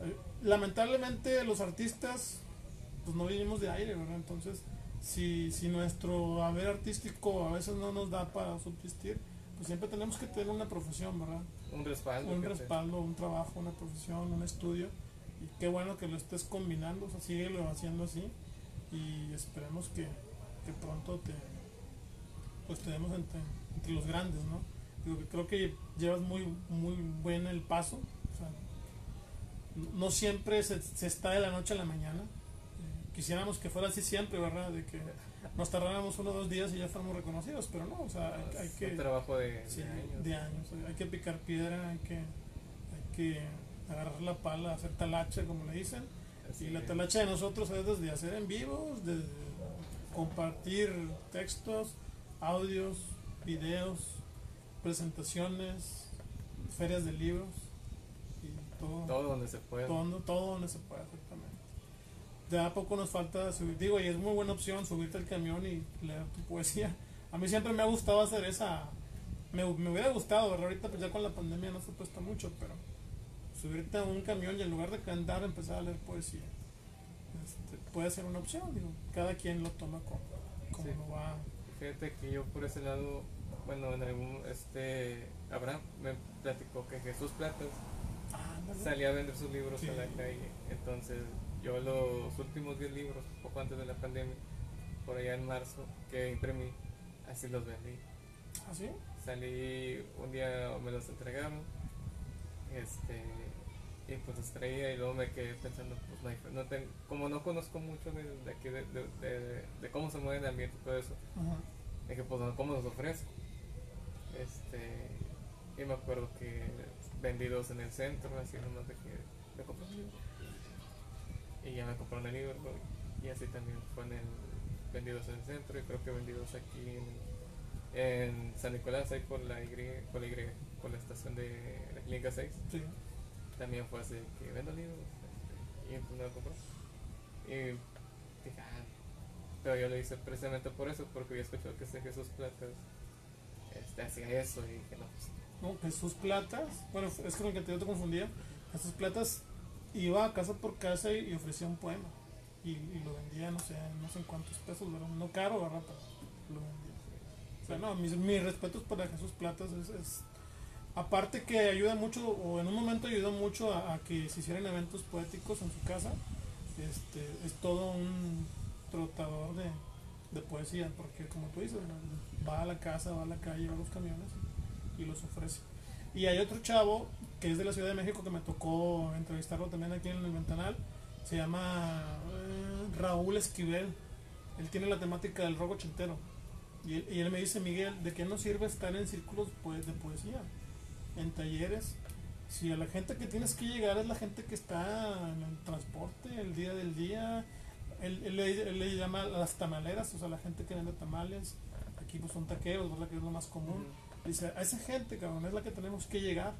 [SPEAKER 1] eh, lamentablemente los artistas pues no vivimos de aire, ¿verdad? Entonces, si, si nuestro haber artístico a veces no nos da para subsistir, pues siempre tenemos que tener una profesión, ¿verdad?
[SPEAKER 2] Un respaldo.
[SPEAKER 1] Un respaldo, un trabajo, una profesión, un estudio. Y qué bueno que lo estés combinando, o sea, síguelo haciendo así. Y esperemos que, que pronto te pues te demos entre, entre los grandes, ¿no? Creo que llevas muy, muy buen el paso. O sea, no siempre se, se está de la noche a la mañana. Quisiéramos que fuera así siempre, ¿verdad? De que nos tardáramos uno o dos días y ya fuéramos reconocidos, pero no, o sea, hay, que
[SPEAKER 2] un trabajo de,
[SPEAKER 1] Sí,
[SPEAKER 2] de años.
[SPEAKER 1] de años. Hay que picar piedra, hay que, hay que agarrar la pala, hacer talacha, como le dicen.
[SPEAKER 2] Así
[SPEAKER 1] Y la talacha de nosotros es desde hacer en vivos, de compartir textos, audios, videos, presentaciones, ferias de libros y todo.
[SPEAKER 2] Todo donde se pueda.
[SPEAKER 1] Todo, todo donde se pueda. De a poco nos falta subir, digo, y es muy buena opción subirte al camión y leer tu poesía. A mí siempre me ha gustado hacer esa, me, me hubiera gustado, ¿verdad? ahorita pues ya con la pandemia no se presta mucho, pero subirte a un camión y en lugar de cantar empezar a leer poesía. Este, puede ser una opción, digo, cada quien lo toma como, como
[SPEAKER 2] Sí.
[SPEAKER 1] lo va.
[SPEAKER 2] Fíjate que yo por ese lado, bueno, en algún, este, Abraham me platicó que Jesús Platas
[SPEAKER 1] Ah,
[SPEAKER 2] salía a vender sus libros
[SPEAKER 1] Sí.
[SPEAKER 2] a la calle. Entonces, yo los últimos 10 libros, poco antes de la pandemia, por allá en marzo, que imprimí, así los vendí.
[SPEAKER 1] ¿Ah, sí?
[SPEAKER 2] Salí un día, me los entregaron, este, y pues los traía y luego me quedé pensando, pues no no como no conozco mucho de, de aquí, de, de- de- de cómo se mueve el ambiente y todo eso,
[SPEAKER 1] Ajá.
[SPEAKER 2] dije, pues ¿cómo los ofrezco? Este, y me acuerdo que vendidos en el centro, así nomás de que me compré un libro. Y ya me compraron el libro, y así también fue en el vendidos en el centro, y creo que vendidos aquí en, en San Nicolás, ahí por la Y, por la, y, por la estación de la clínica 6.
[SPEAKER 1] Sí.
[SPEAKER 2] También fue así que vendo libros, este, y pues me lo compró. Y dije, ah, pero yo lo hice precisamente por eso, porque había escuchado que ese Jesús Platas este, hacía eso y dije, no, pues
[SPEAKER 1] No, Jesús Platas, bueno, es que con el que yo te confundía. Jesús Platas iba casa por casa y, ofrecía un poema. Y, lo vendía, no sé, no sé en cuántos pesos, ¿verdad? no caro, ¿verdad? Pero lo vendía. O sea, no, mis, mis respetos para Jesús Platas es, Aparte que ayuda mucho, o en un momento ayudó mucho a, a que se hicieran eventos poéticos en su casa. Este, es todo un trotador de, de poesía, porque como tú dices, va a la casa, va a la calle, va a los camiones y los ofrece. Y hay otro chavo que es de la Ciudad de México que me tocó entrevistarlo también aquí en el Ventanal. Se llama eh, Raúl Esquivel. Él tiene la temática del rock ochentero. Y él, me dice, Miguel, ¿de qué nos sirve estar en círculos pues, de poesía? En talleres. Si a la gente que tienes que llegar es la gente que está en el transporte, el día del día. Él, le, llama las tamaleras, o sea, la gente que vende tamales. Aquí pues son taqueros, ¿verdad? Que es lo más común. Dice, a esa gente, cabrón, es la que tenemos que llegar,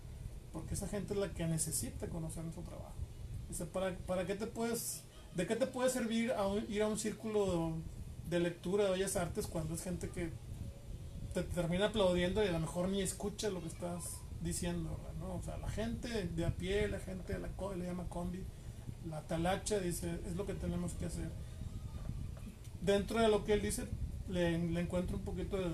[SPEAKER 1] porque esa gente es la que necesita conocer nuestro trabajo. Dice, ¿para, para qué te puedes, de qué te puede servir a un- ir a un círculo de lectura de bellas artes cuando es gente que te termina aplaudiendo y a lo mejor ni escucha lo que estás diciendo. ¿no? O sea, la gente de a pie, la gente de la co- le llama combi, la talacha, dice, es lo que tenemos que hacer. Dentro de lo que él dice, le encuentro un poquito de,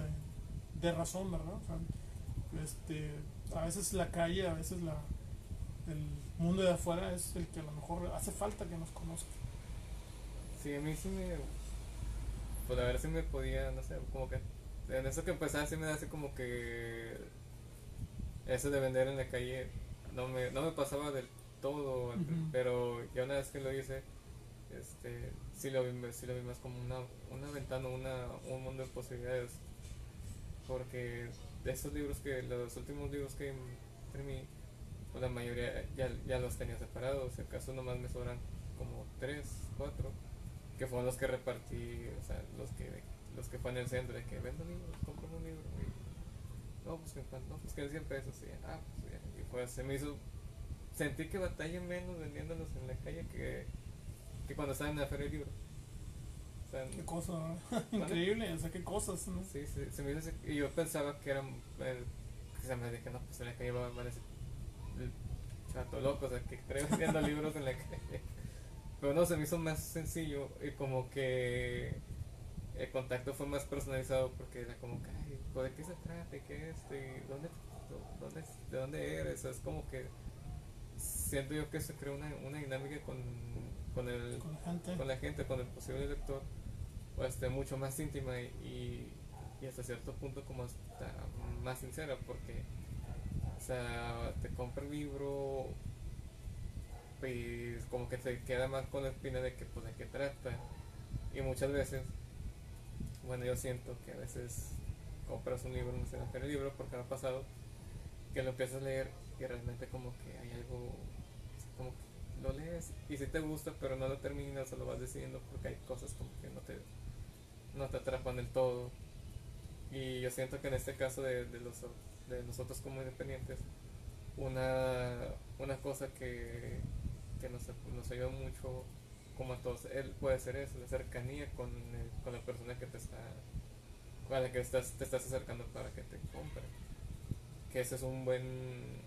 [SPEAKER 1] de razón, ¿verdad? O sea, este, a veces la calle, a veces la, el mundo de afuera es el que a lo mejor hace falta que nos conozca.
[SPEAKER 2] Sí, a mí sí me. Pues a ver si me podía, no sé, como que. En eso que empezaba, sí me da así como que. Eso de vender en la calle no me, no me pasaba del todo, pero ya una vez que lo hice, este, sí lo vi, sí lo vi más como una, una ventana, una, un mundo de posibilidades. Porque de esos libros que, los últimos libros que imprimí, pues la mayoría ya, ya los tenía separados, si acaso nomás me sobran como tres, cuatro, que fueron los que repartí, o sea, los que, los que fue en el centro, de que vendo libros, compro un libro, y, no, pues que no, pues que en 100 pesos, y, ah, pues ya, y fue, se me hizo, sentí que batallé menos vendiéndolos en la calle que, que cuando estaba en la feria del libro.
[SPEAKER 1] Qué cosa, *laughs* ¿verdad? increíble, o sea, qué cosas, ¿no?
[SPEAKER 2] Sí, sí, se me hizo así, y yo pensaba que eran, eh, que se me dije, no, pues en la calle va a chato loco, o sea, que creo vendiendo *laughs* libros en la calle. Pero no, se me hizo más sencillo y como que el contacto fue más personalizado porque era como que, ay, ¿de qué se trata? ¿Qué es? ¿De dónde, dónde, ¿De dónde eres? es como que siento yo que se creó una, una dinámica con, con, el,
[SPEAKER 1] Con la gente.
[SPEAKER 2] con la gente, con el posible lector, este, mucho más íntima y, hasta cierto punto como hasta más sincera porque o sea, te compra el libro y como que te queda más con la espina de que pues de qué trata. Y muchas veces bueno yo siento que a veces compras un libro no sé no el libro porque me ha pasado que lo empiezas a leer y realmente como que hay algo como que lo lees y si te gusta pero no lo terminas o lo vas decidiendo porque hay cosas como que no te no te atrapan del todo. Y yo siento que en este caso de, de los de nosotros como independientes una, una cosa que, que nos, nos ayuda mucho como a todos él puede ser eso la cercanía con, con la persona que te está a la que estás, te estás acercando para que te compre. Que ese es un buen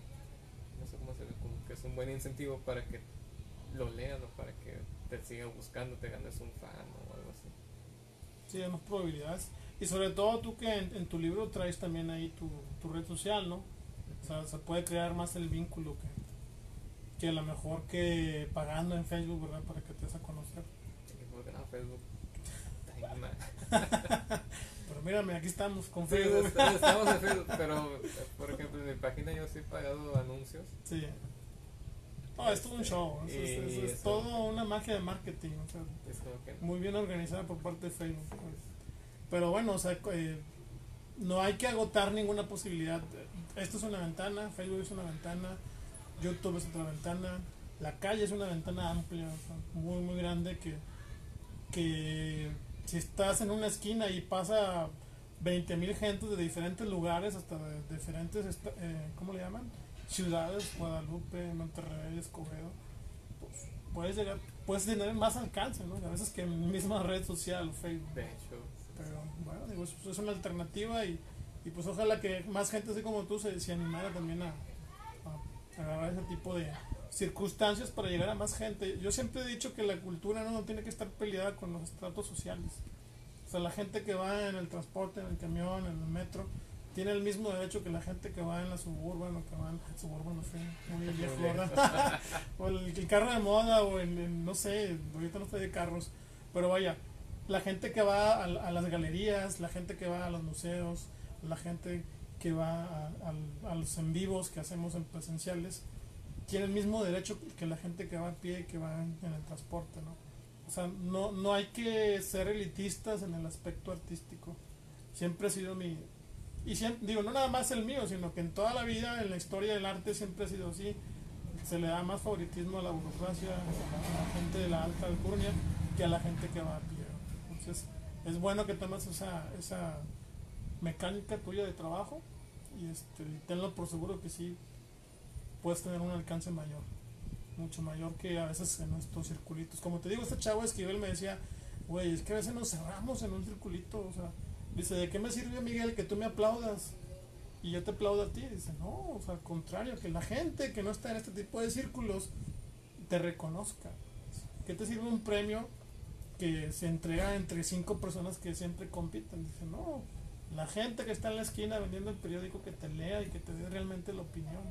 [SPEAKER 2] no sé cómo decirlo como que es un buen incentivo para que lo lean o para que te siga buscando te ganes un fan o algo así
[SPEAKER 1] Sí, hay más probabilidades. Y sobre todo tú que en, en tu libro traes también ahí tu, tu red social, ¿no? O sea, se puede crear más el vínculo que, que a lo mejor que pagando en Facebook, ¿verdad? Para que te des a conocer.
[SPEAKER 2] No, Facebook. *laughs*
[SPEAKER 1] Pero mírame, aquí estamos con
[SPEAKER 2] Sí,
[SPEAKER 1] Facebook.
[SPEAKER 2] est- estamos en Facebook, pero por ejemplo en mi página yo sí he pagado anuncios.
[SPEAKER 1] Sí. No, es todo un show. Es, es- es-
[SPEAKER 2] Y
[SPEAKER 1] es
[SPEAKER 2] eso.
[SPEAKER 1] todo una magia de marketing. O sea, muy bien organizada por parte de Facebook. pues. Pero bueno, o sea, eh, no hay que agotar ninguna posibilidad. Esto es una ventana, Facebook es una ventana, YouTube es otra ventana, la calle es una ventana amplia, o sea, muy, muy grande que, que si estás en una esquina y pasa 20 mil gentes de diferentes lugares, hasta de diferentes, eh, ¿cómo le llaman? Ciudades, Guadalupe, Monterrey, Escobedo, pues puedes llegar, puedes tener más alcance, ¿no? A veces que misma red social, Facebook.
[SPEAKER 2] de hecho
[SPEAKER 1] Pero bueno, digo, es, es una alternativa y, y pues ojalá que más gente así como tú se, se animara también a, a agarrar ese tipo de circunstancias para llegar a más gente. Yo siempre he dicho que la cultura no, no tiene que estar peleada con los estratos sociales. O sea, la gente que va en el transporte, en el camión, en el metro, tiene el mismo derecho que la gente que va en la suburban o que va en la suburban, no sé, muy *laughs* viejo. ¿verdad? *laughs* o el, el carro de moda o en, en, no sé, ahorita no estoy de carros, pero vaya, la gente que va a, a las galerías, la gente que va a los museos, la gente que va a, a- a los en vivos que hacemos en presenciales, tiene el mismo derecho que la gente que va a pie, que va en, en el transporte, ¿no? O sea, no, no hay que ser elitistas en el aspecto artístico. Siempre ha sido mi... Y siempre, digo, no nada más el mío, sino que en toda la vida, en la historia del arte siempre ha sido así. Se le da más favoritismo a la burocracia, a la, gente de la alta alcurnia, que a la gente que va a pie. Entonces, es bueno que tomes esa, esa mecánica tuya de trabajo y este, tenlo por seguro que sí puedes tener un alcance mayor, mucho mayor que a veces en estos circulitos. Como te digo, este chavo Esquivel me decía, güey, es que a veces nos cerramos en un circulito, o sea, dice, ¿de qué me sirve, Miguel, que tú me aplaudas? Y yo te aplaudo a ti, dice, no, o sea, al contrario, que la gente que no está en este tipo de círculos te reconozca. ¿Qué te sirve un premio que se entrega entre cinco personas que siempre compiten? Dice, no, la gente que está en la esquina vendiendo el periódico que te lea y que te dé realmente la opinión.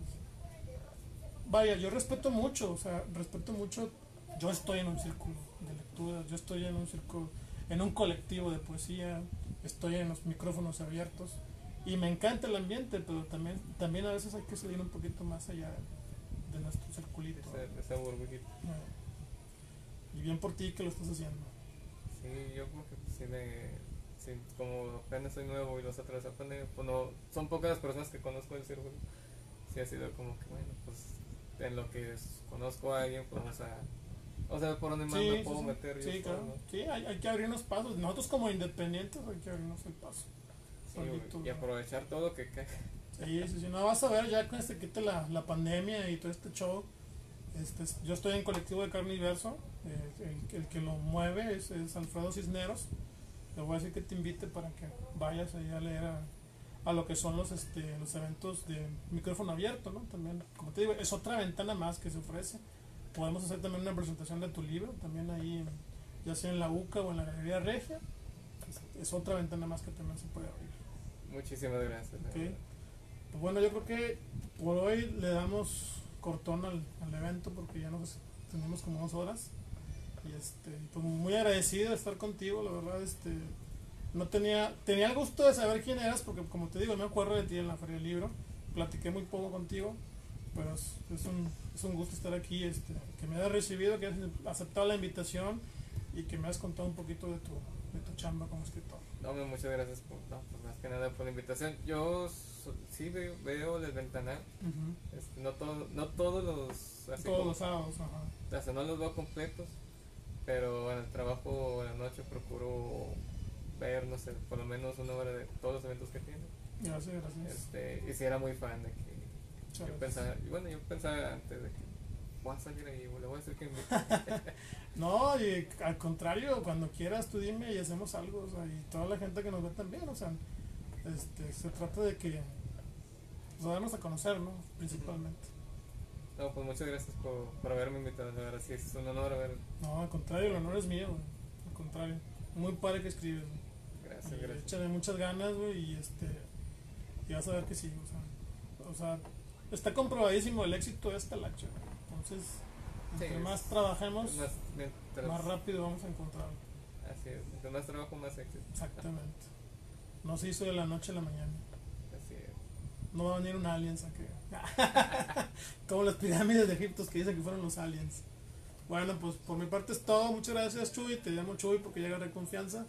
[SPEAKER 1] Vaya, yo respeto mucho, o sea, respeto mucho. Yo estoy en un círculo de lectura, yo estoy en un círculo, en un colectivo de poesía, estoy en los micrófonos abiertos y me encanta el ambiente, pero también, también a veces hay que salir un poquito más allá de nuestro circulito.
[SPEAKER 2] ese, esa burbujita.
[SPEAKER 1] Y bien por ti que lo estás haciendo.
[SPEAKER 2] Sí, yo creo que sí, de, sí, como apenas soy nuevo y los otros apenas, pues no, son pocas las personas que conozco del círculo. Sí ha sido como que, bueno, pues en lo que es- conozco a alguien, pues vamos a... O sea, por donde más
[SPEAKER 1] Sí,
[SPEAKER 2] me puedo
[SPEAKER 1] sí.
[SPEAKER 2] meter yo
[SPEAKER 1] Sí,
[SPEAKER 2] solo,
[SPEAKER 1] claro. Sí, hay, hay que abrirnos pasos. Nosotros como independientes hay que abrirnos el paso.
[SPEAKER 2] Y
[SPEAKER 1] ¿no?
[SPEAKER 2] aprovechar todo que cae. *laughs*
[SPEAKER 1] Sí, sí, sí, no vas a ver ya que se quite la, la pandemia y todo este show. Este, es- yo estoy en colectivo de carne y verso. eh, el, el que lo mueve es, es Alfredo Cisneros. Le voy a decir que te invite para que vayas ahí a leer a, a lo que son los este los eventos de micrófono abierto, ¿no? También, como te digo, es otra ventana más que se ofrece. Podemos hacer también una presentación de tu libro, también ahí, ya sea en la UCA o en la Galería Regia. Es, otra ventana más que también se puede abrir.
[SPEAKER 2] Muchísimas gracias. la
[SPEAKER 1] Ok.
[SPEAKER 2] verdad.
[SPEAKER 1] Pues bueno, yo creo que por hoy le damos cortón al, al evento porque ya nos tenemos como dos horas. Y este, pues muy agradecido de estar contigo, la verdad, este, no tenía, tenía el gusto de saber quién eras porque como te digo, me acuerdo de ti en la Feria del Libro, platiqué muy poco contigo, pero es, es un, es un gusto estar aquí, este, que me hayas recibido, que hayas aceptado la invitación y que me hayas contado un poquito de tu, de tu chamba como escritor.
[SPEAKER 2] No, muchas gracias por, no, pues más que nada por la invitación. Yo so- sí veo, veo el ventanal. Este, no, todo, no todos los. Así
[SPEAKER 1] Todos
[SPEAKER 2] como-
[SPEAKER 1] los sábados, ajá.
[SPEAKER 2] o sea, no los veo completos. Pero en el trabajo en la noche procuro ver, no sé, por lo menos una hora de todos los eventos que tiene.
[SPEAKER 1] Gracias, gracias.
[SPEAKER 2] Este, y si era muy fan de que. Yo pensaba, y bueno, yo pensaba antes de que voy a salir ahí, le voy a decir que. *laughs*
[SPEAKER 1] No, y al contrario, cuando quieras tú dime y hacemos algo, o sea, y toda la gente que nos ve también, o sea, este, se trata de que nos darnos a conocer, ¿no? Principalmente.
[SPEAKER 2] No, pues muchas gracias por, por haberme invitado, la verdad, sí, es un honor haber.
[SPEAKER 1] No, al contrario, el honor es mío, güey, al contrario. Muy padre que escribes, güey.
[SPEAKER 2] Gracias,
[SPEAKER 1] Y
[SPEAKER 2] gracias.
[SPEAKER 1] échale muchas ganas, güey, y este, y vas a ver que sí, o sea, o sea, está comprobadísimo el éxito de esta lacha. Entonces, entre
[SPEAKER 2] Sí,
[SPEAKER 1] más trabajemos,
[SPEAKER 2] Más, mientras-
[SPEAKER 1] más rápido vamos a encontrarlo.
[SPEAKER 2] Así es, mientras más trabajo, más éxito.
[SPEAKER 1] Exactamente. No se hizo de la noche a la mañana.
[SPEAKER 2] Así es.
[SPEAKER 1] No va a venir un aliens a que. *laughs* Como las pirámides de Egipto que dicen que fueron los aliens. Bueno, pues por mi parte es todo. Muchas gracias, Chuy. Te llamo Chuy porque ya agarré confianza.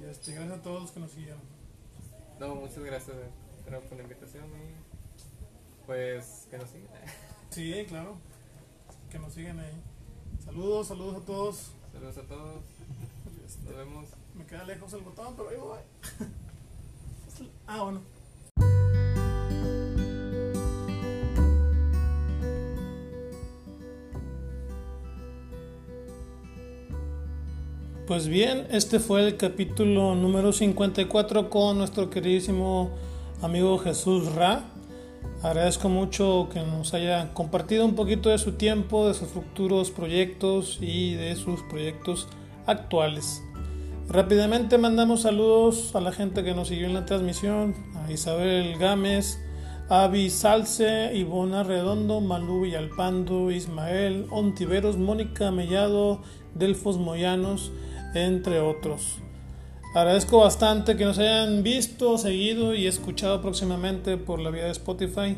[SPEAKER 1] Y este, gracias a todos los que nos siguieron.
[SPEAKER 2] No, muchas gracias de- por la invitación y pues que nos sigan. *laughs*
[SPEAKER 1] Sí, claro. Que nos siguen ahí. Saludos, saludos a todos.
[SPEAKER 2] Saludos a todos,
[SPEAKER 1] Este,
[SPEAKER 2] nos vemos.
[SPEAKER 1] me queda lejos el botón, pero ahí voy. *laughs* ah, bueno. Pues bien, este fue el capítulo número 54 con nuestro queridísimo amigo Jesús Ra. Agradezco mucho que nos haya compartido un poquito de su tiempo, de sus futuros proyectos y de sus proyectos actuales. Rápidamente mandamos saludos a la gente que nos siguió en la transmisión, a Isabel Gámez, Avi Salce, Ivona Redondo, Malú Villalpando, Ismael Ontiveros, Mónica Mellado, Delfos Moyanos, entre otros. Agradezco bastante que nos hayan visto, seguido y escuchado próximamente por la vía de Spotify.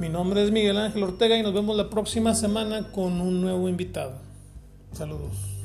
[SPEAKER 1] Mi nombre es Miguel Ángel Ortega y nos vemos la próxima semana con un nuevo invitado. Saludos.